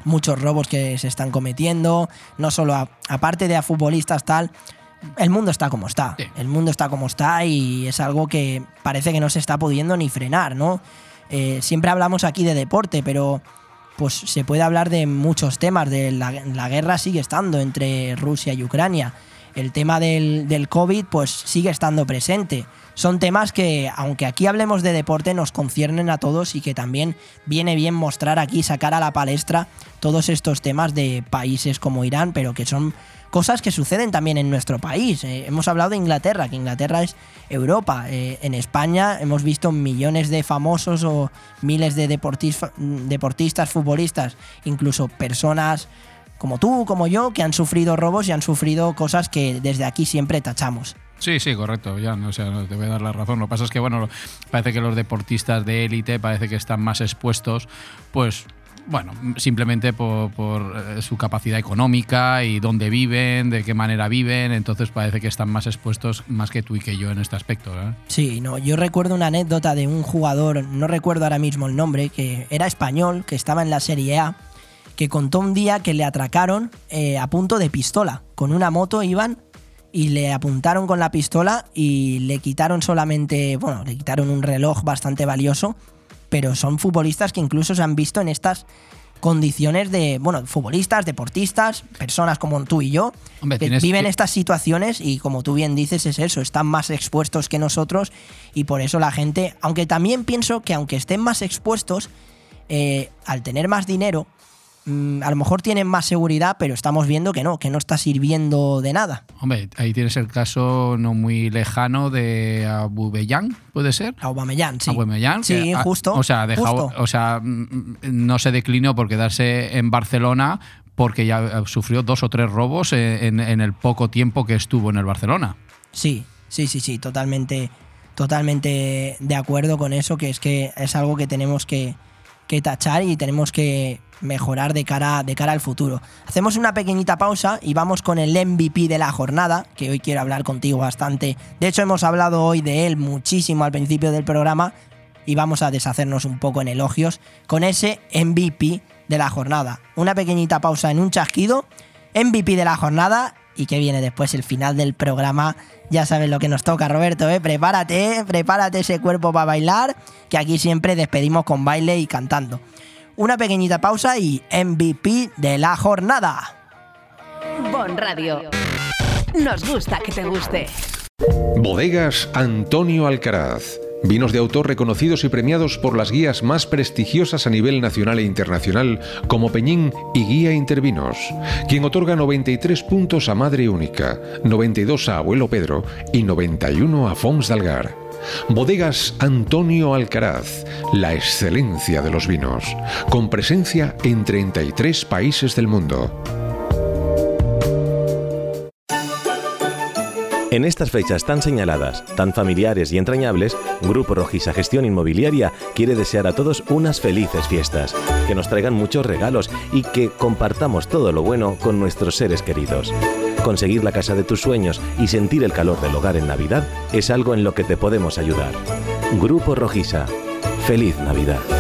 Muchos robos que se están cometiendo, no solo a- aparte de a futbolistas tal, el mundo está como está. El mundo está como está y es algo que parece que no se está pudiendo ni frenar, ¿no? Eh, siempre hablamos aquí de deporte, pero pues se puede hablar de muchos temas. De la, la guerra sigue estando entre Rusia y Ucrania. El tema del, del COVID pues sigue estando presente. Son temas que, aunque aquí hablemos de deporte, nos conciernen a todos y que también viene bien mostrar aquí, sacar a la palestra todos estos temas de países como Irán, pero que son cosas que suceden también en nuestro país. Eh, hemos hablado de Inglaterra, que Inglaterra es Europa. Eh, en España hemos visto millones de famosos o miles de deportis- deportistas, futbolistas, incluso personas como tú, como yo, que han sufrido robos y han sufrido cosas que desde aquí siempre tachamos. Sí, sí, correcto. Ya, o sea, no te voy a dar la razón. Lo que pasa es que, bueno, parece que los deportistas de élite parece que están más expuestos, pues, bueno, simplemente por, por, eh, su capacidad económica y dónde viven, de qué manera viven. Entonces parece que están más expuestos más que tú y que yo en este aspecto. Sí, no, yo recuerdo una anécdota de un jugador, no recuerdo ahora mismo el nombre, que era español, que estaba en la Serie A, que contó un día que le atracaron eh, a punto de pistola. Con una moto iban y le apuntaron con la pistola y le quitaron solamente, bueno, le quitaron un reloj bastante valioso, pero son futbolistas que incluso se han visto en estas condiciones de, bueno, futbolistas, deportistas, personas como tú y yo, Hombre, que viven que- estas situaciones y como tú bien dices es eso, están más expuestos que nosotros y por eso la gente, aunque también pienso que aunque estén más expuestos, eh, al tener más dinero, a lo mejor tienen más seguridad, pero estamos viendo que no, que no está sirviendo de nada. Hombre, ahí tienes el caso no muy lejano de Aubameyang, ¿puede ser? Aubameyang, sí. Aubameyang, Sí, que ha- justo, O sea, justo. o sea, mm, no se declinó por quedarse en Barcelona porque ya eh, sufrió dos o tres robos en, en el poco tiempo que estuvo en el Barcelona. Sí, sí, sí, sí, totalmente, totalmente de acuerdo con eso, que es que es algo que tenemos que, que tachar y tenemos que mejorar de cara, de cara al futuro. Hacemos una pequeñita pausa y vamos con el MVP de la jornada, que hoy quiero hablar contigo bastante. De hecho, hemos hablado hoy de él muchísimo al principio del programa y vamos a deshacernos un poco en elogios con ese MVP de la jornada. Una pequeñita pausa en un chasquido, MVP de la jornada y que viene después el final del programa. Ya sabes lo que nos toca, Roberto, ¿eh? Prepárate, ¿eh? prepárate ese cuerpo para bailar, que aquí siempre despedimos con baile y cantando. Una pequeñita pausa y MVP de la jornada. Bon Radio. Nos gusta que te guste. Bodegas Antonio Alcaraz. Vinos de autor reconocidos y premiados por las guías más prestigiosas a nivel nacional e internacional como Peñín y Guía Intervinos, quien otorga 93 puntos a Madre Única, 92 a Abuelo Pedro y 91 a Fons d'Algar. Bodegas Antonio Alcaraz, la excelencia de los vinos, con presencia en 33 países del mundo. En estas fechas tan señaladas, tan familiares y entrañables, Grupo Rojisa Gestión Inmobiliaria quiere desear a todos unas felices fiestas, que nos traigan muchos regalos y que compartamos todo lo bueno con nuestros seres queridos. Conseguir la casa de tus sueños y sentir el calor del hogar en Navidad es algo en lo que te podemos ayudar. Grupo Rojisa. Feliz Navidad.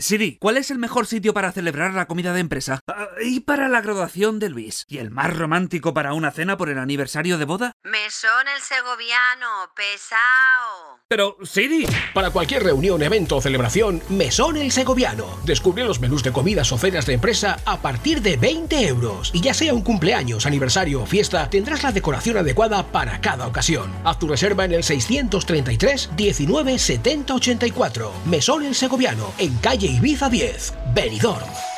Siri, ¿cuál es el mejor sitio para celebrar la comida de empresa? Ah, y para la graduación de Luis. ¿Y el más romántico para una cena por el aniversario de boda? Mesón el segoviano, pesao. Pero, Siri. Para cualquier reunión, evento o celebración, Mesón el Segoviano. Descubre los menús de comidas o cenas de empresa a partir de 20 euros. Y ya sea un cumpleaños, aniversario o fiesta, tendrás la decoración adecuada para cada ocasión. Haz tu reserva en el 633 19 70 84. Mesón el Segoviano, en calle Ibiza 10, Benidorm.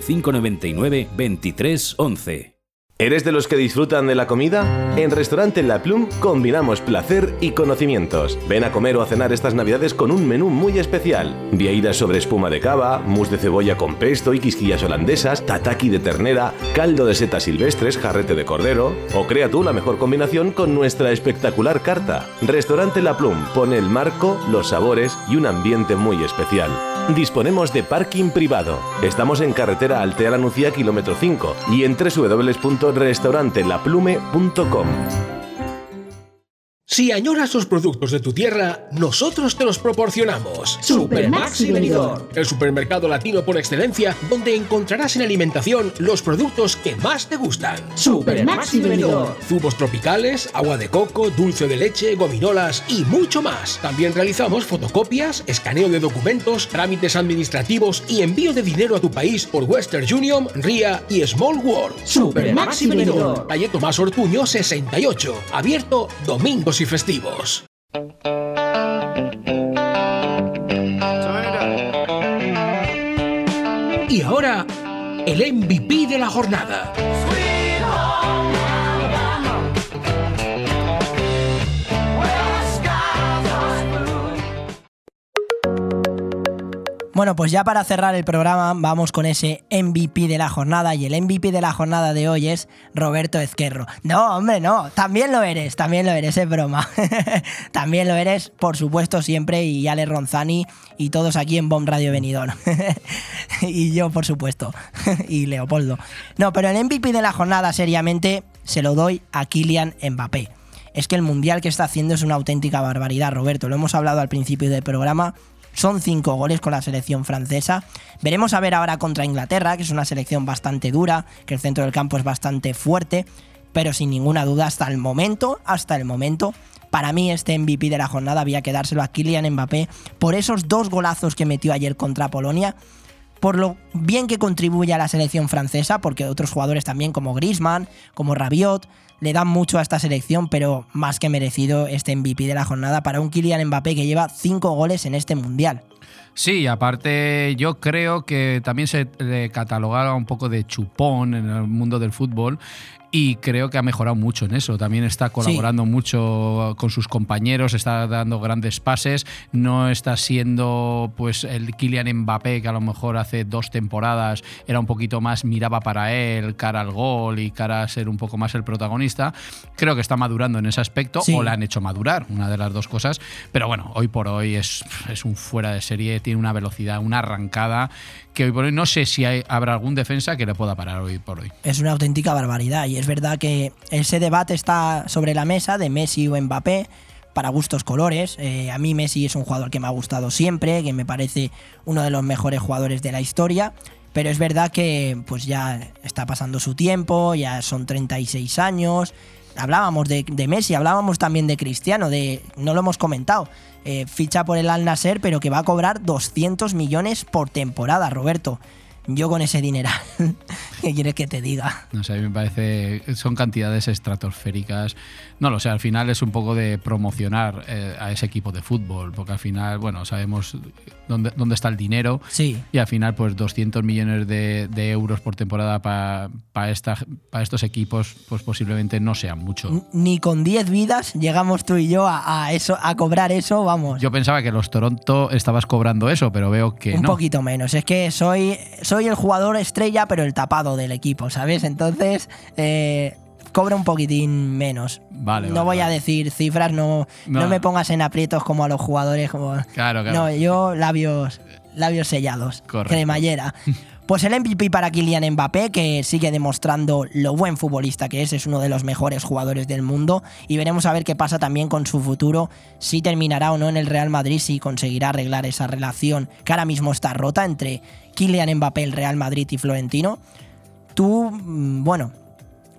599 23 11. ¿Eres de los que disfrutan de la comida? En Restaurante La Plum combinamos placer y conocimientos. Ven a comer o a cenar estas navidades con un menú muy especial. Vieiras sobre espuma de cava, mousse de cebolla con pesto y quisquillas holandesas, tataki de ternera, caldo de setas silvestres, jarrete de cordero. O crea tú la mejor combinación con nuestra espectacular carta. Restaurante La Plum pone el marco, los sabores y un ambiente muy especial. Disponemos de parking privado. Estamos en carretera Altea La Nucía, kilómetro 5 y en www.restaurantelaplume.com. Si añoras los productos de tu tierra, nosotros te los proporcionamos. Supermaxi Benidorm. El supermercado latino por excelencia, donde encontrarás en alimentación los productos que más te gustan. Supermaxi Benidorm. Zumos tropicales, agua de coco, dulce de leche, gominolas y mucho más. También realizamos fotocopias, escaneo de documentos, trámites administrativos y envío de dinero a tu país por Western Union, RIA y Small World. Supermaxi Benidorm. Calle Tomás Ortuño 68, abierto domingos y festivos. Y ahora, el MVP de la jornada. Bueno, pues ya para cerrar el programa vamos con ese MVP de la jornada y el MVP de la jornada de hoy es Roberto Ezquerro. No, hombre, no, también lo eres, también lo eres, es broma. también lo eres, por supuesto, siempre y Ale Ronzani y todos aquí en Bomb Radio Benidorm. y yo, por supuesto, y Leopoldo. No, pero el MVP de la jornada seriamente se lo doy a Kylian Mbappé. Es que el mundial que está haciendo es una auténtica barbaridad, Roberto. Lo hemos hablado al principio del programa, son cinco goles con la selección francesa. Veremos a ver ahora contra Inglaterra, que es una selección bastante dura, que el centro del campo es bastante fuerte, pero sin ninguna duda hasta el momento, hasta el momento, para mí este MVP de la jornada había que dárselo a Kylian Mbappé por esos dos golazos que metió ayer contra Polonia, por lo bien que contribuye a la selección francesa, porque otros jugadores también como Griezmann, como Rabiot, le dan mucho a esta selección, pero más que merecido este MVP de la jornada para un Kylian Mbappé que lleva cinco goles en este mundial. Sí, aparte yo creo que también se le catalogaba un poco de chupón en el mundo del fútbol y creo que ha mejorado mucho en eso. También está colaborando mucho con sus compañeros, está dando grandes pases, no está siendo pues el Kylian Mbappé que a lo mejor hace dos temporadas era un poquito más miraba para él, cara al gol y cara a ser un poco más el protagonista. Creo que está madurando en ese aspecto Sí. o le han hecho madurar, una de las dos cosas. Pero bueno, hoy por hoy es, es un fuera de serie, tiene una velocidad, una arrancada que hoy por hoy no sé si hay- habrá algún defensa que le pueda parar hoy por hoy. Es una auténtica barbaridad y es verdad que ese debate está sobre la mesa de Messi o Mbappé para gustos colores. Eh, a mí Messi es un jugador que me ha gustado siempre, que me parece uno de los mejores jugadores de la historia. Pero es verdad que pues ya está pasando su tiempo, ya son 36 años. Hablábamos de, Messi, hablábamos también de Cristiano, de no lo hemos comentado. Eh, ficha por el Al Nasser, pero que va a cobrar 200 millones por temporada, Roberto. Yo con ese dinero, ¿qué quieres que te diga? No sé, a mí me parece. Son cantidades estratosféricas. No lo sé, al final es un poco de promocionar eh, a ese equipo de fútbol, porque al final, bueno, sabemos dónde, dónde está el dinero. Sí. Y al final, pues 200 millones de, de euros por temporada para estos equipos, pues posiblemente no sean mucho. Ni con 10 vidas llegamos tú y yo a, a eso, a cobrar eso, vamos. Yo pensaba que los Toronto estabas cobrando eso, pero veo que un no. poquito menos. Es que soy, soy el jugador estrella, pero el tapado del equipo, ¿sabes? Entonces, eh, cobra un poquitín menos. Vale, no vale, voy a decir cifras, no, no. No. me pongas en aprietos como a los jugadores. Como... Claro, claro. No, yo labios, labios sellados, Correcto. cremallera. Pues el MVP para Kylian Mbappé, que sigue demostrando lo buen futbolista que es, es uno de los mejores jugadores del mundo. Y veremos a ver qué pasa también con su futuro, si terminará o no en el Real Madrid, si conseguirá arreglar esa relación que ahora mismo está rota entre Kylian Mbappé, el Real Madrid y Florentino. Tú, mm, bueno,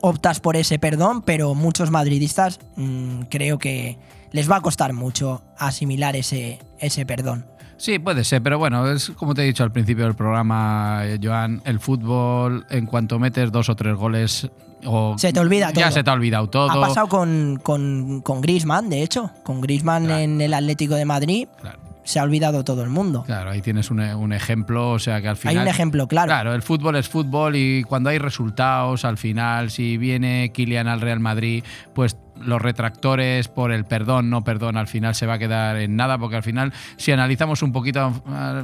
optas por ese perdón, pero muchos madridistas mm, creo que les va a costar mucho asimilar ese, ese perdón. Sí, puede ser, pero bueno, es como te he dicho al principio del programa, eh, Joan, el fútbol, en cuanto metes dos o tres goles, o Se te olvida ya todo. se te ha olvidado todo. Ha pasado con, con, con Griezmann, de hecho. Con Griezmann en el Atlético de Madrid. Se ha olvidado todo el mundo. Claro, ahí tienes un, un ejemplo, o sea que al final... Hay un ejemplo claro. Claro, el fútbol es fútbol y cuando hay resultados, al final, si viene Kylian al Real Madrid, pues los retractores por el perdón, no perdón, al final se va a quedar en nada, porque al final, si analizamos un poquito, a, a-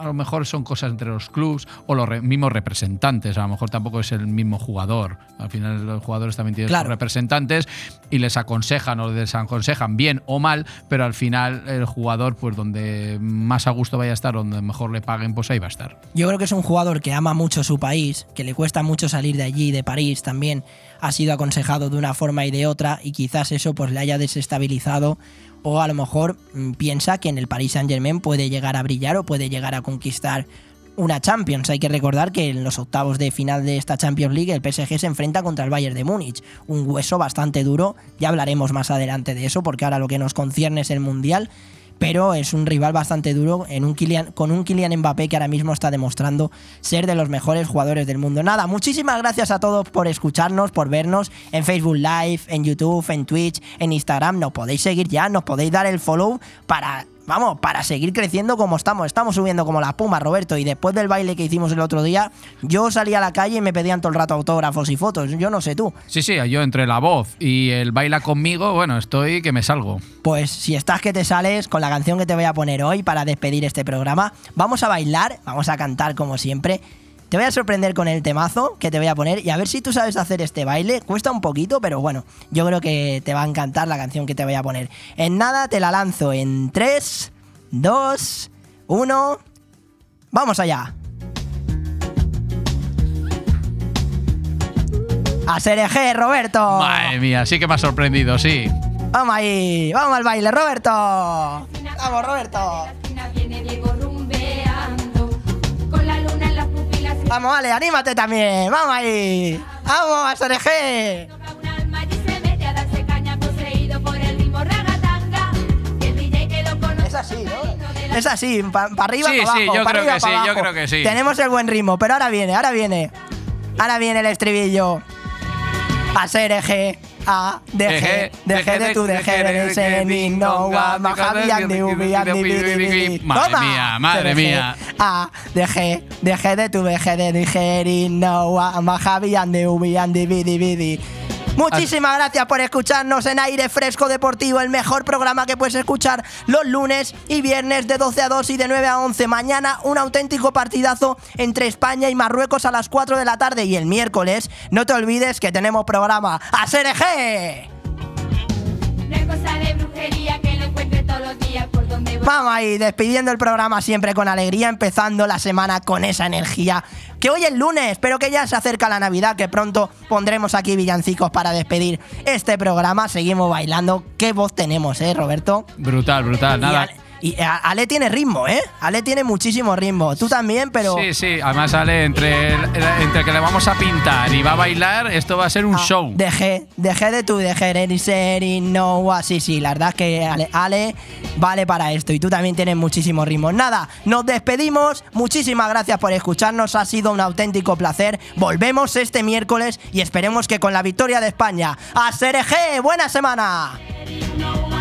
a lo mejor son cosas entre los clubs o los re- mismos representantes, a lo mejor tampoco es el mismo jugador. Al final los jugadores también tienen Claro. sus representantes y les aconsejan o les desaconsejan bien o mal, pero al final el jugador, pues donde más a gusto vaya a estar, donde mejor le paguen, pues ahí va a estar. Yo creo que es un jugador que ama mucho su país, que le cuesta mucho salir de allí, de París también. Ha sido aconsejado de una forma y de otra y quizás eso pues le haya desestabilizado o a lo mejor mm, piensa que en el Paris Saint Germain puede llegar a brillar o puede llegar a conquistar una Champions. Hay que recordar que en los octavos de final de esta Champions League el PSG se enfrenta contra el Bayern de Múnich. Un hueso bastante duro, ya hablaremos más adelante de eso porque ahora lo que nos concierne es el Mundial pero es un rival bastante duro en un con un Kylian Mbappé que ahora mismo está demostrando ser de los mejores jugadores del mundo. Nada, muchísimas gracias a todos por escucharnos, por vernos en Facebook Live, en YouTube, en Twitch, en Instagram. Nos podéis seguir ya, nos podéis dar el follow para vamos, para seguir creciendo como estamos. Estamos subiendo como la puma, Roberto. Y después del baile que hicimos el otro día, yo salí a la calle y me pedían todo el rato autógrafos y fotos. Yo no sé tú. Sí, sí, yo entre la voz y el baila conmigo, bueno, estoy que me salgo. Pues si estás que te sales con la canción que te voy a poner hoy para despedir este programa, vamos a bailar, vamos a cantar como siempre. Te voy a sorprender con el temazo que te voy a poner y a ver si tú sabes hacer este baile. Cuesta un poquito, pero bueno, yo creo que te va a encantar la canción que te voy a poner. En nada te la lanzo en 3, 2, 1. Vamos allá. A ser eje, Roberto. Madre mía, sí que me ha sorprendido, sí. Vamos ahí, vamos al baile, Roberto. Vamos, Roberto. Vamos, Ale, anímate también. Vamos ahí. Vamos, a SRG. Es así, ¿no? Es así, para arriba, Sí, para abajo. sí, yo pa' creo arriba, que sí, yo abajo. creo que sí. Tenemos el buen ritmo, pero ahora viene, ahora viene. Ahora viene el estribillo. A ser eje, a, deje, deje de tu, deje de ser, ni no, a, majabian de ubi, andi, bi. Madre mía, madre mía. A, deje, deje de tu, deje de digerir, no, a, majabian de ubi, andi, bi, di, bi. Muchísimas gracias por escucharnos en Aire Fresco Deportivo, el mejor programa que puedes escuchar los lunes y viernes de 12 a 2 y de 9 a 11. Mañana un auténtico partidazo entre España y Marruecos a las 4 de la tarde y el miércoles no te olvides que tenemos programa a voy. Vamos ahí, despidiendo el programa siempre con alegría, empezando la semana con esa energía. Que hoy es lunes, pero que ya se acerca la Navidad, que pronto pondremos aquí villancicos para despedir este programa. Seguimos bailando. ¿Qué voz tenemos, eh, Roberto? Brutal, brutal, nada. Ale, y a- Ale tiene ritmo, ¿eh? Ale tiene muchísimo ritmo. Tú también, pero... Sí, sí, además sale entre, el- entre que le vamos a pintar y va a bailar, esto va a ser un show. Dejé, dejé de tu, dejé de ser y no, así, sí, la verdad es que Ale, Ale vale para esto y tú también tienes muchísimo ritmo. Nada, nos despedimos, muchísimas gracias por escucharnos, ha sido un auténtico placer. Volvemos este miércoles y esperemos que con la victoria de España. ¡A Sereje! ¡Buena semana! No